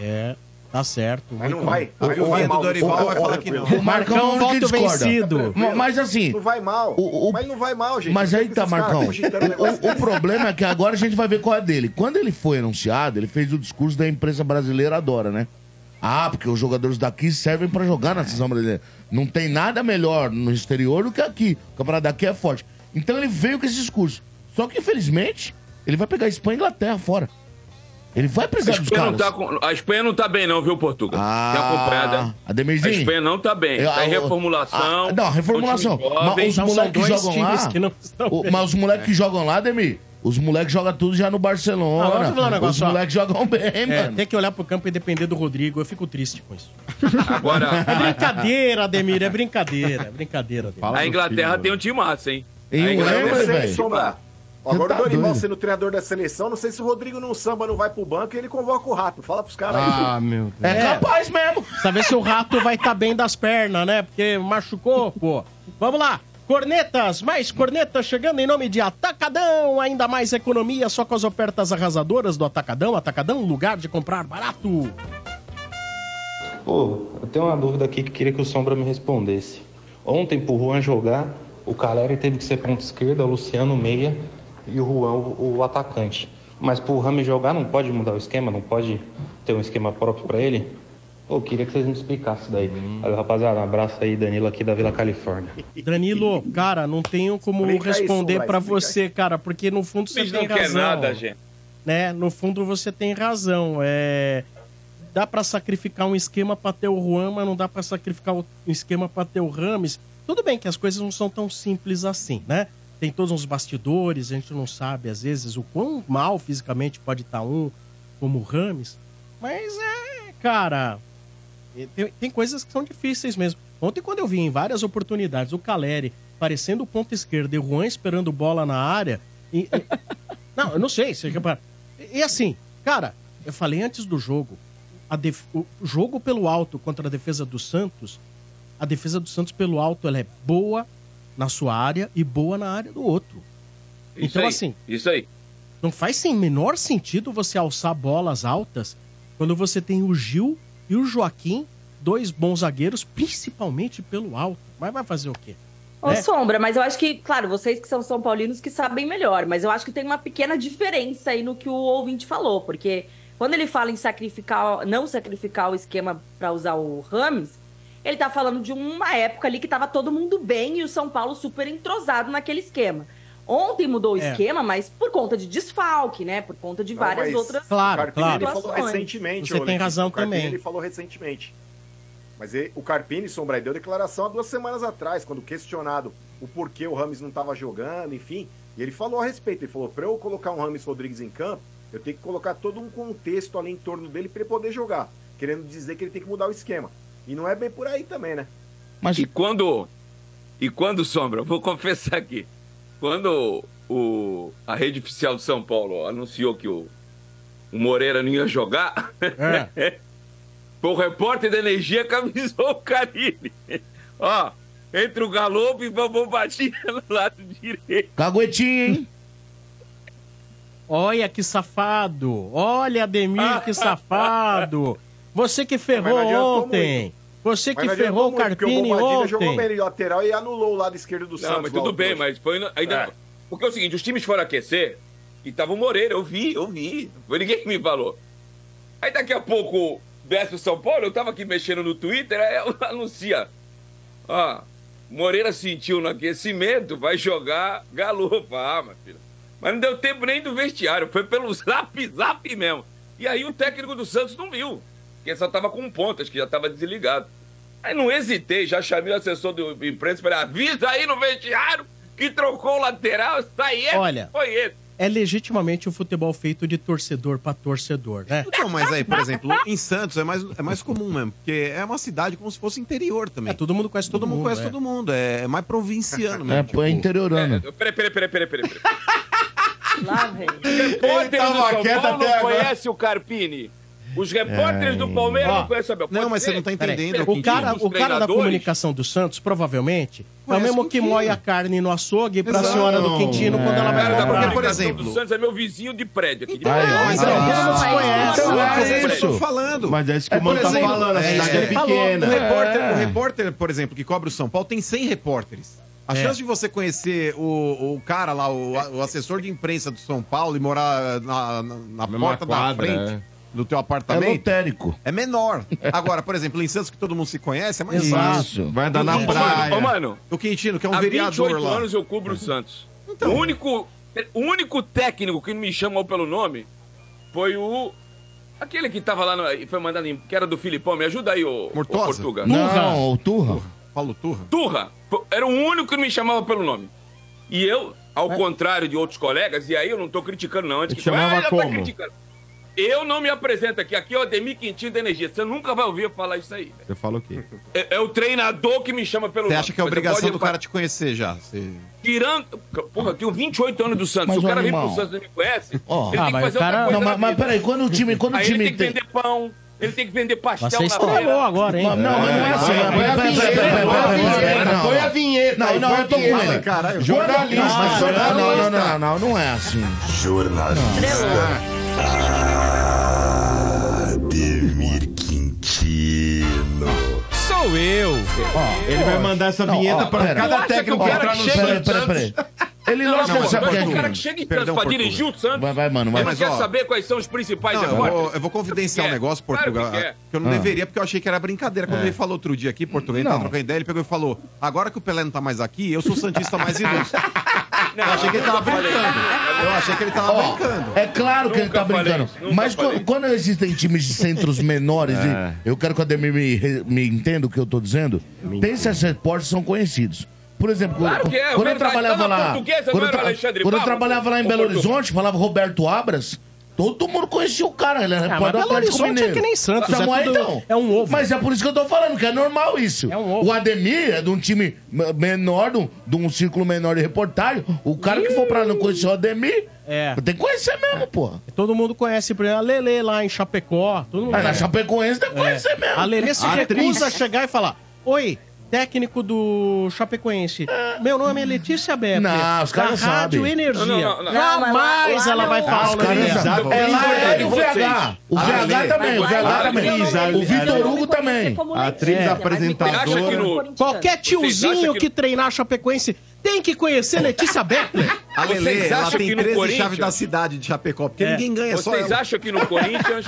É, tá certo. Mas não vai. Mas não vai mal. Dorival vai falar que não. O Marcão voto discorda. vencido. Ma- Mas assim, Não vai mal. O- o- Mas não vai mal, gente. Mas aí tá, Marcão. O, o problema é que agora a gente vai ver qual é dele. Quando ele foi anunciado, ele fez o discurso da imprensa brasileira adora, né? Ah, porque os jogadores daqui servem pra jogar na seleção brasileira. Não tem nada melhor no exterior do que aqui. O campeonato daqui é forte. Então ele veio com esse discurso. Só que, infelizmente, ele vai pegar a Espanha e Inglaterra fora. Ele vai A precisar dos Espanha, não caras. tá com- a Espanha não tá bem, não, viu, Portugal? Tem acompanhado, né? Ah, Ademirzinho? A Espanha não tá bem. Eu- Tá em reformulação. Ah, não, reformulação. é Mas os moleques que jogam lá. que não o- mas os moleques que jogam lá, Ademir, os moleques jogam tudo já no Barcelona. Ah, falar um negócio, os ó. moleques jogam bem, É, mano. tem que olhar pro campo e depender do Rodrigo. Eu fico triste com isso. Agora, É brincadeira, Ademir. É brincadeira. É brincadeira, Ademir. a Inglaterra tem um time massa, hein? E A Inglaterra velho? Sombra. Agora Tá o Dorival doido. sendo treinador da seleção, não sei se o Rodrigo não samba não vai pro banco e ele convoca o rato. Fala pros caras aí. Ah, meu Deus. É, capaz mesmo. Saber se o rato vai estar bem das pernas, né? Porque machucou, pô. Vamos lá. Cornetas, mais cornetas chegando em nome de Atacadão. Ainda mais economia só com as ofertas arrasadoras do Atacadão. Atacadão, lugar de comprar barato. Pô, eu tenho uma dúvida aqui que queria que o Sombra me respondesse. Ontem, pro Juan jogar, o Caleri teve que ser ponta esquerda, o Luciano meia e o Juan o, o atacante. Mas pro Rami jogar, não pode mudar o esquema? Não pode ter um esquema próprio pra ele? Pô, eu queria que vocês me explicassem isso daí. Valeu, rapaziada. Um abraço aí, Danilo, aqui da Vila Califórnia. Danilo, cara, não tenho como Explica responder explica você, cara, porque no fundo você Eles tem não quer razão. nada, gente. né? No fundo você tem razão. É dá pra sacrificar um esquema pra ter o Juan, mas não dá pra sacrificar um esquema pra ter o Rames. Tudo bem que as coisas não são tão simples assim, né? Tem todos uns bastidores, a gente não sabe às vezes o quão mal fisicamente pode estar um como o Rames. Mas é, cara, tem, tem coisas que são difíceis mesmo. Ontem, quando eu vi em várias oportunidades o Caleri parecendo o ponto esquerdo e o Juan esperando bola na área. e- e- não, eu não sei. Se, e assim, cara, eu falei antes do jogo, a def- o jogo pelo alto contra a defesa do Santos, a defesa do Santos pelo alto ela é boa na sua área e boa na área do outro. Isso então, aí, assim, Isso aí. não faz sem menor sentido você alçar bolas altas quando você tem o Gil e o Joaquim, dois bons zagueiros, principalmente pelo alto. Mas vai fazer o quê? Ô, Né? Sombra, mas eu acho que, claro, vocês que são São Paulinos que sabem melhor, mas eu acho que tem uma pequena diferença aí no que o ouvinte falou, porque quando ele fala em sacrificar, não sacrificar o esquema pra usar o Rames, ele tá falando de uma época ali que tava todo mundo bem e o São Paulo super entrosado naquele esquema. Ontem mudou o É. esquema, mas por conta de desfalque, né? Por conta de Não, várias mas outras Claro, Carpini, claro. ele falou recentemente. Você tem Letícia, razão o Carpini, também. Ele falou recentemente. Mas ele- o Carpini, Sombra, deu declaração há duas semanas atrás, quando questionado o porquê o Rames não estava jogando, enfim. E ele falou a respeito. Ele falou: para eu colocar um Rames Rodrigues em campo, eu tenho que colocar todo um contexto ali em torno dele para ele poder jogar. Querendo dizer que ele tem que mudar o esquema. E não é bem por aí também, né? E quando. E quando, Sombra, vou confessar aqui. Quando o, a rede oficial de São Paulo anunciou que o, o Moreira não ia jogar, o repórter da energia que avisou o Carilli. Ó, entre o Galopo e o Bombadinha no lado direito. Caguetinho, hein? Olha que safado. Olha, Ademir, que safado. Você que ferrou ontem. Você que Mas não ferrou o Carpini Bombadilha jogou ontem. bem lateral e anulou o lado esquerdo do Não, Santos. mas lá, tudo bem, trouxa. mas foi no- ainda. É. Porque é o seguinte, os times foram aquecer e tava o Moreira, eu vi, eu vi. Não Foi ninguém que me falou. Aí daqui a pouco desce o São Paulo, eu tava aqui mexendo no Twitter, aí anuncia. Ó, Moreira sentiu no aquecimento, vai jogar galopa. Ah, meu filho. Mas não deu tempo nem do vestiário, foi pelo zap zap mesmo. E aí o técnico do Santos não viu, porque só tava com pontas, que já tava desligado. Aí não hesitei, já chamei o assessor do imprensa e falei: avisa aí no vestiário que trocou o lateral, sai é- Olha, foi ele. É legitimamente o um futebol feito de torcedor para torcedor, né? Não, mas aí, por exemplo, em Santos é mais, é mais comum mesmo, porque é uma cidade como se fosse interior também. É, todo mundo conhece todo, todo mundo. conhece é. todo mundo, é, é mais provinciano é, mesmo. É, tipo, é interiorano. É, peraí, peraí, peraí, peraí, peraí. Lá, velho. Repórter do São Paulo não conhece o Carpini. Os repórteres é... do Palmeiras ah, não conhecem Abel. Pode não, mas ser? você não está entendendo. O cara, o cara da comunicação do Santos, provavelmente, é o mesmo que moe a carne no açougue para a senhora do Quintino é. quando ela vai comprar. Porque, por, exemplo... do Santos é meu vizinho de prédio aqui. De prédio. Ah, então, ah, então, falando. Mas é isso que é, o Mano tá falando. A cidade é, pequena. O repórter, o repórter, por exemplo, que cobre o São Paulo, tem 100 repórteres. A é. chance de você conhecer o, o cara lá, o, o, assessor de imprensa do São Paulo e morar na, na, na porta quadra, da frente. É do teu é apartamento. É lotérico. É menor. Agora, por exemplo, em Santos, que todo mundo se conhece, é mais Isso. fácil. Vai andar na praia. Ô, mano. O Quintino, que é um há vereador 28 lá. anos eu cubro o Santos. Então. O, único, o único técnico que me chamou pelo nome foi o... Aquele que tava lá e foi mandado em... Que era do Filipão. Me ajuda aí, ô, ô Mortosa? Portuga. Não, o Turra. Paulo Turra. Turra. Era o único que me chamava pelo nome. E eu, ao é. contrário de outros colegas, e aí eu não tô criticando não. Antes eu que... chamava ah, tá como? Tá eu não me apresento aqui. Aqui é o Ademir Quintino da Energia. Você nunca vai ouvir eu falar isso aí. Você Eu falo o quê? É, é, o treinador que me chama pelo Você acha que é obrigação pode... do cara te conhecer já? Você... Tirando... Porra, eu tenho 28 anos do Santos. Mas, o cara vem pro Santos e me conhece, oh. ele ah, tem que fazer cara... coisa não, mas, vida. peraí, quando o time... Quando aí o time ele tem que vender pão... Ele tem que vender pastel Você na agora, hein? Não, não, não é assim. Põe é a vinheta. É põe a vinheta. Não, não, eu tô com ele. Jornalista. Não, não, não, não é assim. Jornalista. Ademir Quintino. Sou eu. Ele vai mandar essa vinheta ó, pra cada técnico que entrar no Santos. Pera, pera, Ele não, é. não, não, sabe o cara que chega em Perdão, pra dirigir o Santos. Vai, vai, mano. Vai. Ele mas, quer ó, saber quais são os principais não, eu vou, eu vou, confidenciar um negócio, Portugal. Claro que, que, eu não ah. deveria, porque eu achei que era brincadeira. Quando é. ele falou outro dia aqui, Portugal, ele tá trocando ideia, ele pegou e falou: agora que o Pelé não tá mais aqui, eu sou o Santista mais idoso. Não, eu achei que ele tava brincando. Eu achei que ele tava brincando. É claro que ele está tá brincando. Mas falei. quando existem times de centros menores, É. eu quero que o Ademir me, me entenda o que eu tô dizendo, tem esses repórteres que são conhecidos. Por exemplo, Claro que é, quando eu trabalhava lá. não Quando eu, Alexandre quando eu trabalhava lá em Belo. Horizonte, falava Roberto Abras. Todo mundo conhecia o cara, ele era ah, repórter do é Mineiro. é que nem Santos. Samuel, é, tudo, então. é um ovo. Mas é por isso que eu tô falando, que é normal isso. É um ovo. O Ademir é de um time menor, de um, de um círculo menor de reportagem. O cara Ih. que for pra não conhecer o Ademir... É. Tem que conhecer mesmo, é. pô. Todo mundo conhece, por exemplo, a Lele lá em Chapecó. Todo mundo é. a Chapecoense tem que é. conhecer mesmo. A Lele se a recusa a chegar e falar, oi, técnico do Chapecoense. Meu nome é Letícia Beppe. Não, os caras sabem. Rádio sabe. Energia. Não, não, não. Jamais ela vai falar. Os caras sabem. Ela é o VH. O VH também. O VH também. O Vitor Hugo também. Atriz, apresentadora. Qualquer tiozinho que treinar Chapecoense tem que conhecer Letícia Beppler. A Lele, ela tem 13 chaves da cidade de Chapecó, porque é. ninguém ganha Vocês só Vocês acham que no Corinthians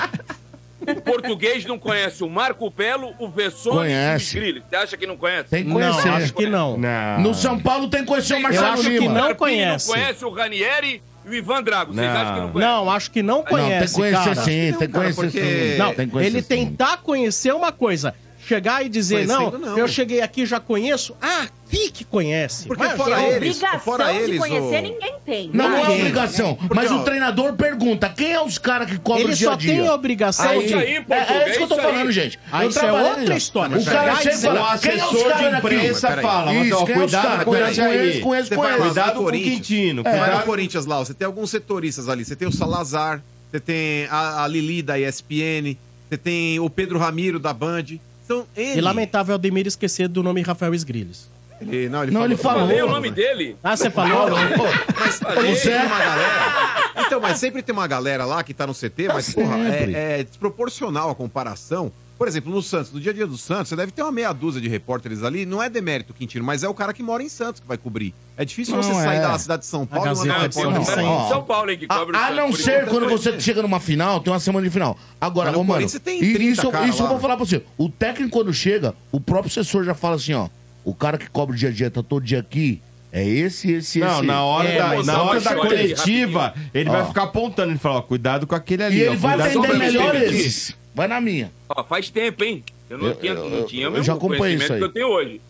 o português não conhece o Marco Belo, o Vessone e o Grilli. Você acha que não conhece? Tem que conhecer. Não, acho que não. não. No São Paulo tem que conhecer o Marcelo acho Lima. que não conhece. Não conhece o Ranieri e o Ivan Drago. Vocês acham que não conhece? Não, acho que não conhece, Não, tem que conhecer cara. sim, tem que conhecer porque... sim. Não, tem conhecer ele sim. tentar conhecer uma coisa... Chegar e dizer, não, não, eu né? cheguei aqui já conheço. Ah, aqui que conhece. Porque mas, fora eles, obrigação fora eles, de conhecer o... ninguém tem. Não, não é obrigação. Porque, mas ó, o treinador pergunta, quem é os caras que cobram dia a dia? Ele só tem a obrigação aí, de... Aí, é, é, isso que eu tô é falando, gente. Aí isso é outra história. O cara chega e fala, quem é os caras aqui? imprensa fala, mas, ó, é cuidado com eles, com eles, com eles. Cuidado com o Quintino. Cuidado com o Corinthians é, lá, você tem alguns setoristas ali, você tem o Salazar, você tem a, a Lili da ESPN, você tem o Pedro Ramiro da Band. Então, ele... E lamentável Ademir esquecer do nome Rafael Esgrilhos. Ele, não, ele não, falou, ele falou. falei o nome dele. Ah, você falou? Não, não, mas falei. você é uma galera. Então, mas sempre tem uma galera lá que tá no CT, mas, porra, é, é desproporcional a comparação por exemplo, no Santos, no dia a dia do Santos, você deve ter uma meia dúzia de repórteres ali. Não é demérito, Quintino, mas é o cara que mora em Santos que vai cobrir. É difícil não, você é. sair da cidade de São Paulo e mandar um. Não, São Paulo, hein, que cobre a, a não ser quando você chega numa final, tem uma semana de final. Agora, ô, mano, tem 30, isso, cara, isso eu vou né? falar pra você. O técnico, quando chega, o próprio assessor já fala assim, ó. O cara que cobre o dia a dia tá todo dia aqui, é esse, esse, não, esse. Não, na hora é, da, na hora da coletiva, ele, vai ficar apontando. Ele fala, ó, cuidado com aquele ali. E ele ó, vai vender melhor esses. Vai na minha. Ó, faz tempo, hein? Eu não Eu- tinha, eu- não tinha eu mesmo já acompanhei conhecimento isso aí. que eu tenho hoje.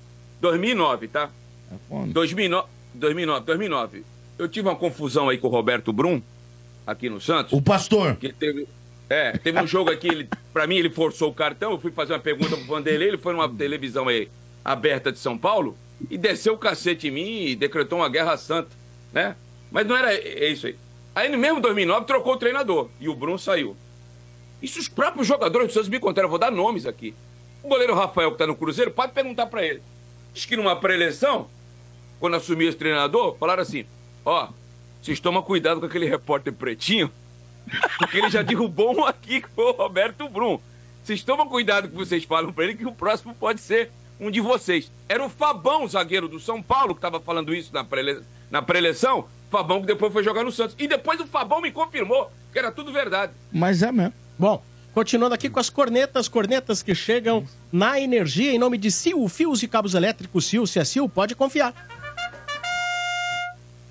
2009, tá? foda. 2009, 2009, 2009. eu tive uma confusão aí com o Roberto Brum, aqui no Santos. O pastor. Que teve, é, teve um jogo aqui, ele, pra mim ele forçou o cartão, eu fui fazer uma pergunta pro Vanderlei, ele foi numa televisão aí aberta de São Paulo e desceu o cacete em mim e decretou uma guerra santa, né? Mas não era é isso aí. Aí no mesmo 2009 trocou o treinador e o Brum saiu. Isso os próprios jogadores do Santos me contaram, eu vou dar nomes aqui. O goleiro Rafael que tá no Cruzeiro, pode perguntar pra ele. Diz que numa pré-eleição, quando assumiu esse treinador, falaram assim: ó, vocês tomam cuidado com aquele repórter pretinho, porque ele já derrubou um aqui, que foi o Roberto Brum. Vocês tomam cuidado que vocês falam pra ele, que o próximo pode ser um de vocês. Era o Fabão, zagueiro do São Paulo, que tava falando isso na pré-eleição. Fabão que depois foi jogar no Santos. E depois o Fabão me confirmou que era tudo verdade. Mas é mesmo. Bom, continuando aqui com as cornetas, cornetas que chegam na energia em nome de Sil, fios e cabos elétricos Sil, se é Sil, pode confiar.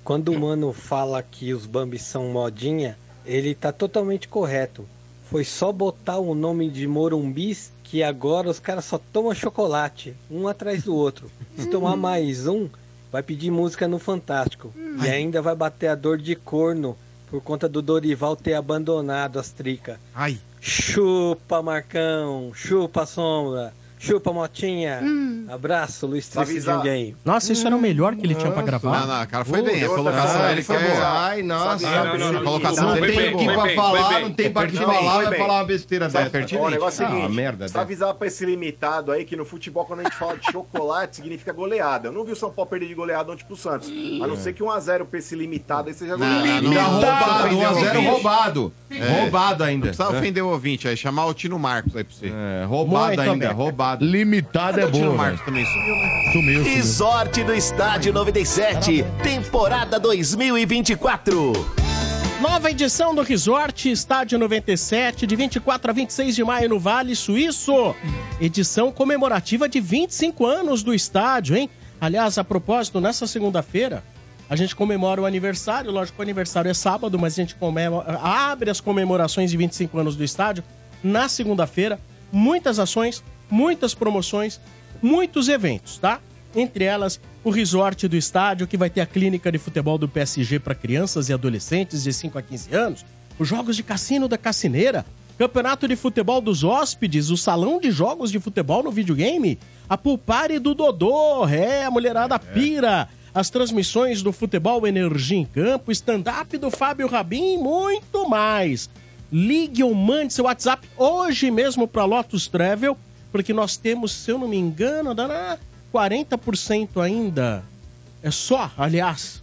Quando o mano fala que os Bambis são modinha, ele tá totalmente correto. Foi só botar o nome de Morumbis que agora os caras só tomam chocolate, um atrás do outro. Se tomar mais um, vai pedir música no Fantástico. E ainda vai bater a dor de corno por conta do Dorival ter abandonado as tricas. Ai. Chupa, Marcão. Chupa, Sombra. Chupa, Motinha. Abraço, Luiz de Jundiaí. Nossa, isso era o melhor que ele tinha pra gravar. Não, não, cara, foi bem. A colocação dele foi foi boa. Ai, nossa. Não, não, não, colocação não, dele foi tem aqui pra falar, não tem pra falar, vai falar uma besteira dessa. ó, o negócio é o seguinte, merda precisa avisar pra esse limitado aí que no futebol, quando a gente fala de chocolate, significa goleada. Eu não vi o São Paulo perder de goleada ontem pro Santos. A não ser que 1x0 pra esse limitado aí seja goleada. Ainda roubado, 1x0 roubado. É. Roubado ainda. Não precisa É. ofender o ouvinte aí, chamar o Tino Marcos aí pra você. É, roubado ainda, roubado. Limitado é o Tino boa. Marcos também sumiu, né? Sumiu, sumiu. Resort do Estádio 97, temporada 2024. Nova edição do Resort Estádio 97, de 24 a 26 de maio no Vale Suíço. Edição comemorativa de 25 anos do estádio, hein? Aliás, a propósito, nessa segunda-feira, a gente comemora o aniversário. Lógico que o aniversário é sábado, mas a gente comemora, abre as comemorações de 25 anos do estádio na segunda-feira. Muitas ações, muitas promoções, muitos eventos, tá? Entre elas, o resort do estádio, que vai ter a clínica de futebol do PSG para crianças e adolescentes de 5 a 15 anos, os jogos de cassino da Cassineira, campeonato de futebol dos hóspedes, o salão de jogos de futebol no videogame, a pulpare do Dodô, é, a mulherada pira, as transmissões do futebol Energia em Campo, stand-up do Fábio Rabin e muito mais. Ligue ou mande seu WhatsApp hoje mesmo para Lotus Travel, porque nós temos, se eu não me engano, dá 40% ainda. É só, aliás,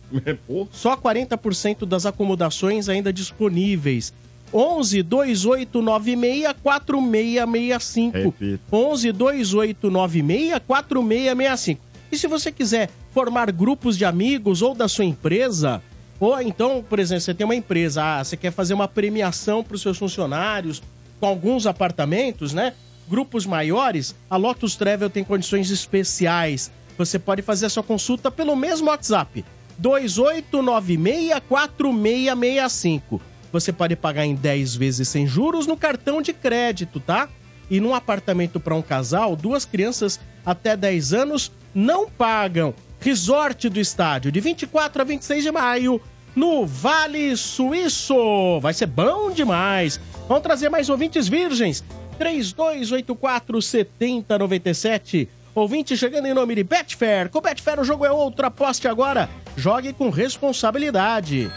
só 40% das acomodações ainda disponíveis. 11 2896 4665. Repito. 11 2896 4665. E se você quiser formar grupos de amigos ou da sua empresa, ou então, por exemplo, você tem uma empresa, ah, você quer fazer uma premiação para os seus funcionários com alguns apartamentos, né? Grupos maiores, a Lotus Travel tem condições especiais. Você pode fazer a sua consulta pelo mesmo WhatsApp, 28964665. Você pode pagar em 10 vezes sem juros no cartão de crédito, tá? E num apartamento para um casal, duas crianças até 10 anos não pagam. Resort do estádio, de 24 a 26 de maio, no Vale Suíço. Vai ser bom demais. Vamos trazer mais ouvintes virgens. 3284 7097. Ouvinte chegando em nome de Betfair. Com Betfair o jogo é outro. Aposte agora. Jogue com responsabilidade.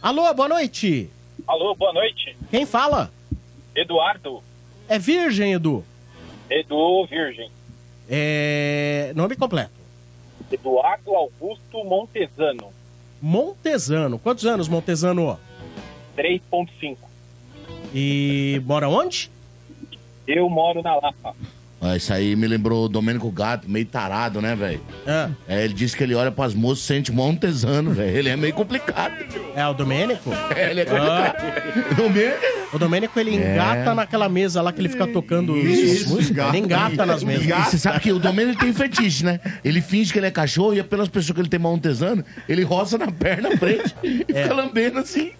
Alô, boa noite. Alô, boa noite. Quem fala? Eduardo. É virgem, Edu. Edu Virgem. É. Nome completo. Eduardo Augusto Montesano. Montesano. Quantos anos, Montesano? 3.5. E mora onde? Eu moro na Lapa. Ah, Isso aí me lembrou o Domênico Gato, meio tarado, né, velho? É. ele disse que ele olha pras moças e sente mó um tesano, velho. Ele é meio complicado. É o Domênico? É, ele é complicado. Domênico? O Domênico, ele É. engata naquela mesa lá que ele fica tocando Isso, música. Ele engata nas mesas. E você sabe que o Domênico tem fetiche, né? Ele finge que ele é cachorro e é pelas pessoas que ele tem mão tesano, ele roça na perna à frente e É. fica lambendo assim.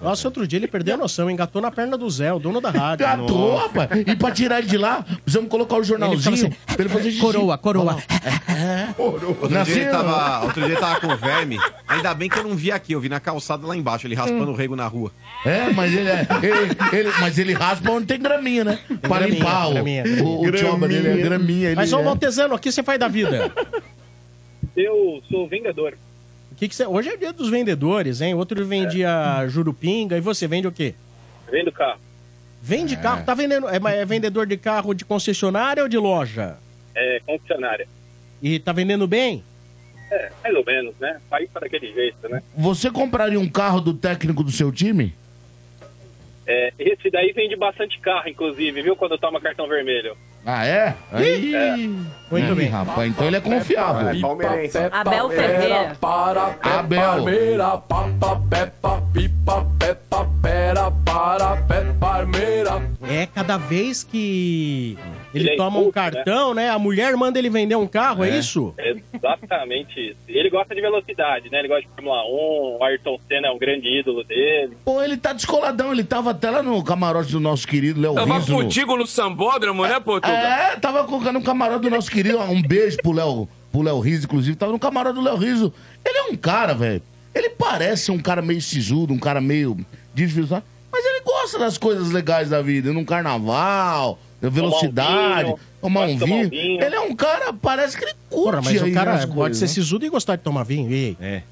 Nossa, outro dia ele perdeu a noção, engatou na perna do Zé, o dono da rádio. Gatou, Nossa. rapaz. E pra tirar ele de lá, precisamos colocar o jornalzinho Ele pra fala ele fazer xixi. Coroa, coroa. Outro Nasceu. dia, ele tava, outro dia ele tava com verme. Ainda bem que eu não vi aqui, eu vi na calçada lá embaixo, ele raspando o rego na rua. É, mas ele é. ele- ele- mas ele raspa onde tem graminha, né? pra graminha, limpar o, graminha. o, o tioba dele é graminha. Ele Mas, ô é. O que você faz da vida? Eu sou vendedor. O que que você... Hoje é dia dos vendedores, hein? Outro vendia jurupinga e você vende o quê? Vendo carro. Vende carro? Tá vendendo... É, é vendedor de carro de concessionária ou de loja? É, concessionária. E tá vendendo bem? É, mais ou menos, né? País para daquele jeito, né? Você compraria um carro do técnico do seu time? É, esse daí vende bastante carro, inclusive, viu? Quando toma cartão vermelho. Ah, é? Aí. É. Muito bem. Rapaz, então ele é confiável. É, palmeirense. Abel Ferreira. Para, Abel. Palmeira, papa, peppa, pipa, peppa, pera, para, pé, palmeira. É, cada vez que ele, Ele é toma um expulso, cartão, né? A mulher manda ele vender um carro, é, isso? Exatamente isso. Ele gosta de velocidade, né? Ele gosta de Fórmula 1, o Ayrton Senna é um grande ídolo dele. Pô, ele tá descoladão. Ele tava até lá no camarote do nosso querido Léo Tava Riso. contigo no sambódromo, né, Portugal? É, tava colocando no camarote do nosso querido. Um beijo pro Léo, pro Léo Riso, inclusive. Tava no camarote do Léo Riso. Ele é um cara, velho. Ele parece um cara meio sisudo, um cara meio difícil, sabe? mas ele gosta das coisas legais da vida. Num carnaval, velocidade, tomar um pode tomar um vinho. vinho. Ele é um cara, parece que ele curte Porra, mas o cara pode coisas, ser né? sisudo e gostar de tomar vinho. E aí? É.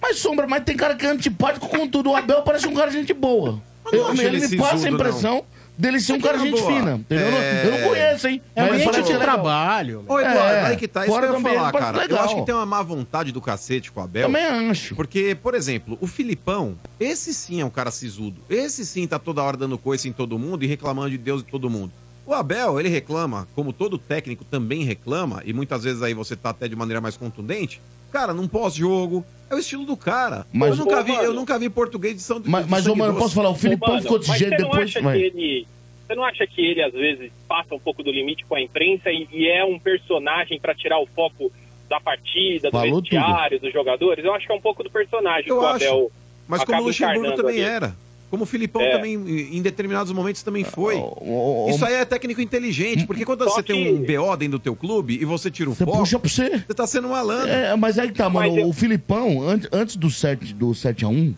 Mas, Sombra, mas tem cara que é antipático com tudo. O Abel parece um cara de gente boa. Eu ele ele me passa a impressão não. dele ser um É cara que de gente boa. fina. entendeu? Eu não- É. Eu não conheço, hein? É um Mas ambiente de legal. trabalho. Ô, Eduardo, É, aí que tá, isso fora que eu ia falar, cara. ser Eu legal. acho que tem uma má vontade do cacete com o Abel. Também acho. Porque, por exemplo, o Filipão, esse sim é um cara sisudo. Esse sim tá toda hora dando coice em todo mundo e reclamando de Deus e todo mundo. O Abel, ele reclama, como todo técnico também reclama, e muitas vezes aí você tá até de maneira mais contundente. Cara, num pós-jogo, é o estilo do cara. Mas- eu, nunca Ô, vi, mano. eu nunca vi português de São Mas, de mas ô, mano, posso falar? O Filipão Mano, ficou desse mas jeito você não depois. acha vai. que ele. Você não acha que ele, às vezes, passa um pouco do limite com a imprensa e, e é um personagem pra tirar o foco da partida, do Falou vestiário, dos jogadores? Eu acho que é um pouco do personagem Eu que o acho. Abel Mas como o Luxemburgo também ali. era. Como o Filipão É. também, em determinados momentos, também foi. ô, Isso aí é técnico inteligente, porque quando Só você que- tem um BO dentro do teu clube e você tira o Você foco, puxa pra você. você tá sendo malandro. É, mas aí que tá, mano. Mas eu- O Filipão, an- antes do 7, do 7x1,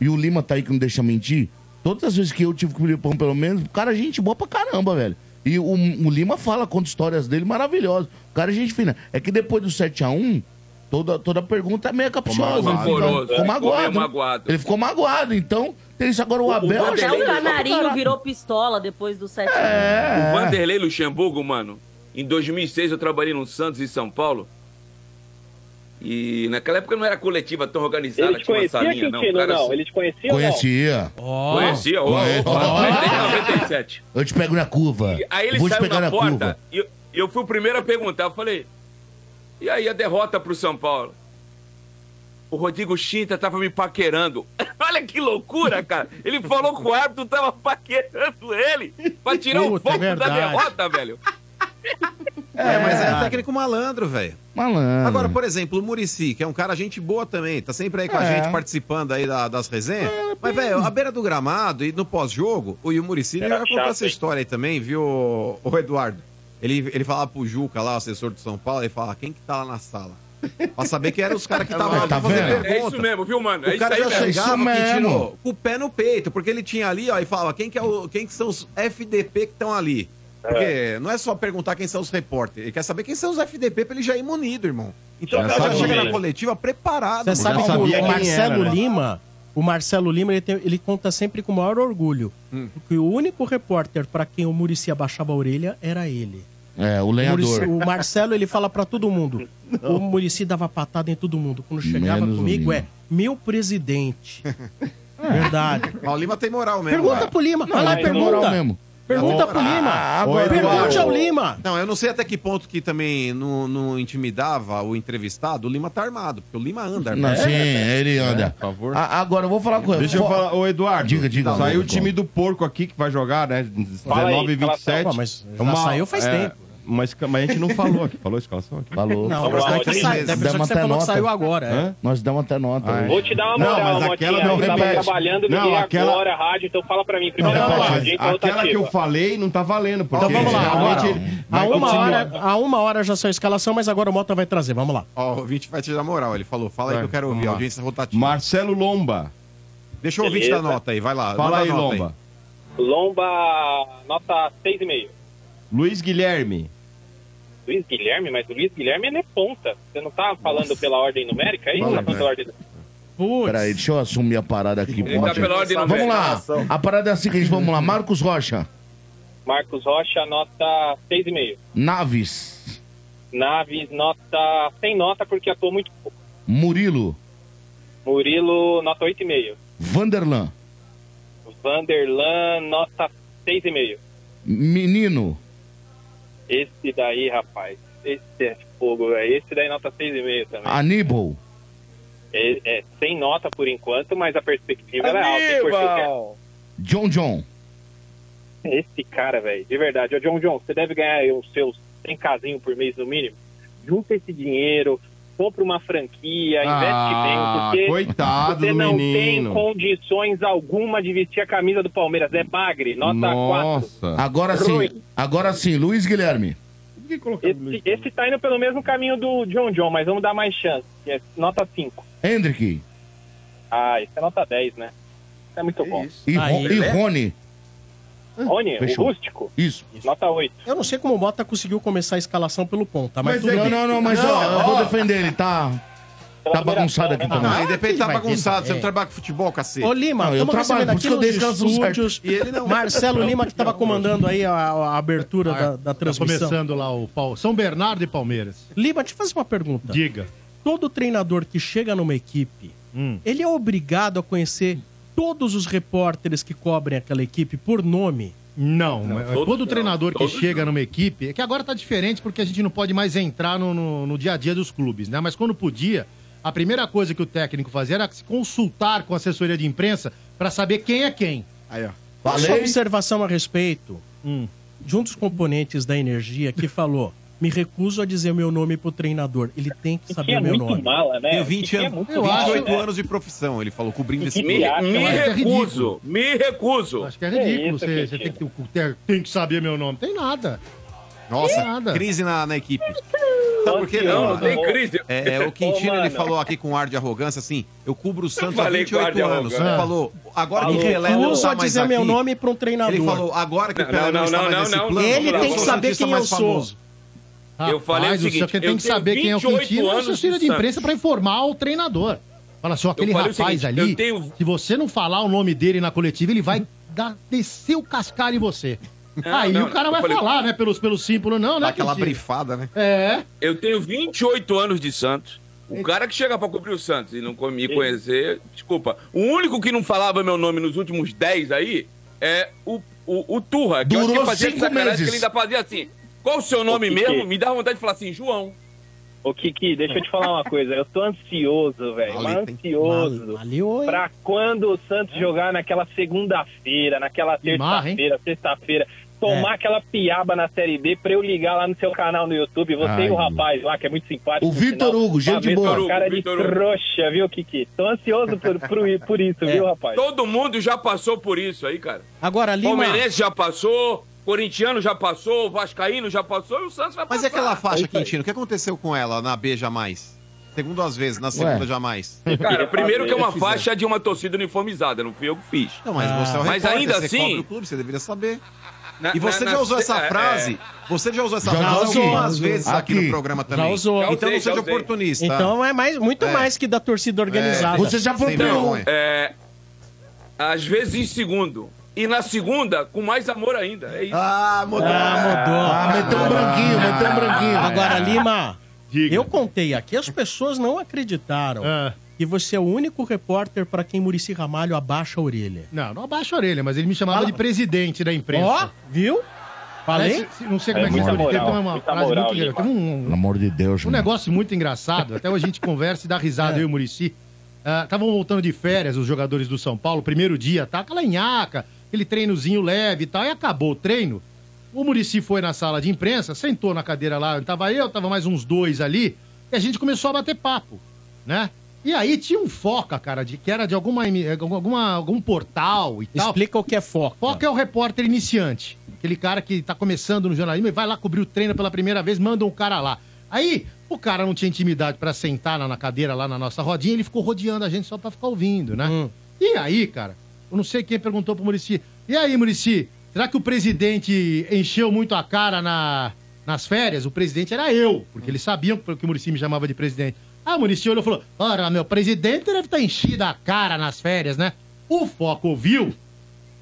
e o Lima tá aí que não deixa mentir, todas as vezes que eu tive com o Filipão, pelo menos, o cara é gente boa pra caramba, velho. E o, o Lima fala, conta histórias dele maravilhosas. O cara é gente fina. É que depois do 7x1, toda, toda pergunta é meio Rancoroso, ficou é, magoado. ficou né? magoado. Ele ficou magoado. Então, tem isso agora o Abel. Acho Até o Canarinho virou pistola depois do 7 É. O Vanderlei Luxemburgo, mano, em 2006 eu trabalhei no Santos em São Paulo. E naquela época não era coletiva tão organizada, Ele tinha uma conhecia, salinha, não. Cara, não? Ele te conhecia? Conhecia. Conhecia, ô, Conhe- ô, ô, 97. Eu te pego na curva. Aí ele Vou te saiu pegar na, na porta curva. e eu, e eu fui o primeiro a perguntar. Eu falei, e aí a derrota pro São Paulo? O Rodrigo Chinta tava me paquerando. Olha que loucura, cara. Ele falou que o árbitro tava paquerando ele pra tirar o Puta, é foco da verdade. derrota, velho. É, mas é um técnico malandro, velho. Malandro. Agora, por exemplo, o Murici, que é um cara gente boa também, tá sempre aí com a É. gente participando aí da- das resenhas. Mas, velho, à beira do gramado e no pós-jogo, o Murici ele Era vai contar chato, essa hein? história aí também, viu, o Eduardo? Ele, ele falava pro Juca lá, o assessor do São Paulo, ele falava, quem que tá lá na sala? Pra saber que eram os caras que estavam lá Tá pergunta. É isso mesmo, viu, mano? É O isso cara aí já mesmo. chegava, Isso Quintino, mesmo. com o pé no peito, porque ele tinha ali, ó, e falava, quem que, é o, quem que são os FDP que estão ali? Porque não é só perguntar quem são os repórteres, ele quer saber quem são os FDP pra ele já ir munido, irmão. Então Já o cara já chega na coletiva preparado. Você sabe que sabia o quem Marcelo era, né? Lima, o Marcelo Lima, ele, tem- ele conta sempre com o maior orgulho. Hum. Que o único repórter para quem o Murici abaixava a orelha era ele. É, o O, lenhador. Muricy- o Marcelo, ele fala pra todo mundo. O Murici dava patada em todo mundo. Quando chegava Menos o comigo, é meu presidente. Verdade. Mas o Lima tem moral mesmo. Pergunta cara. pro Lima. Vai lá, pergunta. mesmo. Pergunta pro Lima. Ah, agora- Pergunte ao Lima. Não, eu não sei até que ponto que também não, não intimidava o entrevistado. O Lima tá armado, porque o Lima anda. Não, né? sim, ele anda. por favor. A- agora, eu vou falar com ele. Deixa eu falar, ô Eduardo. Diga, diga. Saiu o time do porco aqui que vai jogar, né? Fala aí, 19 e 27. Pô, mas já É uma- saiu faz é, tempo. Mas, mas a gente não falou aqui. Falou a escalação aqui? Falou. Não, mas deve ter saído, deve ser que você falou que saiu agora, é. Nós damos até nota. Ah, é. Vou te dar uma Não, moral, mas Motinha. aquela não eu tava repete. trabalhando, liguei Não, aquela- agora a rádio, então fala pra mim. Não, Primeiro não, a mas rádio, então aquela que eu falei não tá valendo. Porque Então vamos lá, agora. A uma, hora, a uma hora já saiu a escalação, mas agora o Mota vai trazer. Vamos lá. Ó, o ouvinte vai te dar moral. Ele falou, fala aí que eu quero ouvir. Audiência rotativa. Marcelo Lomba. Deixa o ouvinte dar nota aí, vai lá. Fala aí, nota Lomba. Lomba, nota 6,5. Luiz Guilherme. Luiz Guilherme, mas o Luiz Guilherme ele é ponta. Você não tá falando pela ordem numérica aí? Fala, Tá falando pela ordem... Putz. Peraí, deixa eu assumir a parada aqui. Ele tá pela ordem vamos lá. numérica. A parada é a seguinte, vamos lá. Marcos Rocha. Marcos Rocha, nota 6,5. Naves. Naves, nota... Sem nota porque atuou muito pouco. Murilo. Murilo, nota 8,5. Vanderlan. Vanderlan, nota 6,5. Menino. Esse daí, rapaz. Esse é fogo, velho. Esse daí, nota 6,5 também. Aníbal. É, é sem nota por enquanto, mas a perspectiva ela é alta. John John. Esse cara, velho, de verdade. Ô, John John, você deve ganhar aí os seus 100 casinho por mês no mínimo. Junta esse dinheiro, compra uma franquia, Ah, investe bem, porque coitado você do não menino. tem condições alguma de vestir a camisa do Palmeiras. É bagre, nota 4. Agora sim. Ruim. Agora sim, Luiz Guilherme. Esse, esse tá indo pelo mesmo caminho do John John, mas vamos dar mais chance. É nota 5. Hendrick. Ah, esse é nota 10, né? É muito bom. E, Ro- e Rony. Rony, Fechou. o rústico, Isso. nota 8. Eu não sei como o Mota conseguiu começar a escalação pelo ponta, mas, Mas tudo é bem. não, não, mas ó, eu vou defender ele, tá? Tá bagunçado aqui também. Não, aí depende, tá bagunçado. Você é. não trabalha com futebol, cacete. Ô, Lima, Não, eu estamos trabalho, recebendo por aqui isso que eu nos dei escalação estúdios. E ele não. Marcelo Lima, que estava comandando aí a, a abertura da, da Tá transmissão. começando lá o Pau- São Bernardo e Palmeiras. Lima, deixa eu fazer uma pergunta. Diga. Todo treinador que chega numa equipe, Hum. ele é obrigado a conhecer todos os repórteres que cobrem aquela equipe por nome? Não, é- todos todo não, treinador que todos chega numa equipe, é que agora tá diferente porque a gente não pode mais entrar no, no- no dia a dia dos clubes, né? Mas quando podia, a primeira coisa que o técnico fazia era se consultar com a assessoria de imprensa pra saber quem é quem. Aí, ó. Faça uma observação a respeito Hum. de um dos componentes da energia que falou: me recuso a dizer meu nome pro treinador. Ele tem que saber é o meu muito nome. mala, né? Tenho 20 Kiki é anos, muito 28 mal, né? anos de profissão, ele falou, cobrindo esse Me, me Mas é recuso, me recuso. Acho que é ridículo. isso, você você tem, que, ter- tem que saber meu nome. Tem nada. Nossa, Tem nada. crise na, na equipe. Sabe por quê, Não, não tem crise. É, o Quintino, Ô, ele falou aqui com ar de arrogância, assim, eu cubro o Santos há falei com ar 28 de anos. Ele falou, agora que o Pelé não tá a mais dizer meu aqui, nome para um treinador. Ele falou, agora que o Não, Pelé não, não, está não, mais não, nesse não, plano, Ele eu tem sou que o saber santista quem eu mais sou. famoso. Eu falei o Rapaz do seguinte, céu, quem eu tem que tenho saber quem é o 28 Quintino anos assessoria de imprensa pra informar o treinador. Fala assim, ó, aquele falei o rapaz seguinte, ali, eu tenho- se você não falar o nome dele na coletiva, ele vai dar, descer o cascalho em você. Não, Aí não, o cara eu vai falei- falar, né, pelos, pelos símbolos, não, Dá né, aquela Quintino? brifada, né? É. Eu tenho 28 anos de Santos. O cara que chega pra cobrir o Santos e não me conhecer, desculpa. O único que não falava meu nome nos últimos 10 aí é o, o, o Turra, que eu acho que Durou fazia cinco meses. que ele ainda fazia assim. Qual o seu nome Kiki. mesmo? Me dá vontade de falar assim, João. Ô, Kiki, deixa eu te falar uma coisa. Eu tô ansioso, velho. Ansioso. Valeu, hein? Pra quando o Santos jogar naquela segunda-feira, naquela terça-feira, sexta-feira, tomar É. aquela piaba na Série B pra eu ligar lá no seu canal no YouTube, você Ai, e o rapaz lá, que é muito simpático. O Vitor Hugo, gente boa. sua cara de Hugo. trouxa, viu, Kiki? Tô ansioso por, por, por isso, É. viu, rapaz? Todo mundo já passou por isso aí, cara. Agora, Lima. Palmeirense já passou, Corintiano já passou, Vascaíno já passou e o Santos vai Mas passar. é aquela faixa. Quintino, o que aconteceu com ela na B jamais? Segundo as vezes, na segunda Ué. jamais. Cara, primeiro que é uma faixa de uma torcida uniformizada, não fui eu que fiz. Não, mas você é o Mas repórter, ainda você assim- cobre o clube, você deveria saber. Na- E você na- já na- usou essa é, frase? Você já usou essa Já frase usou. algumas vezes aqui, Aqui. no programa também. Já usou. Já Então usei, não seja já oportunista. Então é mais, muito É. mais que da torcida organizada. Você já vergonha. É, às vezes em segundo. E na segunda, com mais amor ainda. É isso. Ah, mudou. Ah, mudou. Ah, meteu um branquinho, meteu um branquinho. Agora, Lima, Diga. eu contei aqui, as pessoas não acreditaram Ah. que você é o único repórter para quem Murici Ramalho abaixa a orelha. Não, não abaixa a orelha, mas ele me chamava Fala. de presidente da imprensa. Ó, viu? Falei? É, se- não sei É como é que muita se moral, Teve uma muita frase moral, muito engraçada. Um, Pelo amor de Deus, Um mano. negócio muito engraçado, até hoje a gente conversa e dá risada, eu e o Murici. Estavam voltando de férias os jogadores do São Paulo, primeiro dia, tá? Aquela nhaca, aquele treinozinho leve e tal, e acabou o treino. o Murici foi na sala de imprensa, sentou na cadeira lá, tava eu, tava mais uns dois ali, e a gente começou a bater papo, né? E aí tinha um foca, cara, de, que era de alguma, alguma, algum portal e tal. Explica o que é foca. Foca é o repórter iniciante. Aquele cara que tá começando no jornalismo e vai lá cobrir o treino pela primeira vez, manda um cara lá. Aí, o cara não tinha intimidade pra sentar na, na cadeira lá na nossa rodinha, ele ficou rodeando a gente só pra ficar ouvindo, né? Hum. E aí, cara, eu não sei quem perguntou pro Murici. E aí, Murici, será que o presidente encheu muito a cara na, nas férias? O presidente era eu, porque eles sabiam que o Murici me chamava de presidente. Ah, o Murici olhou e falou: Ora, meu presidente deve estar enchido a cara nas férias, né? O Foco ouviu,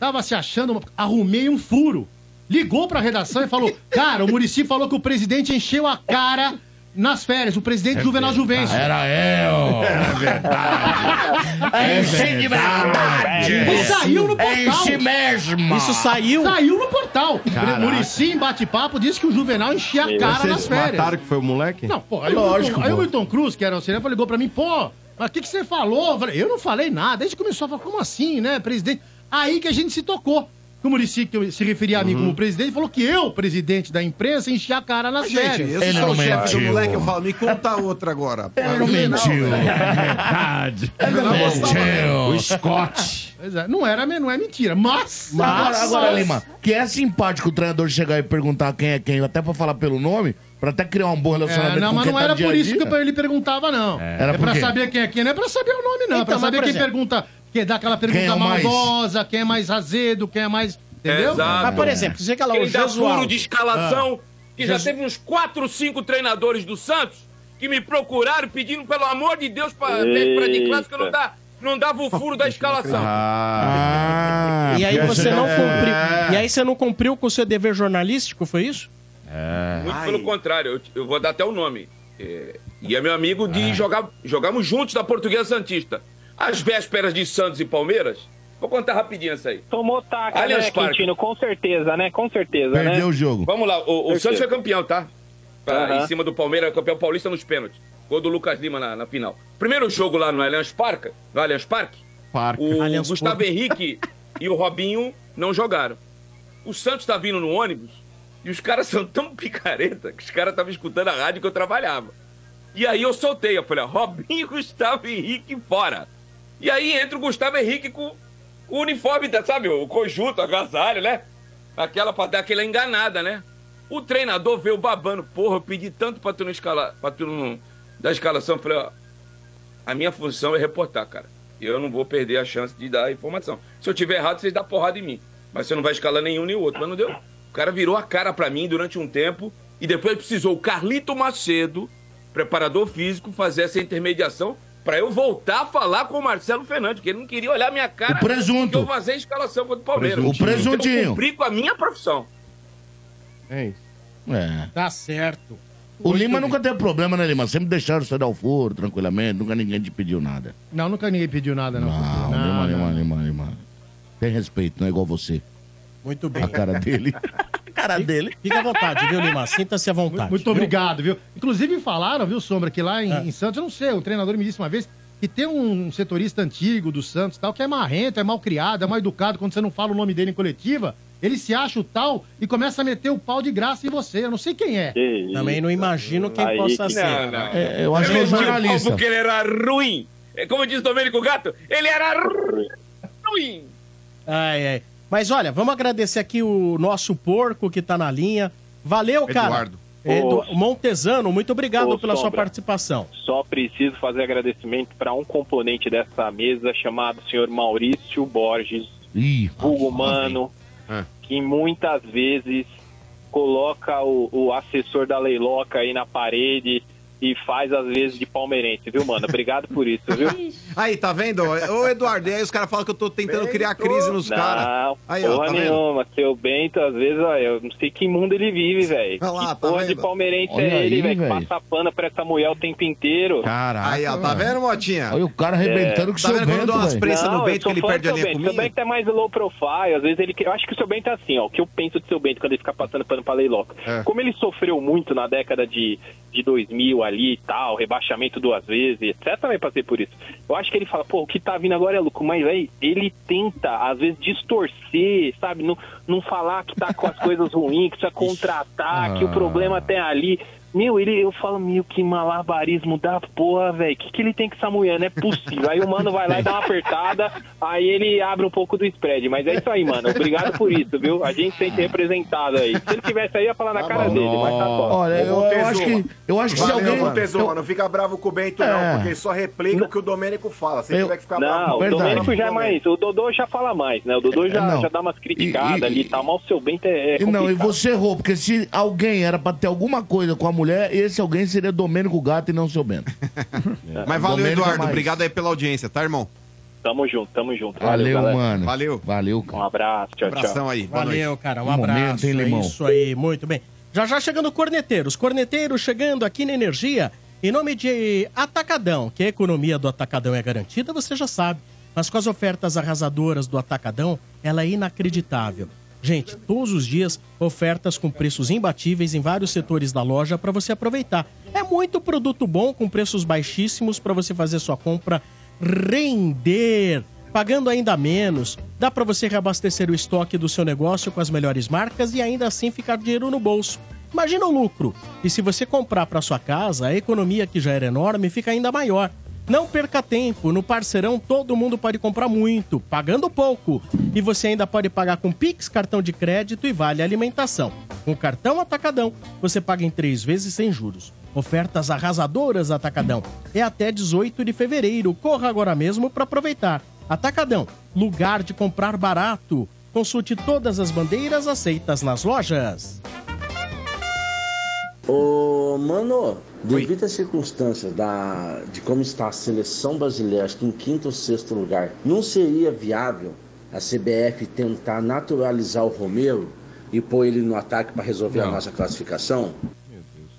tava se achando, arrumei um furo. Ligou pra redação e falou: Cara, o Murici falou que o presidente encheu a cara nas férias, o presidente Juvenal Juvencio. Era eu. É verdade. Enche de verdade. E saiu no portal. Enche mesmo. Isso saiu? Saiu no portal. Caraca. O Murici em bate-papo disse que o Juvenal enchia a cara Vocês nas férias. mataram que foi o moleque? Não, pô, aí, o Milton, aí o Milton Cruz, que era o cinema, ligou pra mim, pô, mas o que, que você falou? Eu falei, eu não falei nada. Aí a gente começou a falar, como assim, né, presidente? Aí que a gente se tocou. Que o Murici, que eu- se referia a mim como presidente, falou que eu, presidente da imprensa, enchia a cara nas Gente, férias. eu sou o chefe do moleque, eu falo, me conta outra agora. Ele não mentiu. É verdade. mentiu. O Scott. Pois é, não, era, não é mentira, mas... Agora, agora, mas- Lima, que é simpático o treinador chegar e perguntar quem é quem, até pra falar pelo nome, pra até criar um bom relacionamento É, não, mas não tá era por isso que ele perguntava, não. É, Era por pra quê? saber quem é quem, não é pra saber o nome, não. é pra Então, saber mas, quem exemplo- pergunta, quem dá aquela pergunta Quem é o mais? maldosa, quem é mais azedo, quem é mais. Entendeu? Exato. Mas, por exemplo, você que lá, o dá Jesualdo. furo de escalação, que já Jesu- teve uns 4, 5 treinadores do Santos que me procuraram pedindo, pelo amor de Deus, pra, pra de clássico, eu não, dá, não dava o furo da escalação. Ah, E aí você não é- cumpriu. E aí você não cumpriu com o seu dever jornalístico, foi isso? Muito pelo contrário, eu, eu vou dar até o nome. É, e é meu amigo de jogar. Jogamos juntos da Portuguesa Santista. Às vésperas de Santos e Palmeiras, vou contar rapidinho essa aí. Tomou taca, Allianz né, Parque. Quintino? Com certeza, né? Com certeza, né? Perdeu o jogo. Vamos lá, o, o. Santos foi campeão, tá? Pra-. Em cima do Palmeiras, campeão paulista nos pênaltis. Gol do Lucas Lima na, na final. Primeiro jogo lá no Allianz Parque, no Allianz Parque, Parque. o Allianz Gustavo Parque. Henrique e o Robinho não jogaram. O Santos tá vindo no ônibus e os caras são tão picareta que os caras estavam escutando a rádio que eu trabalhava. E aí eu soltei, eu falei, ó, Robinho e Gustavo Henrique fora. E aí entra o Gustavo Henrique com o uniforme, sabe, o conjunto, agasalho, né? Aquela pra dar aquela enganada, né? O treinador veio babando, porra, eu pedi tanto pra tu não escalar, pra tu não dar escalação. Eu falei, ó, a minha função é reportar, cara. Eu não vou perder a chance de dar a informação. Se eu tiver errado, vocês dão porrada em mim. Mas você não vai escalar nenhum nem o outro. Mas não deu. O cara virou a cara pra mim durante um tempo e depois precisou o Carlito Macedo, preparador físico, fazer essa intermediação pra eu voltar a falar com o Marcelo Fernandes, porque ele não queria olhar minha cara. O presunto. Que eu vazei a escalação contra o Palmeiras. O presuntinho. Então, eu cumpri com a minha profissão. É isso. É. Tá certo. O Lima nunca teve problema, né, Lima? Sempre deixaram você dar o furo tranquilamente, nunca ninguém te pediu nada. Não, nunca ninguém pediu nada, não. Não, Lima, Lima, Lima, Lima. Tem respeito, não é igual você. Muito bem. A cara dele. Cara dele. Fica à vontade, viu, Lima? Sinta-se à vontade. Muito viu? obrigado, viu? Inclusive falaram, viu, Sombra, que lá em, É. em Santos, eu não sei, o treinador me disse uma vez que tem um setorista antigo do Santos tal, que é marrento, é mal criado, é mal educado, quando você não fala o nome dele em coletiva, ele se acha o tal e começa a meter o pau de graça em você. Eu não sei quem é. Também não imagino quem Aí possa que- ser. Não, não. É, eu acho que é jornalista. porque ele era ruim. É como diz Domênico Gato, ele era ru- ruim. Ai, ai. Mas olha, vamos agradecer aqui o nosso porco que tá na linha. Valeu, cara. Eduardo. Edu... Montesano, muito obrigado Ô, pela sua Sombra. participação. Só preciso fazer agradecimento para um componente dessa mesa chamado senhor Maurício Borges, Ih, vulgo mano, É. que muitas vezes coloca o, o assessor da Leiloca aí na parede e faz às vezes de palmeirense, viu, mano? Obrigado por isso, viu? Aí, tá vendo? Ô, Eduardo, e aí os caras falam que eu tô tentando criar crise nos caras. Não, Aí, ó, porra tá vendo? nenhuma. Seu Bento, às vezes, ó, eu não sei que mundo ele vive, velho. Olha lá, Que tá porra vendo? de palmeirense Olha é ele, velho? Que passa pano pra essa mulher o tempo inteiro. Caraca. Aí, ó, tá vendo, Motinha? Olha o cara arrebentando com o Tá seu vendo eu dou umas prensas no Bento que ele perde a seu linha Bento. Seu comigo? Bento é mais low profile, às vezes ele... Eu acho que o seu Bento é assim, ó, o que eu penso do seu Bento quando ele fica passando pano pra leiloca. É. Como ele sofreu muito na década de, de 2000 ali, ali e tal, rebaixamento duas vezes, etc. Também passei por isso. Eu acho que ele fala, pô, o que tá vindo agora é lucro, mas véi, ele tenta, às vezes, distorcer, sabe? Não, não falar que tá com as coisas ruins, que precisa contratar, que o Ah. problema tem ali. Meu, ele, eu falo, meu, que malabarismo da porra, velho. O que, que ele tem com essa mulher? Não é possível. Aí o mano vai lá e dá uma apertada, aí ele abre um pouco do spread. Mas é isso aí, mano. Obrigado por isso, viu? A gente sente representado aí. Se ele tivesse aí, ia falar na cara dele, mas tá top. Olha, eu, eu acho que, eu acho que se Valeu, alguém. Montezuma, eu- não fica bravo com o Bento, É. não, porque ele só replica o que o Domênico fala. Se ele Eu- tiver que ficar Não, bravo o com Domênico já é mais. O Dodô já fala mais, né? O Dodô já, não. já dá umas criticadas E- e- ali e tal, mas o seu Bento é. é E não, e você errou, porque se alguém era pra ter alguma coisa com a mulher, esse alguém seria Domênico Gato e não seu Bento. Mas valeu, Domênico é Eduardo. mais. Obrigado aí pela audiência, tá, irmão? Tamo junto, tamo junto. Valeu, galera. mano. Valeu. Valeu, cara. Um abraço, tchau, Abração tchau. aí. Valeu, cara. Um, Um abraço. momento, hein, é Limão? isso aí, muito bem. Já já chegando corneteiros. Corneteiros chegando aqui na Energia. Em nome de Atacadão, que a economia do Atacadão é garantida, você já sabe. Mas com as ofertas arrasadoras do Atacadão, ela é inacreditável. Gente, todos os dias, ofertas com preços imbatíveis em vários setores da loja para você aproveitar. É muito produto bom com preços baixíssimos para você fazer sua compra render, pagando ainda menos. Dá para você reabastecer o estoque do seu negócio com as melhores marcas e ainda assim ficar dinheiro no bolso. Imagina o lucro. E se você comprar para sua casa, a economia que já era enorme fica ainda maior. Não perca tempo, no Parceirão todo mundo pode comprar muito, pagando pouco. E você ainda pode pagar com Pix, cartão de crédito e vale alimentação. Com cartão Atacadão, você paga em três vezes sem juros. Ofertas arrasadoras Atacadão. É até 18 de fevereiro. Corra agora mesmo para aproveitar. Atacadão, lugar de comprar barato. Consulte todas as bandeiras aceitas nas lojas. Ô, mano, devido às circunstâncias da, de como está a seleção brasileira, acho que em quinto ou sexto lugar, não seria viável a CBF tentar naturalizar o Romero e pôr ele no ataque para resolver a Não. nossa classificação?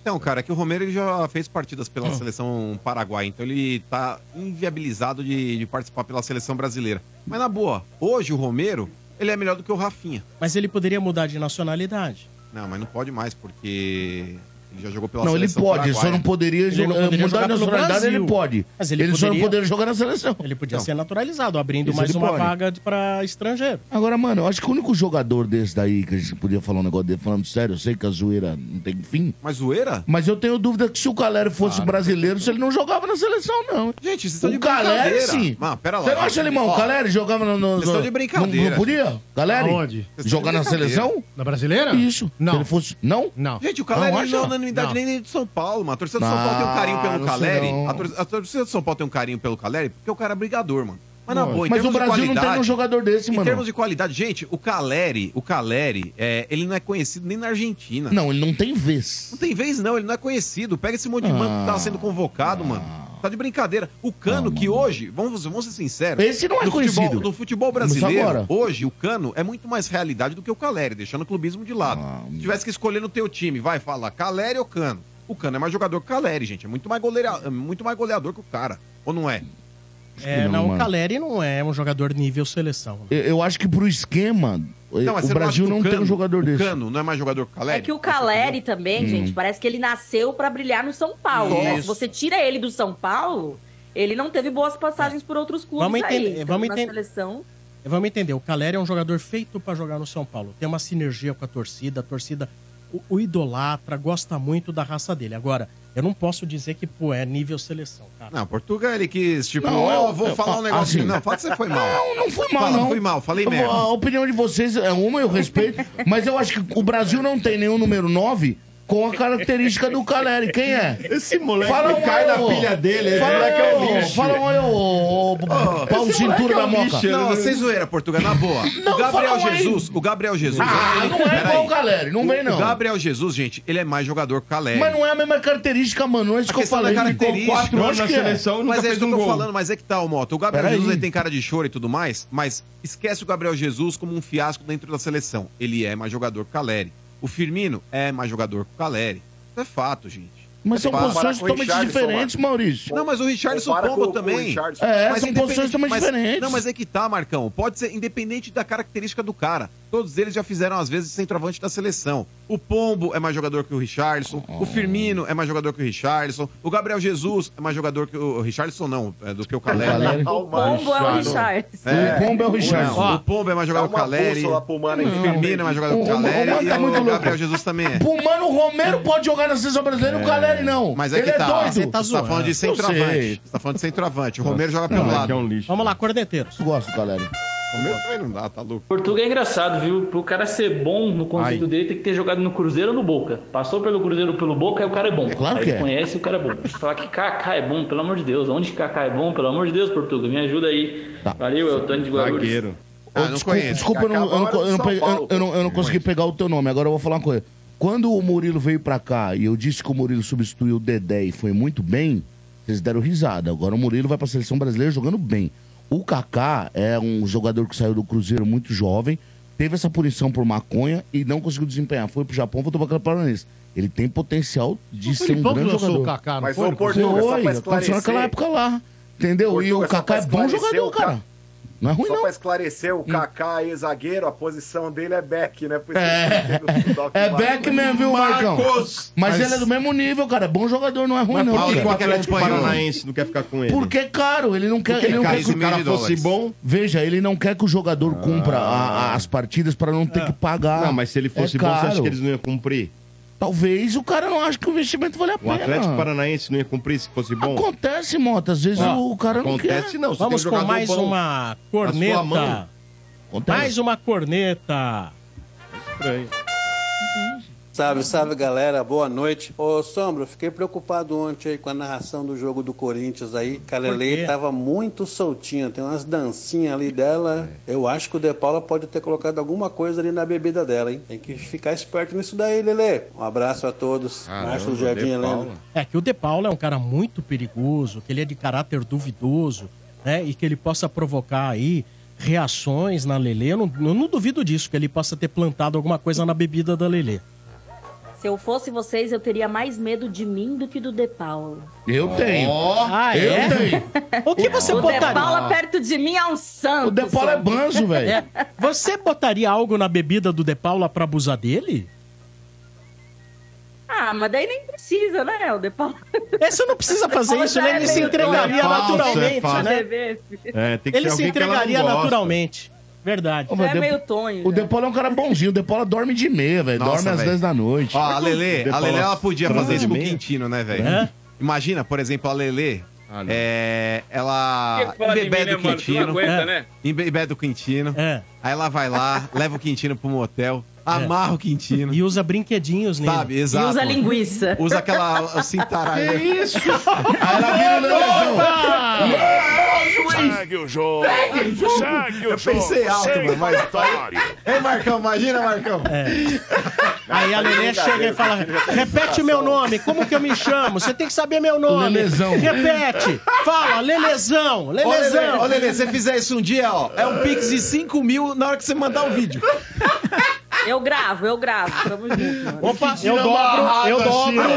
Então, cara, é que o Romero ele já fez partidas pela seleção paraguaia, então ele tá inviabilizado de, de participar pela seleção brasileira. Mas na boa, hoje o Romero, ele é melhor do que o Rafinha. Mas ele poderia mudar de nacionalidade. Não, mas não pode mais, porque ele já jogou pela Não, ele seleção pode, ele só paraguaia. não poderia Ele jogar- não poderia mudar jogar nacionalidade, ele pode. Mas ele ele só não poderia- poderia jogar na seleção. Ele podia Não. ser naturalizado, abrindo Isso mais uma pode. vaga para estrangeiro. Agora, mano, eu acho que o único jogador desse daí que a gente podia falar um negócio dele, falando sério, eu sei que a zoeira não tem fim. Mas zoeira? Mas eu tenho dúvida que se o Caleri fosse Cara. brasileiro, se ele não jogava na seleção, não. Gente, vocês estão de O Caleri, brincadeira. sim. Mano, pera lá. Você não acha, Limão? O Caleri jogava no... no vocês estão de brincadeira, Não, não podia? Caleri? Aonde? Jogar na seleção? Na brasileira? Isso. Não. Se ele fosse... Não? Não. Gente, o Caleri Não, não, unanimidade Não. nem de São Paulo, mano. A torcida do São Paulo tem um carinho Ah, pelo não sei Caleri. A, tor- a torcida do São Paulo tem um carinho pelo Caleri porque o cara é brigador, mano. Mas na Não, boa, em mas o Brasil de não tem nenhum jogador desse, Em mano. termos de qualidade, gente, o Caleri, o Caleri, é, ele não é conhecido nem na Argentina. Não, ele não tem vez. Não tem vez, não, ele não é conhecido. Pega esse monte de mano que tá sendo convocado, mano. Tá de brincadeira. O Cano, que hoje, vamos, vamos ser sinceros. Esse não é no conhecido. Futebol, futebol brasileiro, hoje, o Cano é muito mais realidade do que o Caleri, deixando o clubismo de lado. Ah, Se tivesse que escolher no teu time, vai falar Caleri ou Cano? O Cano é mais jogador que o Caleri, gente. É muito mais, goleira, é muito mais goleador que o cara. Ou não é? É, não, não, o. Caleri não é um jogador nível seleção. né? Eu, eu acho que pro esquema, Não, o Brasil não que o tem um jogador o desse. Cano não é mais jogador que o Caleri? É que o Caleri também, Hum. gente, parece que ele nasceu pra brilhar no São Paulo. né? Se você tira ele do São Paulo, ele não teve boas passagens por outros clubes Vamos aí. entender- Então, vamos na entender- seleção. Vamos entender, o Caleri é um jogador feito pra jogar no São Paulo. Tem uma sinergia com a torcida, a torcida o, o idolatra, gosta muito da raça dele. Agora, eu não posso dizer que, pô, é nível seleção, cara. Não, Portugal ele quis, tipo, Não, eu- vou eu- falar um negócio. assim- não, fala que você foi mal. Não, não foi mal, Fala, não. Fui mal, falei Eu merda. A opinião de vocês é uma, eu respeito. mas eu acho que o Brasil não tem nenhum número 9 com a característica do Caleri. Quem é? Esse moleque Fala um cai na pilha dele. Fala moleque é um lixo. Fala um aí, ô, ô, pau cintura é da um moca. Não, sem zoeira, Portugal, na boa. Não, o Gabriel. Jesus, o Gabriel Jesus. Ah, não é igual o Caleri, não vem não. O Gabriel Jesus, gente, ele é mais jogador que o Caleri. Mas não é a mesma característica, mano. Não é isso A que eu falei. característica. quatro anos na é. seleção Mas é isso que eu tô falando, mas é que tá, o Moto. O Gabriel. Jesus ele tem cara de choro e tudo mais, mas esquece o Gabriel Jesus como um fiasco dentro da seleção. Ele é mais jogador que o Caleri. O Firmino é mais jogador que o Caleri. Isso é fato, gente. Mas É são fato. posições o totalmente diferentes, Maurício. Não, mas o Richardson pomba o também. É, Mas são independente- posições totalmente mas- diferentes. Não, mas é que tá, Marcão. Pode ser independente da característica do cara. Todos eles já fizeram, às vezes, centroavante da seleção. O Pombo é mais jogador que o Richarlison, o Firmino é mais jogador que o Richarlison, o Gabriel Jesus é mais jogador que o, o Richarlison, não, é do que o Caleri. Caleri. O pombo é o Richardson. O Pombo é o Richarlison. Não, o Pombo é mais jogador que o Caleri. O Firmino é mais jogador que o O- o- o Caleri e tá o. Gabriel Jesus também é. Mano, o Romero pode jogar na seleção brasileira e o Caleri não. Mas é Ele que tá. é doido. Você tá, falando de centroavante. Você tá falando de centroavante. O Romero joga pelo é lado. que é um lixo. Vamos lá, corneteiros. Gosto, Caleri. O Romero também não dá, tá louco. Portugal é engraçado, viu? Pro cara ser bom no conceito Ai. dele, tem que ter jogado no Cruzeiro ou no Boca. Passou pelo Cruzeiro ou pelo Boca, aí o cara é bom. Claro aí que é. conhece, o cara é bom. Falar que Kaká é bom, pelo amor de Deus. Onde que Kaká é bom, pelo amor de Deus, Portugal? Me ajuda aí. Tá. Valeu, Eltônio de Guarulhos. Zagueiro. Ah, não desculpa, conheço. desculpa, eu não, eu não, eu não peguei- eu eu não- eu não consegui pegar o teu nome. Agora eu vou falar uma coisa. Quando o Murilo veio pra cá e eu disse que o Murilo substituiu o Dedé e foi muito bem, vocês deram risada. Agora o Murilo vai pra seleção brasileira jogando bem. O Kaká é um jogador que saiu do Cruzeiro muito jovem, teve essa punição por maconha e não conseguiu desempenhar. Foi pro Japão, voltou pra Campeonato Paranaense. Ele tem potencial de O ser um que grande jogador. o Kaká, não Mas foi? o Portugal, só pra Foi, esclarecer- naquela época lá. Entendeu? e o Kaká é bom jogador, o Ca- cara. Não é ruim, Só não. pra esclarecer, o Kaká é zagueiro, a posição dele é back, né? Por isso É. que É back mesmo, viu, Marcão? Mas, Mas- ele é do mesmo nível, cara. É bom jogador, não é ruim, Mas não. por que cara. que o Atlético Paranaense não quer ficar com ele? Porque é caro, ele não quer. Porque ele não quer se o cara fosse bom- Veja, ele não quer que o jogador cumpra a- a- as partidas pra não ter que pagar. Não, mas se ele fosse É bom, você acha que eles não iam cumprir? Talvez o cara não ache que o investimento vale a O pena. Atlético Paranaense não ia cumprir se fosse bom? Acontece, Mota. Às vezes Ó, o cara não quer. acontece não, você Vamos com mais bom uma corneta. Acontece. Mais uma corneta. Estranho. Salve, salve galera, boa noite. Ô Sombra, eu fiquei preocupado ontem aí com a narração do jogo do Corinthians aí. Calelei tava muito soltinha, tem umas dancinhas ali dela. Eu acho que o De Paula pode ter colocado alguma coisa ali na bebida dela, hein? Tem que ficar esperto nisso daí, Lele. Um abraço a todos. Márcio do Jardim Helena. É que o De Paula é um cara muito perigoso, que ele é de caráter duvidoso, né? E que ele possa provocar aí reações na Lelê. Eu não, eu não duvido disso, que ele possa ter plantado alguma coisa na bebida da Lelê. Se eu fosse vocês, eu teria mais medo de mim do que do De Paula. Eu tenho. Ah, eu é? tenho. O que você o botaria? De Paula perto de mim é um santo. O De Paula é banzo, velho. É. Você botaria algo na bebida do De Paula pra abusar dele? Ah, mas daí nem precisa, né, o De Paula? É, você não precisa fazer isso, né? Ele se entregaria É naturalmente, é falso. né? É, tem que Ele ser se entregaria naturalmente. Verdade. Ô, É meio tonho. O já. De Paula é um cara bonzinho. O De Paula dorme de meia, velho. Dorme às velho. 10 da noite. Ó, a Lelê, De a Lelê, ela podia fazer isso com o? Quintino, né, velho? É? Imagina, por exemplo, a Lelê, Ah, é, ela mim, embebeda né, Quintino, É. né? embebeda o Quintino, É. aí ela vai lá, leva o Quintino pro motel, amarra o Quintino, E usa brinquedinhos nele. sabe? E Exato. usa linguiça. Usa aquela cintaralha. Que isso? Aí ela vira o Lelezão. Segue o jogo. Segue o Eu pensei jogo. alto, Segue mano, mas-. Ei, Marcão, imagina, Marcão. Aí a Lelê chega e fala: repete meu nome, como que eu me chamo? Você tem que saber meu nome. Lelezão. Repete. Fala, Lelezão, Lelezão. ô, Lelê, se você fizer isso um dia, ó, é um pix de 5 mil na hora que você mandar o vídeo. Eu gravo, eu gravo. Tamo junto. Opa, eu dobro, amarrado eu assim, dobro.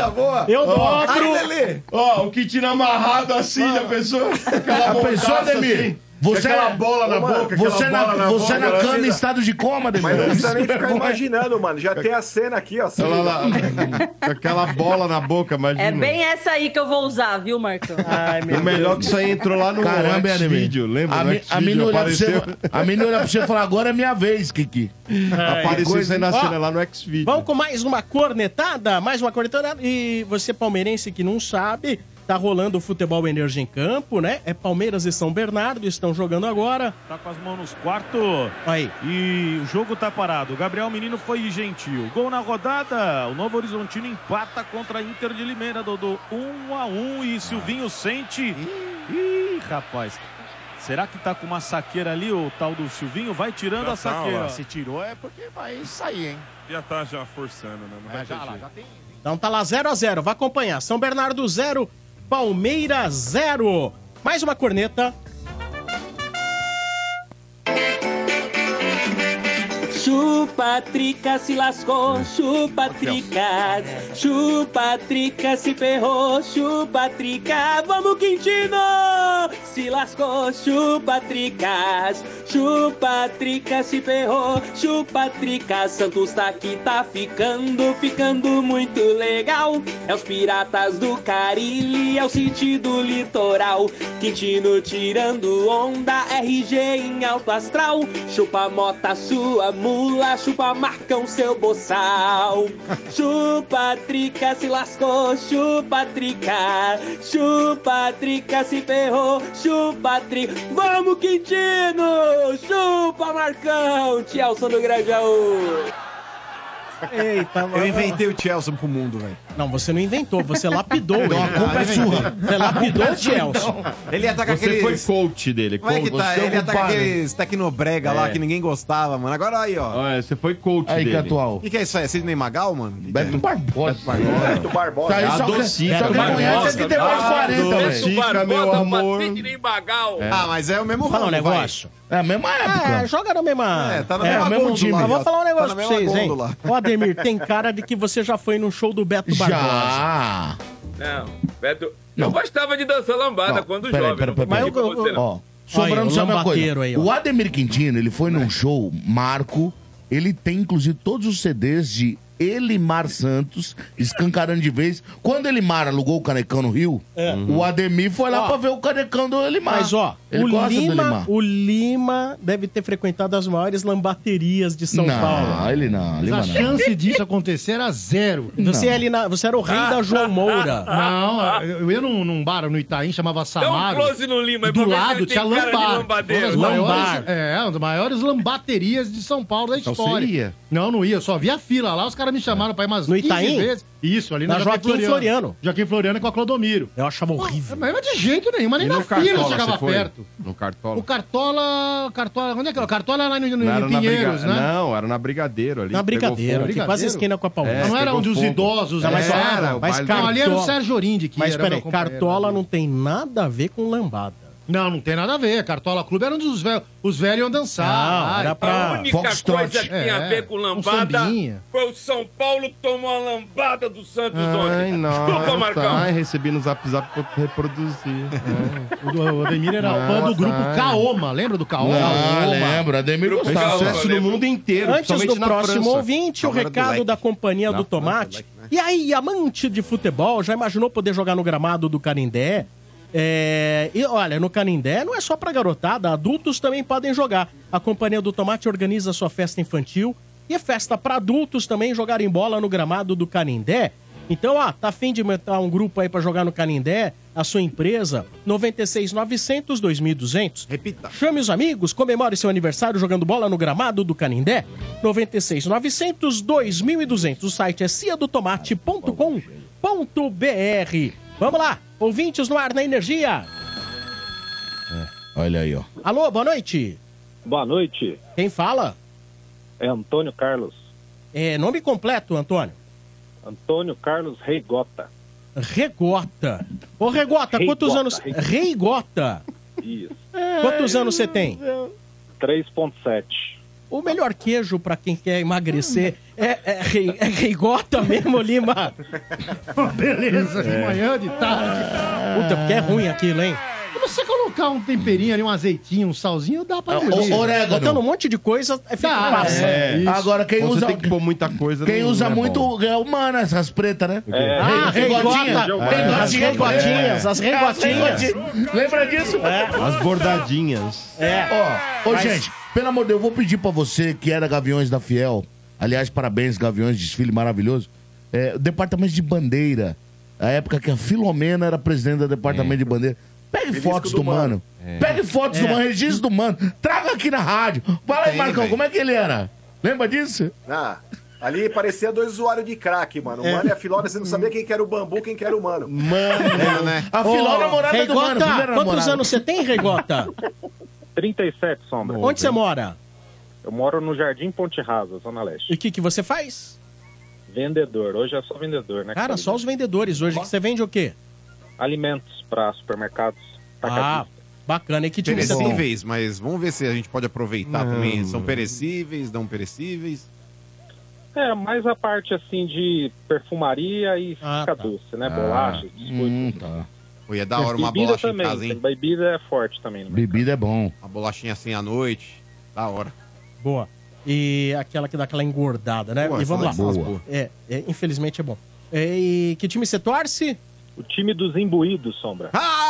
Eu dobro. Ó, o Quintino amarrado assim, pensou? Aquela A pessoa, Ademir, assim, você- aquela bola na Ô, mano, boca, aquela Você bola na, na você boca. na cama em estado de coma, Demir. Mas não precisa nem é ficar imaginando, mano. Já tem a cena aqui, ó. Ela lá, com aquela bola na boca, imagina. É bem essa aí que eu vou usar, viu, Marcão? Ai, meu O melhor que isso aí entrou lá no Caramba, Ademir. X-Video, lembra? A, mi- a olha pra você, a olha pra você e fala, agora é minha vez, Kiki. apareceu isso aí na Ó, cena lá no X-Video. Vamos com mais uma cornetada, mais uma cornetada. E você palmeirense que não sabe, tá rolando o futebol energia em campo, né? É Palmeiras e São Bernardo, estão jogando agora. Tá com as mãos nos quartos. Aí. E o jogo tá parado. O Gabriel Menino foi gentil. Gol na rodada. O Novo Horizontino empata contra a Inter de Limeira, Dodô. 1 a 1 e Silvinho sente. Ih, rapaz. Será que tá com uma saqueira ali, o tal do Silvinho? Vai tirando Já a tá, saqueira. Se tirou é porque vai sair, hein? Já tá já forçando, né? Não vai já ter lá, já tem. Então tá lá 0 a 0 Vai acompanhar. São Bernardo 0, Palmeiras 0. Mais uma corneta. Chupa, trica, se lascou, chupa, trica. Chupa, trica, se ferrou, chupa, trica. Vamos, Quintino! Se lascou, chupa, tricas. Chupa, trica, se ferrou, chupa, trica. Santos tá aqui, tá ficando, ficando muito legal. É os piratas do Carilli, é o City do litoral. Quintino tirando onda, RG em alto astral. Chupa mota sua mula, chupa marcão seu boçal. Chupa trica se lascou, chupa trica. Chupa trica se ferrou, chupa trica. Vamos Quintino! Chupa Marcão, Tchelson do Grajaú. Eita, mano. Eu inventei o Chelsea pro mundo, velho. Não, você não inventou, você lapidou ele. Então a culpa é sua. Você lapidou o Chelsea. Ele ataca Você aqueles... foi coach dele. Como é que coach. tá? Você é o Ele ataca aqueles tecnobrega lá É. que ninguém gostava, mano. Agora aí, ó. Olha, você foi coach Aí, dele. Catual. O que, que é isso aí? É Sidney Magal, mano? Beto Barbosa. Beto Barbosa. Tá aí, É só a que- só que Barbosa. conhece que tem mais de 40, velho. Docica, meu amor. nem Bagal. Ah, mas é o mesmo Falar um negócio. É a mesma época. É, joga na mesma. É, tá na é, mesma o mesmo time. Mas vou ó. falar um Tá negócio pra vocês, hein? Ô, Ademir, tem cara de que você já foi num show do Beto Barbosa. Já. Não, Beto. Não. Eu gostava de dançar lambada Não, quando peraí, jovem. peraí, peraí, peraí. não. Ó, sobrando só uma coisa. aí, o Ademir Quintino, ele foi num show, Marco, ele tem inclusive todos os CDs de Elimar Santos, escancarando de vez. Quando Elimar alugou o Canecão no Rio, o Ademir foi lá Ó. pra ver o Canecão do Elimar. Mas, ó, ele o gosta do Lima, Elimar. o Lima deve ter frequentado as maiores lambaterias de São não, Paulo. ele não, Mas Lima a não. chance disso acontecer era zero. Você, é ali na- você era o rei da João Moura. Não, eu ia num, num bar no Itaim, chamava Dá um Samaro. close no Lima do lado tinha lambar. das maiores, Lambar. é, uma das maiores lambaterias de São Paulo da Então história. você ia. Não, não ia. Eu só via fila lá. Os caras me chamaram pra ir umas No 15 Itaim? vezes. Isso, ali Na na Joaquim Floriano. Joaquim Floriano com a Clodomiro. Eu achava horrível. Mas de jeito nenhum, mas nem E na fila Cartola, chegava perto. No Cartola. O Cartola. Cartola. Onde é que era? O Cartola era lá no, no, Não, era Pinheiros, Briga- né? Não, era na Brigadeiro ali. Na Brigadeiro, aqui, quase esquina com a Paulista. Não era onde os idosos Não, mas? Era, mas Não, ali era o Cartola- Sérgio Orindi que Mas era peraí. Cartola não tem nada a ver com lambada. Não, não tem nada a ver. Cartola Clube era onde os velhos, os velhos iam dançar. Não, era pra- A única Foxtrot. coisa que tem a É, ver com um lambada sambinha. foi o São Paulo tomou a lambada do Santos Ai, ontem. nossa. Desculpa, Marcão. Ai, recebi no zap zap pra eu reproduzir. O do- o Ademir era fã do grupo ai. Kaoma. Lembra do Kaoma? Ah, lembro, Ademir gostava. Sucesso no mundo inteiro, Antes do na próximo França. ouvinte, o era do recado da companhia Na do Tomate. né? E aí, amante de futebol, já imaginou poder jogar no gramado do Canindé? É, e olha, no Canindé não é só pra garotada, adultos também podem jogar. A Companhia do Tomate organiza sua festa infantil e é festa pra adultos também jogarem bola no gramado do Canindé. Então, ó, tá afim de montar um grupo aí pra jogar no Canindé? A sua empresa, 96 900 2200. Repita. Chame os amigos, comemore seu aniversário jogando bola no gramado do Canindé. 96 900 2200. O site é ciadotomate.com.br. Vamos lá, ouvintes no ar na energia. Olha aí, ó. Alô, boa noite. Boa noite, Quem fala? é Antônio Carlos. É, nome completo, Antônio. Antônio Carlos Reigota. Regota. Ô, Regota, quantos Reigota, anos. Reigota. Reigota. Isso. Quantos anos você tem? 3.7. O melhor queijo pra quem quer emagrecer é, é, é Reigota mesmo, Lima. Beleza, de manhã, de tarde. Puta, porque é ruim aquilo, hein? Se você colocar um temperinho ali, um azeitinho, um salzinho, dá pra engolir. o- orégano. Botando um monte de coisa, é fica Tá, passa. é. Isso. Agora, quem Você usa, tem que pôr muita coisa. quem não- usa é muito bom. é humana, essas pretas, né? É, Ah, Regotinha. As regotinhas, as regotinhas. regotinhas. Lembra disso? As bordadinhas. É. Ó, ô, Mas- gente, pelo amor de Deus, eu vou pedir pra você que era Gaviões da Fiel. Aliás, parabéns, Gaviões, desfile maravilhoso. É, o Departamento de Bandeira. A época que a Filomena era presidente do Departamento de Bandeira. Pegue Belisco fotos do do, mano. Mano. Pegue fotos do É. mano, registro do mano. Traga aqui na rádio. Fala aí, Tem, Marcão, velho. como é que ele era? Lembra disso? Ah, ali parecia dois usuários de crack, mano. O mano e a Filona, você não sabia quem que era o bambu, quem que era o mano. Mano, né? A Filó, namorada do mano. Regota, quantos namorada. anos você tem, Regota? 37, Sombra. Onde você mora? Eu moro no Jardim Ponte Rasa, Zona Leste. E o que, que você faz? Vendedor. Hoje é só vendedor, né? Cara, só os vendedores hoje. Que você vende o quê? Alimentos para supermercados. Ah. Bacana. E que tem? Perecíveis, mas vamos ver se a gente pode aproveitar Não. também. São perecíveis, não perecíveis. É, mais a parte assim de perfumaria e fica doce, né? Bolachas, biscoito. Hum, tá. Pô, ia da hora uma Bebida bolacha também, em casa, hein? Bebida é forte também. Né? Bebida é bom. Uma bolachinha assim à noite. Da hora. Boa. E aquela que dá aquela engordada, né? Boa, e vamos lá. boa. É, é, infelizmente é bom. É, e que time você torce? O time dos imbuídos, Sombra. Ah!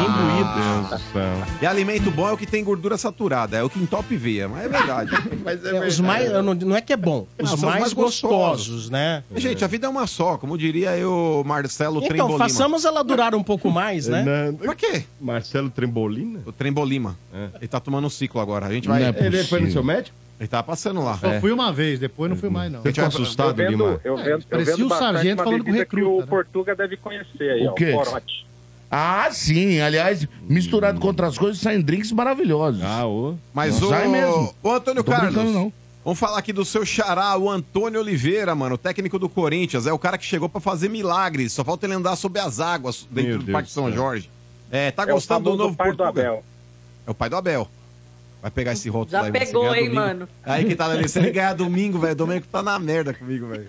imbuídos. Deus do céu. E alimento bom é o que tem gordura saturada, é o que entope veia, mas é verdade. mas É, os mais, não, não é que é bom, os Não, são os mais, mais gostosos, gostosos. né? Gente, a vida é uma só, como diria eu, Marcelo Então, Trembolima. façamos ela durar um pouco mais, né? Por quê? Marcelo Trembolina? O Trembolima. Ele tá tomando um ciclo agora. A gente vai. Não é Ele foi no seu médico? Ele tá passando lá. Só fui uma vez, depois não fui mais, não. Você ficou assustado, eu vendo, Lima? eu É, vendo, eu parecia vendo o sargento falando com que recruta, o né? Portuga deve conhecer aí, O ó, quê? corote. Ah, sim. Aliás, misturado com outras coisas, saem drinks maravilhosos. Ah, ô. Mas Não o, sai mesmo. o Antônio Tô brincando, Carlos. não. Vamos falar aqui do seu xará, o Antônio Oliveira, mano, o técnico do Corinthians. É o cara que chegou pra fazer milagres. Só falta ele andar sobre as águas dentro Meu do Deus Parque do São. Jorge. É, tá É o gostando do novo pai do Portuga? Abel. É o pai do Abel. Vai pegar esse rótulo Já aí, pegou, hein, domingo- mano? Aí que tá, Lelê. Se ele ganhar domingo, velho, domingo tá na merda comigo, velho.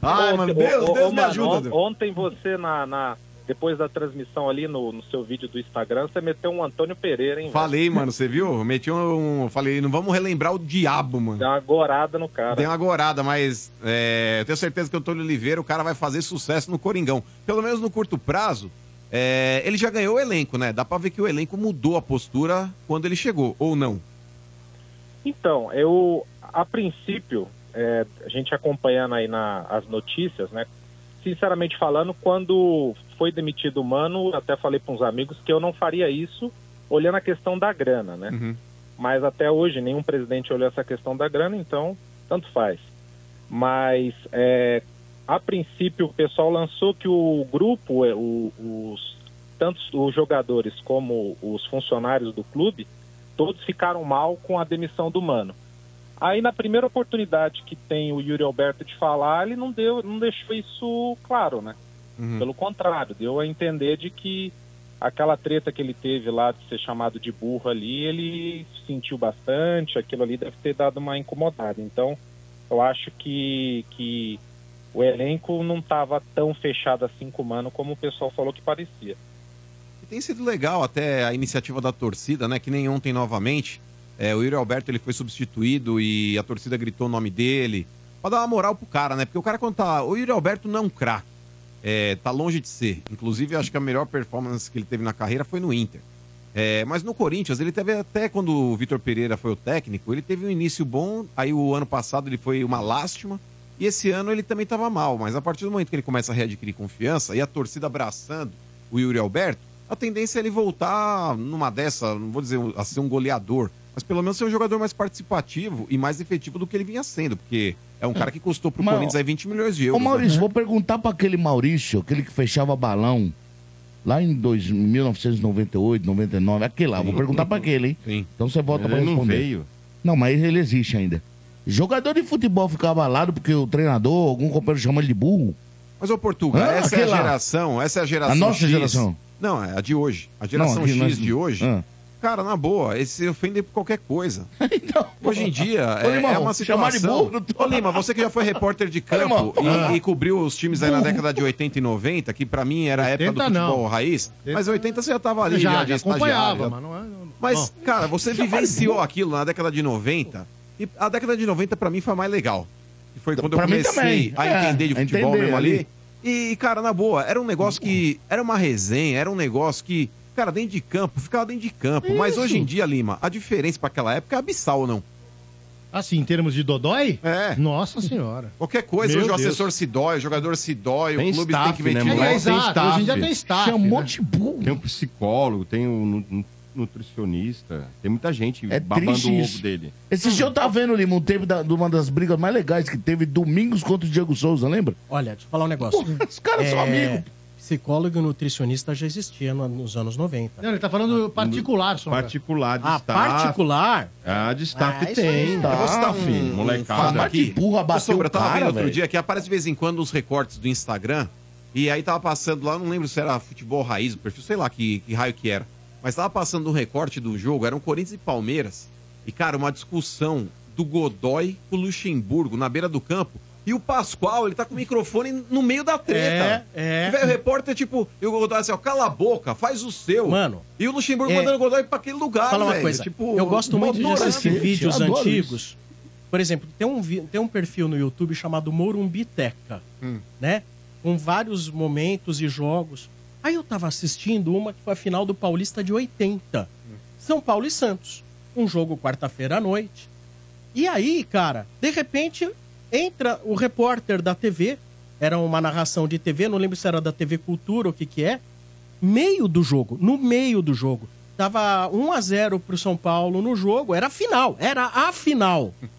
Ai, Ô, mano, Deus, ô, Deus ô, me mano, ajuda. on- Deus. Ontem você, na, na- depois da transmissão ali no, no seu vídeo do Instagram, você meteu um Antônio Pereira, hein? velho? Falei, mano, você viu? Eu Meti um. Falei, não vamos relembrar o diabo, mano. Deu uma gorada no cara. Tem uma gorada, mas é, eu tenho certeza que o Antônio Oliveira, o cara vai fazer sucesso no Coringão. Pelo menos no curto prazo. é, ele já ganhou o elenco, né? Dá pra ver que o elenco mudou a postura quando ele chegou, ou não? Então, eu, a princípio, é, a gente acompanhando aí na, as notícias, né? Sinceramente falando, quando foi demitido o Mano, até falei para uns amigos que eu não faria isso olhando a questão da grana, né? Mas até hoje nenhum presidente olhou essa questão da grana, então tanto faz. Mas é, a princípio o pessoal lançou que o grupo, é, o- os tanto os jogadores como os funcionários do clube, todos ficaram mal com a demissão do Mano. Aí na primeira oportunidade que tem o Yuri Alberto de falar, ele não deu, não deixou isso claro, né? Pelo contrário, deu a entender de que aquela treta que ele teve lá de ser chamado de burro ali, ele sentiu bastante, aquilo ali deve ter dado uma incomodada. Então, eu acho que, que o elenco não estava tão fechado assim com o Mano como o pessoal falou que parecia. E tem sido legal até a iniciativa da torcida, né? Que nem ontem novamente. é, o Yuri Alberto ele foi substituído e a torcida gritou o nome dele. Pra dar uma moral pro cara, né? Porque o cara quando tá. O Yuri Alberto não é um craque. É, tá longe de ser. Inclusive, acho que a melhor performance que ele teve na carreira foi no Inter. É, mas no Corinthians, ele teve até quando o Vitor Pereira foi o técnico, ele teve um início bom. Aí o ano passado ele foi uma lástima. E esse ano ele também estava mal. Mas a partir do momento que ele começa a readquirir confiança e a torcida abraçando o Yuri Alberto, a tendência é ele voltar numa dessa, não vou dizer a ser um goleador, mas pelo menos ser um jogador mais participativo e mais efetivo do que ele vinha sendo, porque é um cara que custou pro Mas, Corinthians aí 20 milhões de Ô euros. Maurício, né? vou perguntar pra aquele Maurício, aquele que fechava balão lá em dois, 1998, 99, aquele lá, vou perguntar pra aquele, hein? Então você volta Ele pra não responder. veio. Não, mas ele existe ainda. Jogador de futebol fica abalado porque o treinador, algum companheiro chama ele de burro. Mas, ô Portuga, Ah, essa é a aquele lá. geração, essa é a geração A nossa X. geração. Não, é a de hoje. A geração Não, aqui X nós- de hoje. Ah. Cara, na boa, eles se ofendem por qualquer coisa. Hoje em dia, Ô, é, é uma chamar de situação... burro, Ô, Lima, você que já foi repórter de campo Limão. e, Ah. e cobriu os times aí na década de 80 e 90, que pra mim era a época do 80 não. futebol raiz, mas 80 você já tava ali, Já, já, de acompanhava, estagiário. mas não é- Mas, cara, você vivenciou aquilo na década de 90, e a década de 90 pra mim foi a mais legal. Que foi quando Pra eu mim comecei também. a É, entender de a futebol entender mesmo ali. ali. E, cara, na boa, era um negócio que. Era uma resenha, era um negócio que. Cara, dentro de campo, ficava dentro de campo. Mas Isso. hoje em dia, Lima, a diferença pra aquela época é abissal ou não? Assim, em termos de Dodói? É. Nossa senhora. Qualquer coisa, Meu hoje o assessor se dói, o jogador se dói, Tem o clube staff, tem que né, ventilar. moleque? exato, Tem staff. hoje em dia tem staff, Tinha um né? monte de burro. Tem um psicólogo, tem um nutricionista, tem muita gente É babando o ovo dele. Esse dia eu tava vendo, Lima, um tempo da, de uma das brigas mais legais que teve domingos contra o Diego Souza, lembra? Olha, deixa eu falar um negócio. Porra, os caras são amigos. Psicólogo e nutricionista já existia no- nos anos 90. Não, ele tá falando particular, só. Particular de Ah, staff. particular? Ah, de staff Ah, isso aí. tem. Eu vou citar um, molecada. fato aqui. burra Ô, bateu Sombra, o eu tava cara, vendo outro dia que aparece de vez em quando os recortes do Instagram. E aí tava passando lá, não lembro se era futebol raiz, perfil, sei lá que, que raio que era. Mas tava passando um recorte do jogo, eram Corinthians e Palmeiras. E, cara, uma discussão do Godoy com o Luxemburgo na beira do campo. E o Pascoal, ele tá com o microfone no meio da treta. É, é. E, velho, o repórter, tipo, e o Godoy assim, ó, cala a boca, faz o seu. Mano. E o Luxemburgo é- mandando o Godoy pra aquele lugar, Fala uma velho. coisa, Tipo, eu gosto muito de assistir vídeos antigos. Por exemplo, tem um, tem um perfil no YouTube chamado Morumbiteca, Hum. né? Com vários momentos e jogos. Aí eu tava assistindo uma que foi a final do Paulista de 80. São Paulo e Santos. Um jogo quarta-feira à noite. E aí, cara, de repente entra o repórter da TV, era uma narração de TV, não lembro se era da TV Cultura ou o que que é, meio do jogo, no meio do jogo. Tava 1 a 0 pro São Paulo no jogo, era a final, era a final.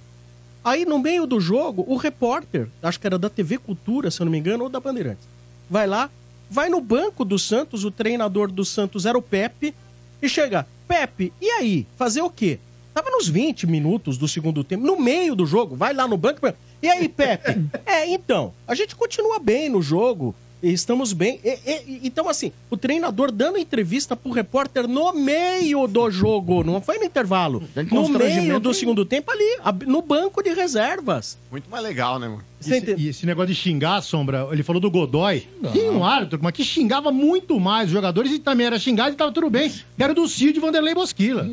Aí no meio do jogo, o repórter, acho que era da TV Cultura, se eu não me engano, ou da Bandeirantes, vai lá, vai no banco do Santos, o treinador do Santos era o Pepe, e chega, Pepe, e aí? Fazer o quê? Tava nos 20 minutos do segundo tempo, no meio do jogo, vai lá no banco. E aí, Pepe? é, então, a gente continua bem no jogo, estamos bem. E- e- então, assim, o treinador dando entrevista pro repórter no meio do jogo, não foi no intervalo. No meio do segundo tempo ali, no banco de reservas. Muito mais legal, né, mano? E esse, e esse negócio de xingar, Sombra, ele falou do Godoy. Tinha um árbitro, mas que xingava muito mais os jogadores e também era xingado e tava tudo bem. Que era do Cid Vanderlei Bosquila.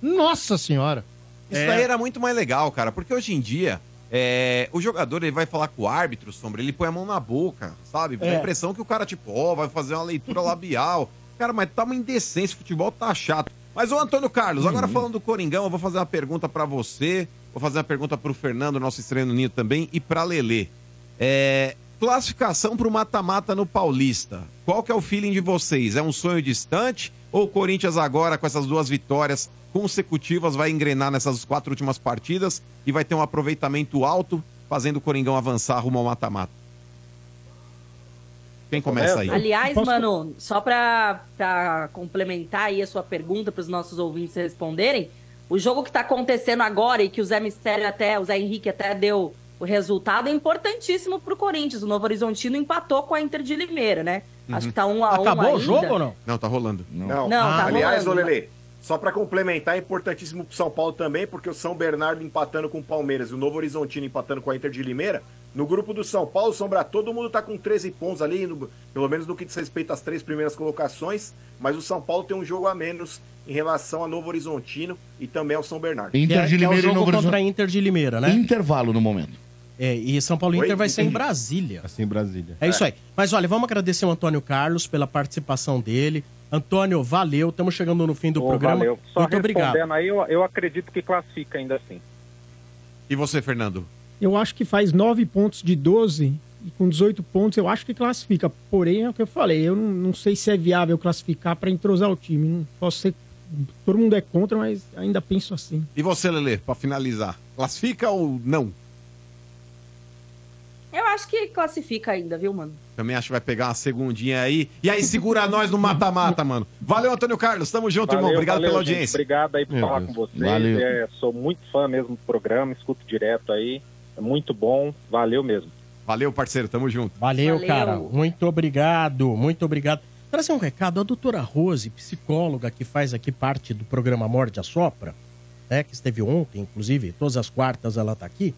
Nossa senhora. Isso É. daí era muito mais legal, cara, porque hoje em dia, é, o jogador ele vai falar com o árbitro, Sombra, ele põe a mão na boca, sabe? Dá É. a impressão que o cara, tipo, ó, vai fazer uma leitura labial. Cara, mas tá uma indecência, o futebol tá chato. Mas, ô Antônio Carlos, agora falando do Coringão, eu vou fazer uma pergunta pra você, vou fazer uma pergunta pro Fernando, nosso estreio no Ninho também, e pra Lelê. É, classificação pro mata-mata no Paulista. Qual que é o feeling de vocês? É um sonho distante? Ou o Corinthians agora, com essas duas vitórias consecutivas, vai engrenar nessas quatro últimas partidas e vai ter um aproveitamento alto, fazendo o Coringão avançar rumo ao mata-mata? Quem começa aí? Aliás, mano, só pra, pra complementar aí a sua pergunta para os nossos ouvintes responderem, o jogo que tá acontecendo agora e que o Zé Mistério até, o Zé Henrique até deu o resultado é importantíssimo pro Corinthians. O Novo Horizontino empatou com a Inter de Limeira, né? Acho Uhum. que tá um a um Acabou o jogo ou não? Não, tá rolando. Não, Não, tá aliás, ô rolando. Lelê, só pra complementar, é importantíssimo pro São Paulo também, porque o São Bernardo empatando com o Palmeiras e o Novo Horizontino empatando com a Inter de Limeira. No grupo do São Paulo, Sombra, todo mundo tá com 13 pontos ali, no- pelo menos no que diz respeito às três primeiras colocações, mas o São Paulo tem um jogo a menos em relação ao Novo Horizontino e também ao São Bernardo. Inter de que é o Limeira e jogo Novo contra a Inter de Limeira, né? Intervalo no momento. É, e São Paulo e Oi? Inter vai ser em. Brasília. Assim, em Brasília. É isso aí. Mas olha, vamos agradecer o Antônio Carlos pela participação dele. Antônio, valeu. Estamos chegando no fim do Ô, programa. valeu. Só Muito obrigado. aí, eu, eu acredito que classifica ainda assim. E você, Fernando? Eu acho que faz 9 pontos de 12 e com 18 pontos eu acho que classifica. Porém, é o que eu falei, eu não, não sei se é viável classificar para entrosar o time. Não posso ser. Todo mundo é contra, mas ainda penso assim. E você, Lelê, pra finalizar? Classifica ou não? Eu acho que classifica ainda, viu, mano? Também acho que vai pegar uma segundinha aí. E aí, segura nós no mata-mata, mano. Valeu, Antônio Carlos. Tamo junto, irmão. Valeu, Obrigado valeu, pela gente. audiência. Obrigado aí por Meu falar Deus. com vocês. Valeu. É, sou muito fã mesmo do programa, escuto direto aí. É muito bom. Valeu mesmo. Valeu, parceiro. Tamo junto. Valeu, Valeu. cara. Muito obrigado, muito obrigado. Trazer um recado, a doutora Rose, psicóloga que faz aqui parte do programa Morde a Sopra, né, que esteve ontem, inclusive, todas as quartas ela tá aqui.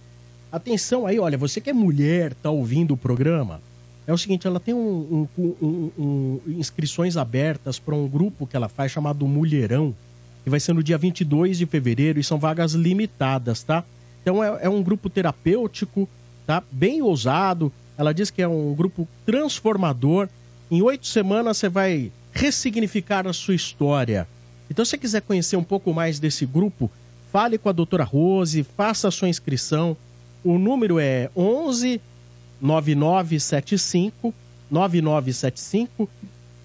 Atenção aí, olha, você que é mulher, tá ouvindo o programa, é o seguinte, ela tem um, um- um- inscrições abertas para um grupo que ela faz chamado Mulherão, que vai ser no dia 22 de fevereiro e são vagas limitadas, tá? Então é, é um grupo terapêutico, tá? Bem ousado. Ela diz que é um grupo transformador. Em oito semanas você vai ressignificar a sua história. Então, se você quiser conhecer um pouco mais desse grupo, fale com a doutora Rose, faça a sua inscrição. O número é 11 9975 9975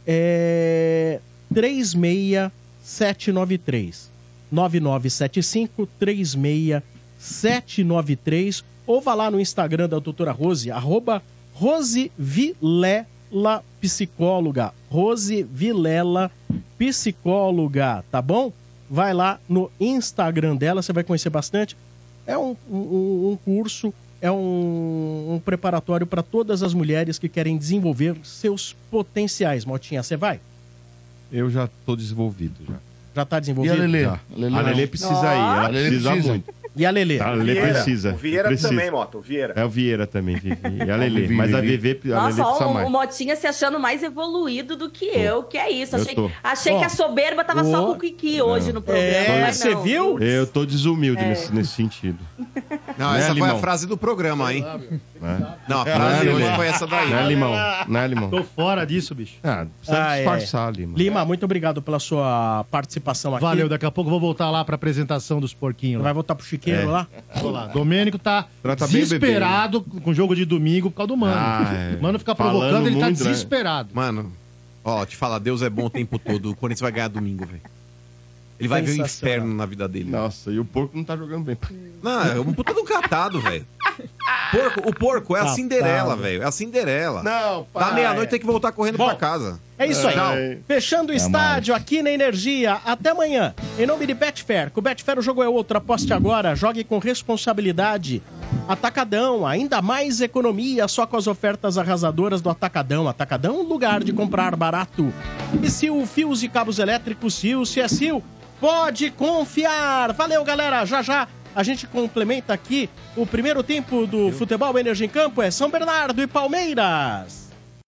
é 36793 9975 36793 ou vá lá no Instagram da doutora Rose, arroba Rose Vilela Psicóloga. Rose Vilela Psicóloga, tá bom? Vai lá no Instagram dela, você vai conhecer bastante. É um, um- um curso, é um, um preparatório para todas as mulheres que querem desenvolver seus potenciais. Motinha, você vai? Eu já tô desenvolvido já. Já tá desenvolvido? E a Lelê? Já. A Lelê precisa ir, ela A Lelê precisa precisa. muito. E a Lelê? A Lelê Vieira. precisa. O Vieira precisa. também, Mota, o Vieira. É o Vieira também, Vivi. E a. Vivi, Mas a Vivi. Nossa, precisa ó, o, mais. o Motinha se achando mais evoluído do que eu, que é isso. Achei, achei que a soberba tava só Ó. com o Kiki hoje Não. no programa. mas não. Eu tô desumilde É. nesse, nesse sentido. Não, Né, essa foi a frase do programa, hein? É. Não, a frase Não é, hoje foi essa daí. Não é limão, não é limão. Tô fora disso, bicho. Ah, precisa Ah, é. disfarçar, Lima. Lima, muito obrigado pela sua participação aqui. Valeu, daqui a pouco eu vou voltar lá pra apresentação dos porquinhos. Vai voltar pro É. lá? Domênico tá Trata bem o bebê, desesperado com o jogo de domingo por causa do Mano. Ah, é. O Mano fica provocando, ele tá muito, né? desesperado. Mano, ó, te falar, Deus é bom o tempo todo. O Corinthians vai ganhar domingo, velho. Ele vai ver o inferno na vida dele. Nossa, e o porco não tá jogando bem. Não, é um puta do catado, velho. Porco, o porco é a Catado. Cinderela, velho. É a Cinderela. Não, Da meia-noite tem que voltar correndo pra casa. É isso aí. Tchau. Fechando o estádio aqui na Energia. Até amanhã. Em nome de Betfair. Com o Betfair o jogo é outro. Aposte agora. Jogue com responsabilidade. Atacadão. Ainda mais economia só com as ofertas arrasadoras do Atacadão. Atacadão, lugar de comprar barato. E Sil, fios e cabos elétricos Sil. Se é Sil, pode confiar. Valeu, galera. Já, já. A gente complementa aqui o primeiro tempo do futebol Energia em Campo. É São Bernardo e Palmeiras.